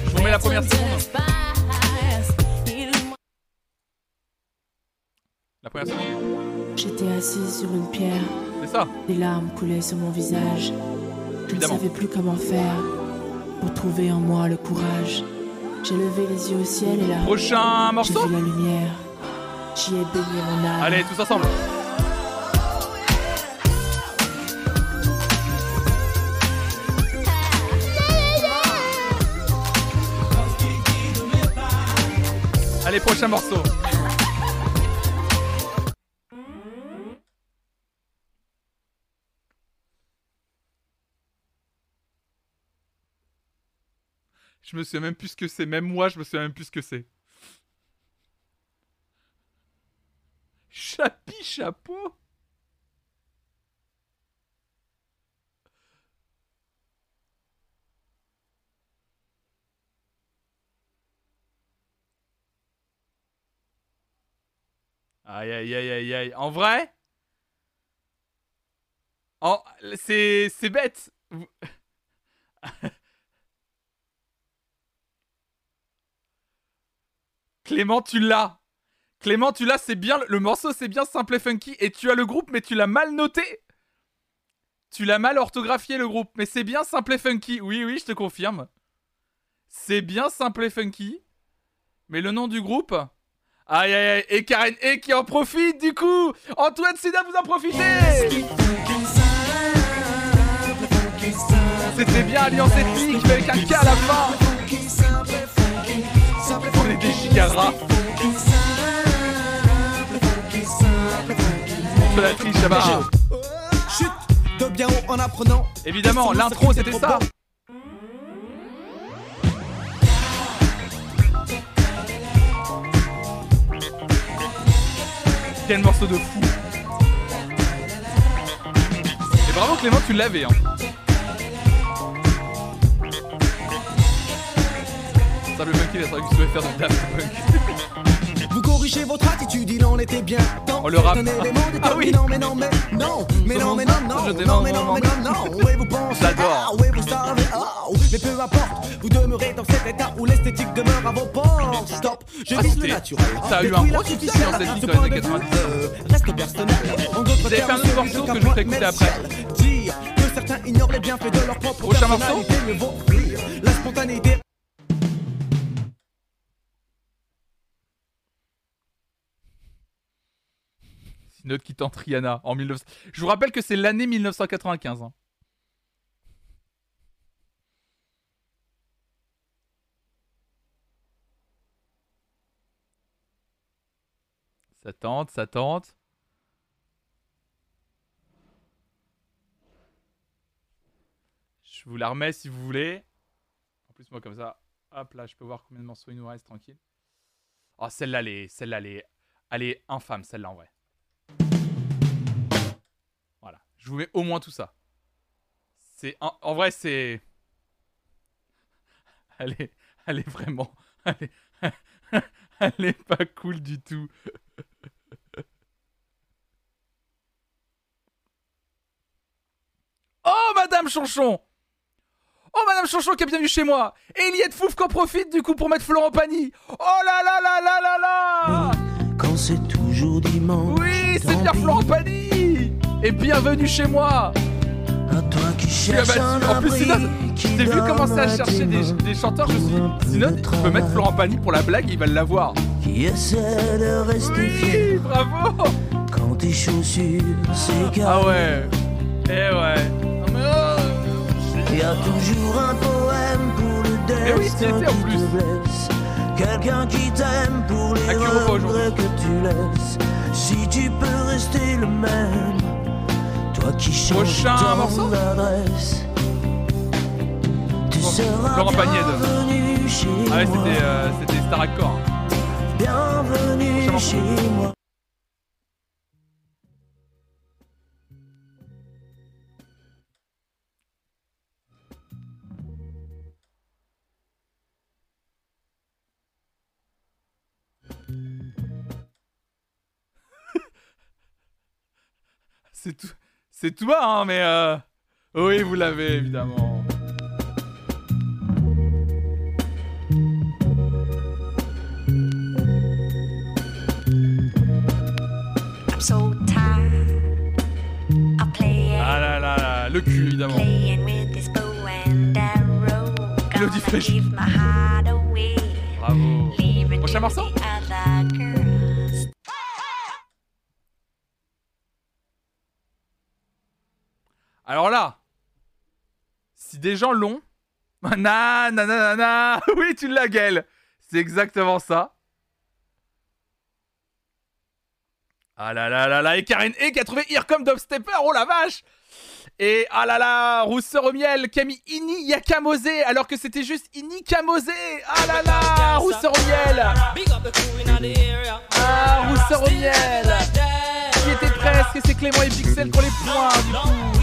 Je vous remets la première seconde. La première seconde. J'étais assise sur une pierre. C'est ça. Des larmes coulaient sur mon visage. Je Évidemment. ne savais plus comment faire pour trouver en moi le courage. J'ai levé les yeux au ciel et là. Prochain morceau J'ai vu la lumière. J'y ai baigné mon âme. Allez, tous ensemble. Allez, prochain morceau. Je me souviens même plus ce que c'est. Même moi, je me souviens même plus ce que c'est. Chapi chapeau Aïe aïe aïe aïe aïe. En vrai. C'est... Bête. Clément, tu l'as. Clément, tu l'as, c'est bien. Le morceau, c'est bien simple et funky. Et tu as le groupe, mais tu l'as mal noté. Tu l'as mal orthographié, le groupe. Mais c'est bien simple et funky. Oui, oui, je te confirme. C'est bien simple et funky. Mais le nom du groupe. Aïe, aïe, aïe. Et Karen et qui en profite, du coup. Antoine Sida, vous en profitez. C'était bien Alliance Ethnique, mais avec un K à la fin. On est des gigaras. la triche là-bas. Chute de bien haut en apprenant. Évidemment, l'intro c'était ça. Quel morceau de fou. Et bravo Clément, tu l'avais. Hein. Sable Monkey, il a fallu que tu devais faire de Daft Punk. Vous corrigez votre attitude, il en était bien temps. Oh, le rap. Un Ah oui. déterminant, mais non, mais non, mais non, mais non, non, non, mais non, non, mais non, non. Oui, vous pensez, ah, oui, vous savez, ah, mais peu importe, vous demeurez dans cet état où l'esthétique demeure à vos portes. Stop, je Ah, vise le naturel. ça a eu un gros succès dans cette Ce vie dans les années vue, 90. euh, Reste personnel. En d'autres un termes, celui morceau que je vous écouter après. Dire que certains ignorent les bienfaits de leur propre Prochain morceau personnalité, mieux vaut. La spontanéité Note qui tente Rihanna en 19... Je vous rappelle que c'est l'année 1995. hein. Ça tente, ça tente. Je vous la remets si vous voulez. En plus, moi, comme ça, hop là, je peux voir combien de morceaux il nous reste tranquille. Oh, celle-là, elle celle-là, elle elle est infâme, celle-là, en vrai. Je vous mets au moins tout ça. C'est en, en vrai, c'est. Elle est, elle est vraiment, elle est, elle est pas cool du tout. Oh, Madame Chanchon Oh, Madame Chanchon qui est bienvenue chez moi Et il y a de fouf qu'en profite du coup pour mettre Florent Pagny Oh là là là là là là Quand c'est toujours dimanche. Oui, c'est bien Florent Pagny Et bienvenue chez moi À toi qui Je suis abattu. En plus, j'ai vu commencer à chercher des, des chanteurs, je me suis dit, sinon, je peux mettre Florent Pagny pour la blague, il va l'avoir. Qui essaie de rester Oui, fier bravo quand tes chaussures. Ah ouais Eh ouais mais oh, Y a toujours un poème pour le Eh oui, destin en plus. te blesse. Quelqu'un qui t'aime pour les revoit regrets que tu laisses. Si tu peux rester le même, toi qui changes Prochain ton morceau adresse. Tu seras de- bienvenu chez Ah ouais, c'était euh, c'était Star Accord. Bienvenue chez moi. C'est tout, c'est tout bas, hein, mais euh... oui, vous l'avez évidemment. I'm so tired of playing, Ah là là là, le cul évidemment. playing with this bow and des gens l'ont, na na na na oui tu l'as gueule, c'est exactement ça. Ah là là là là, et Karen E qui a trouvé Here Come Dubstepper, oh la vache. Et ah là là, rousseur au miel qui a mis Ini Yakamose alors que c'était juste Ini Kamose Ah là là, rousseur au miel. Ah, rousseur au miel. Qui était presque et c'est Clément et Pixel pour les points du coup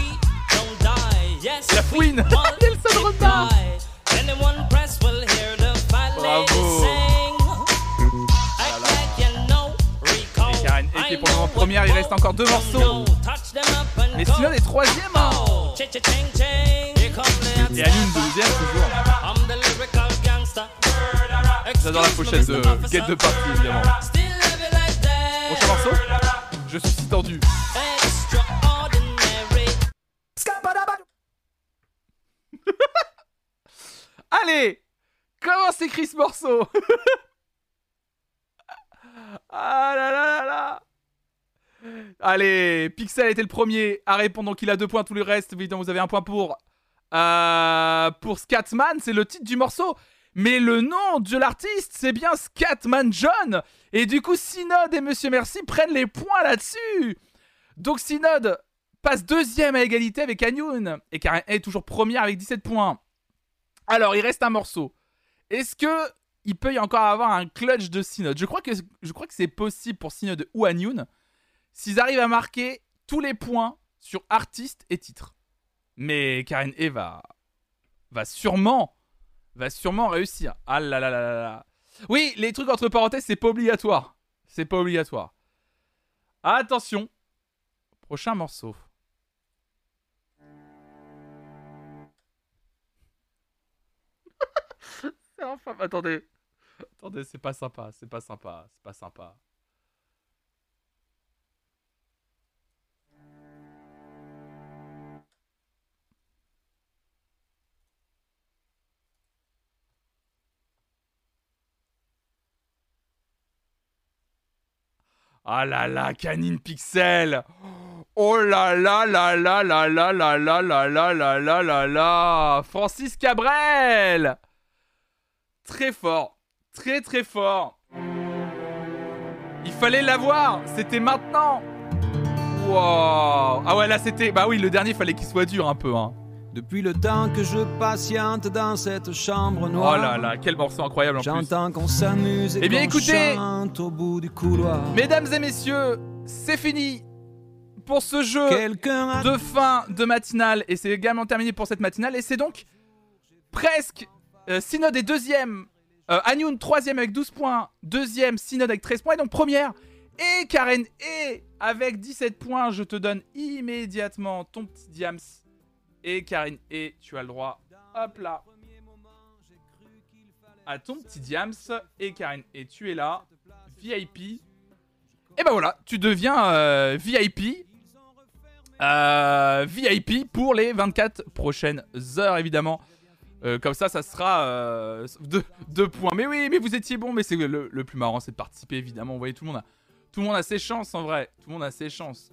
La fouine. Nelson Rosa Bravo. Et Karen pour le moment première, il reste encore deux morceaux. Mais Sinon est troisième. Hein. Et Aline deuxième toujours. J'adore la pochette de Get de Party évidemment. Prochain morceau Je suis si tendu. Allez Comment s'écrit ce morceau Ah là là là là Allez, Pixel était le premier à répondre, donc il a deux points. Tous les restes, évidemment, vous avez un point pour. Euh, pour Scatman, c'est le titre du morceau. Mais le nom de l'artiste, c'est bien Scatman John. Et du coup, Synod et Monsieur Merci prennent les points là-dessus. Donc Synod passe deuxième à égalité avec Anyun. Et Karen est toujours première avec 17 points. Alors, il reste un morceau. Est-ce que il peut y encore avoir un clutch de Synod je crois, que, c'est possible pour Synod ou Anyun s'ils arrivent à marquer tous les points sur artiste et titre. Mais Karen E va, sûrement va sûrement réussir. Ah là là là là. Oui, les trucs entre parenthèses, c'est pas obligatoire. C'est pas obligatoire. Attention. Prochain morceau. C'est enfin... Attendez. Attendez, c'est pas sympa, c'est pas sympa, c'est pas sympa. Ah là là, Canine Pixel Oh là là là là là là là là là là là là là là Francis Cabrel Très fort, très très fort. Il fallait l'avoir, c'était maintenant. Wow. Ah ouais là c'était, bah oui le dernier fallait qu'il soit dur un peu hein. Depuis le temps que je patiente dans cette chambre noire. Oh là là, quel morceau incroyable en plus. J'entends qu'on s'amuse et Eh bien, qu'on écoutez, chante au bout du couloir. Mesdames et messieurs, c'est fini pour ce jeu de fin de matinale et c'est également terminé pour cette matinale et c'est donc presque euh, Synod est deuxième, euh, Anyun troisième avec 12 points, deuxième Synod avec 13 points. Et donc première et Karen et avec 17 points je te donne immédiatement ton petit diams. Et Karine et tu as le droit hop là à ton petit diams. Et Karine et tu es là VIP et ben voilà, tu deviens euh, VIP. Euh, VIP pour les 24 prochaines heures, évidemment. Euh, comme ça, ça sera euh, deux, points. Mais oui, mais vous étiez bon. Mais c'est le, le plus marrant, c'est de participer, évidemment. Vous voyez, tout le monde a, tout le monde a ses chances en vrai. Tout le monde a ses chances.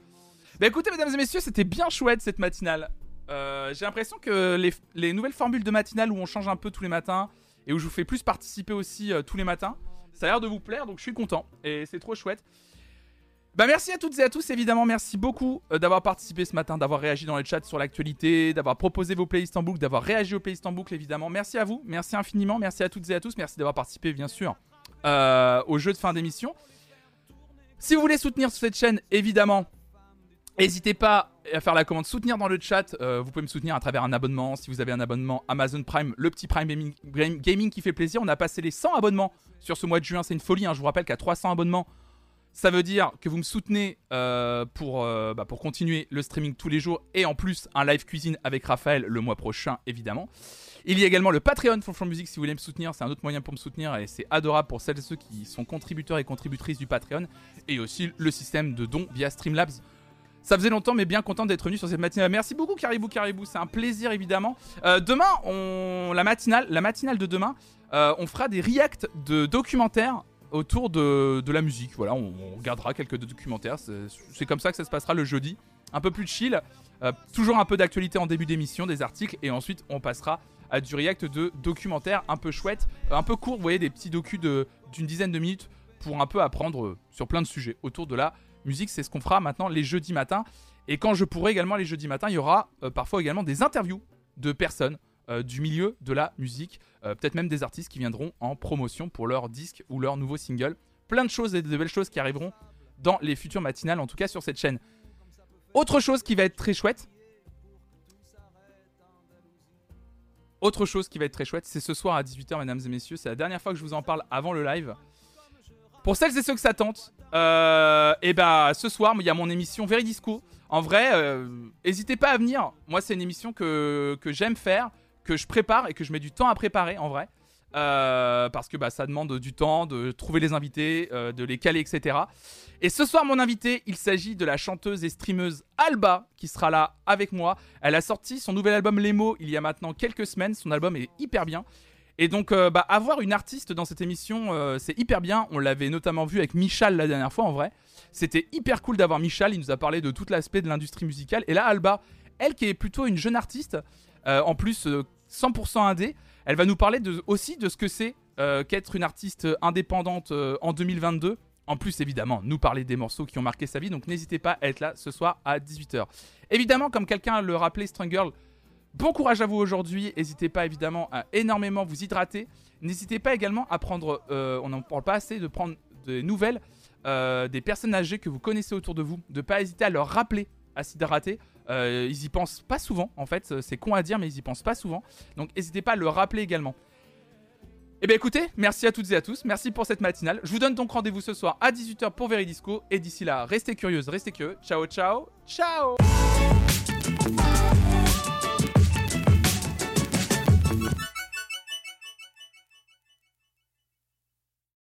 Bah écoutez, mesdames et messieurs, c'était bien chouette cette matinale. Euh, J'ai l'impression que les, les nouvelles formules de matinale où on change un peu tous les matins et où je vous fais plus participer aussi tous les matins, ça a l'air de vous plaire. Donc je suis content et c'est trop chouette. Bah merci à toutes et à tous évidemment, merci beaucoup euh, d'avoir participé ce matin, d'avoir réagi dans le chat sur l'actualité, d'avoir proposé vos playlists en d'avoir réagi aux playlists en boucle évidemment. Merci à vous, merci infiniment, merci à toutes et à tous, merci d'avoir participé bien sûr euh, au jeu de fin d'émission. Si vous voulez soutenir cette chaîne évidemment, N'hésitez pas à faire la commande soutenir dans le chat. Euh, vous pouvez me soutenir à travers un abonnement. Si vous avez un abonnement Amazon Prime, le petit Prime Gaming, Gaming qui fait plaisir. On a passé les 100 abonnements sur ce mois de juin. C'est une folie. hein. Je vous rappelle qu'à 300 abonnements, ça veut dire que vous me soutenez euh, pour, euh, bah, pour continuer le streaming tous les jours. Et en plus, un live cuisine avec Raphaël le mois prochain, évidemment. Il y a également le Patreon for From Music si vous voulez me soutenir. C'est un autre moyen pour me soutenir et c'est adorable pour celles et ceux qui sont contributeurs et contributrices du Patreon. Et aussi le système de dons via Streamlabs. Ça faisait longtemps, mais bien content d'être venu sur cette matinale. Merci beaucoup, Caribou Caribou. C'est un plaisir, évidemment. Euh, demain, la, matinale, la matinale de demain, on fera des reacts de documentaires autour de, de la musique. Voilà, on, on regardera quelques documentaires. C'est comme ça que ça se passera le jeudi. Un peu plus chill. Euh, toujours un peu d'actualité en début d'émission, des articles. Et ensuite, on passera à du react de documentaires un peu chouettes, un peu courts. Vous voyez, des petits docus d'une dizaine de minutes pour un peu apprendre euh, sur plein de sujets autour de la musique. C'est ce qu'on fera maintenant les jeudis matins. Et quand je pourrai également les jeudis matins, il y aura euh, parfois également des interviews de personnes euh, du milieu de la musique. Euh, Peut-être même des artistes qui viendront en promotion pour leur disque ou leur nouveau single. Plein de choses et de belles choses qui arriveront dans les futures matinales, en tout cas sur cette chaîne. Autre chose qui va être très chouette. Autre chose qui va être très chouette, c'est ce soir à 18h, mesdames et messieurs. C'est la dernière fois que je vous en parle avant le live. Pour celles et ceux que ça tente, euh, et bah ce soir, il y a mon émission Veridisco. En vrai, n'hésitez pas à venir. Moi, c'est une émission que, que j'aime faire, que je prépare et que je mets du temps à préparer en vrai. Euh, parce que bah, ça demande du temps de trouver les invités, euh, de les caler, etc. Et ce soir, mon invité, il s'agit de la chanteuse et streameuse Alba qui sera là avec moi. Elle a sorti son nouvel album Les mots il y a maintenant quelques semaines. Son album est hyper bien. Et donc, euh, bah, avoir une artiste dans cette émission, c'est hyper bien. On l'avait notamment vu avec Michal la dernière fois en vrai. C'était hyper cool d'avoir Michal. Il nous a parlé de tout l'aspect de l'industrie musicale. Et là, Alba, elle qui est plutôt une jeune artiste, en plus euh, 100% indé, elle va nous parler de, aussi de ce que c'est euh, qu'être une artiste indépendante euh, en 2022 en plus évidemment nous parler des morceaux qui ont marqué sa vie. Donc n'hésitez pas à être là ce soir à 18h. Évidemment, comme quelqu'un le rappelait, Girl, bon courage à vous aujourd'hui. N'hésitez pas évidemment à énormément vous hydrater. N'hésitez pas également à prendre, euh, on n'en parle pas assez, de prendre des nouvelles euh, des personnes âgées que vous connaissez autour de vous. De pas hésiter à leur rappeler à s'hydrater. Euh, ils y pensent pas souvent en fait. C'est con à dire, mais ils y pensent pas souvent. Donc n'hésitez pas à le rappeler également. Eh bien écoutez, merci à toutes et à tous, merci pour cette matinale. Je vous donne donc rendez-vous ce soir à 18h pour Veridisco. Et d'ici là, restez curieuses, restez curieux. Ciao, ciao, ciao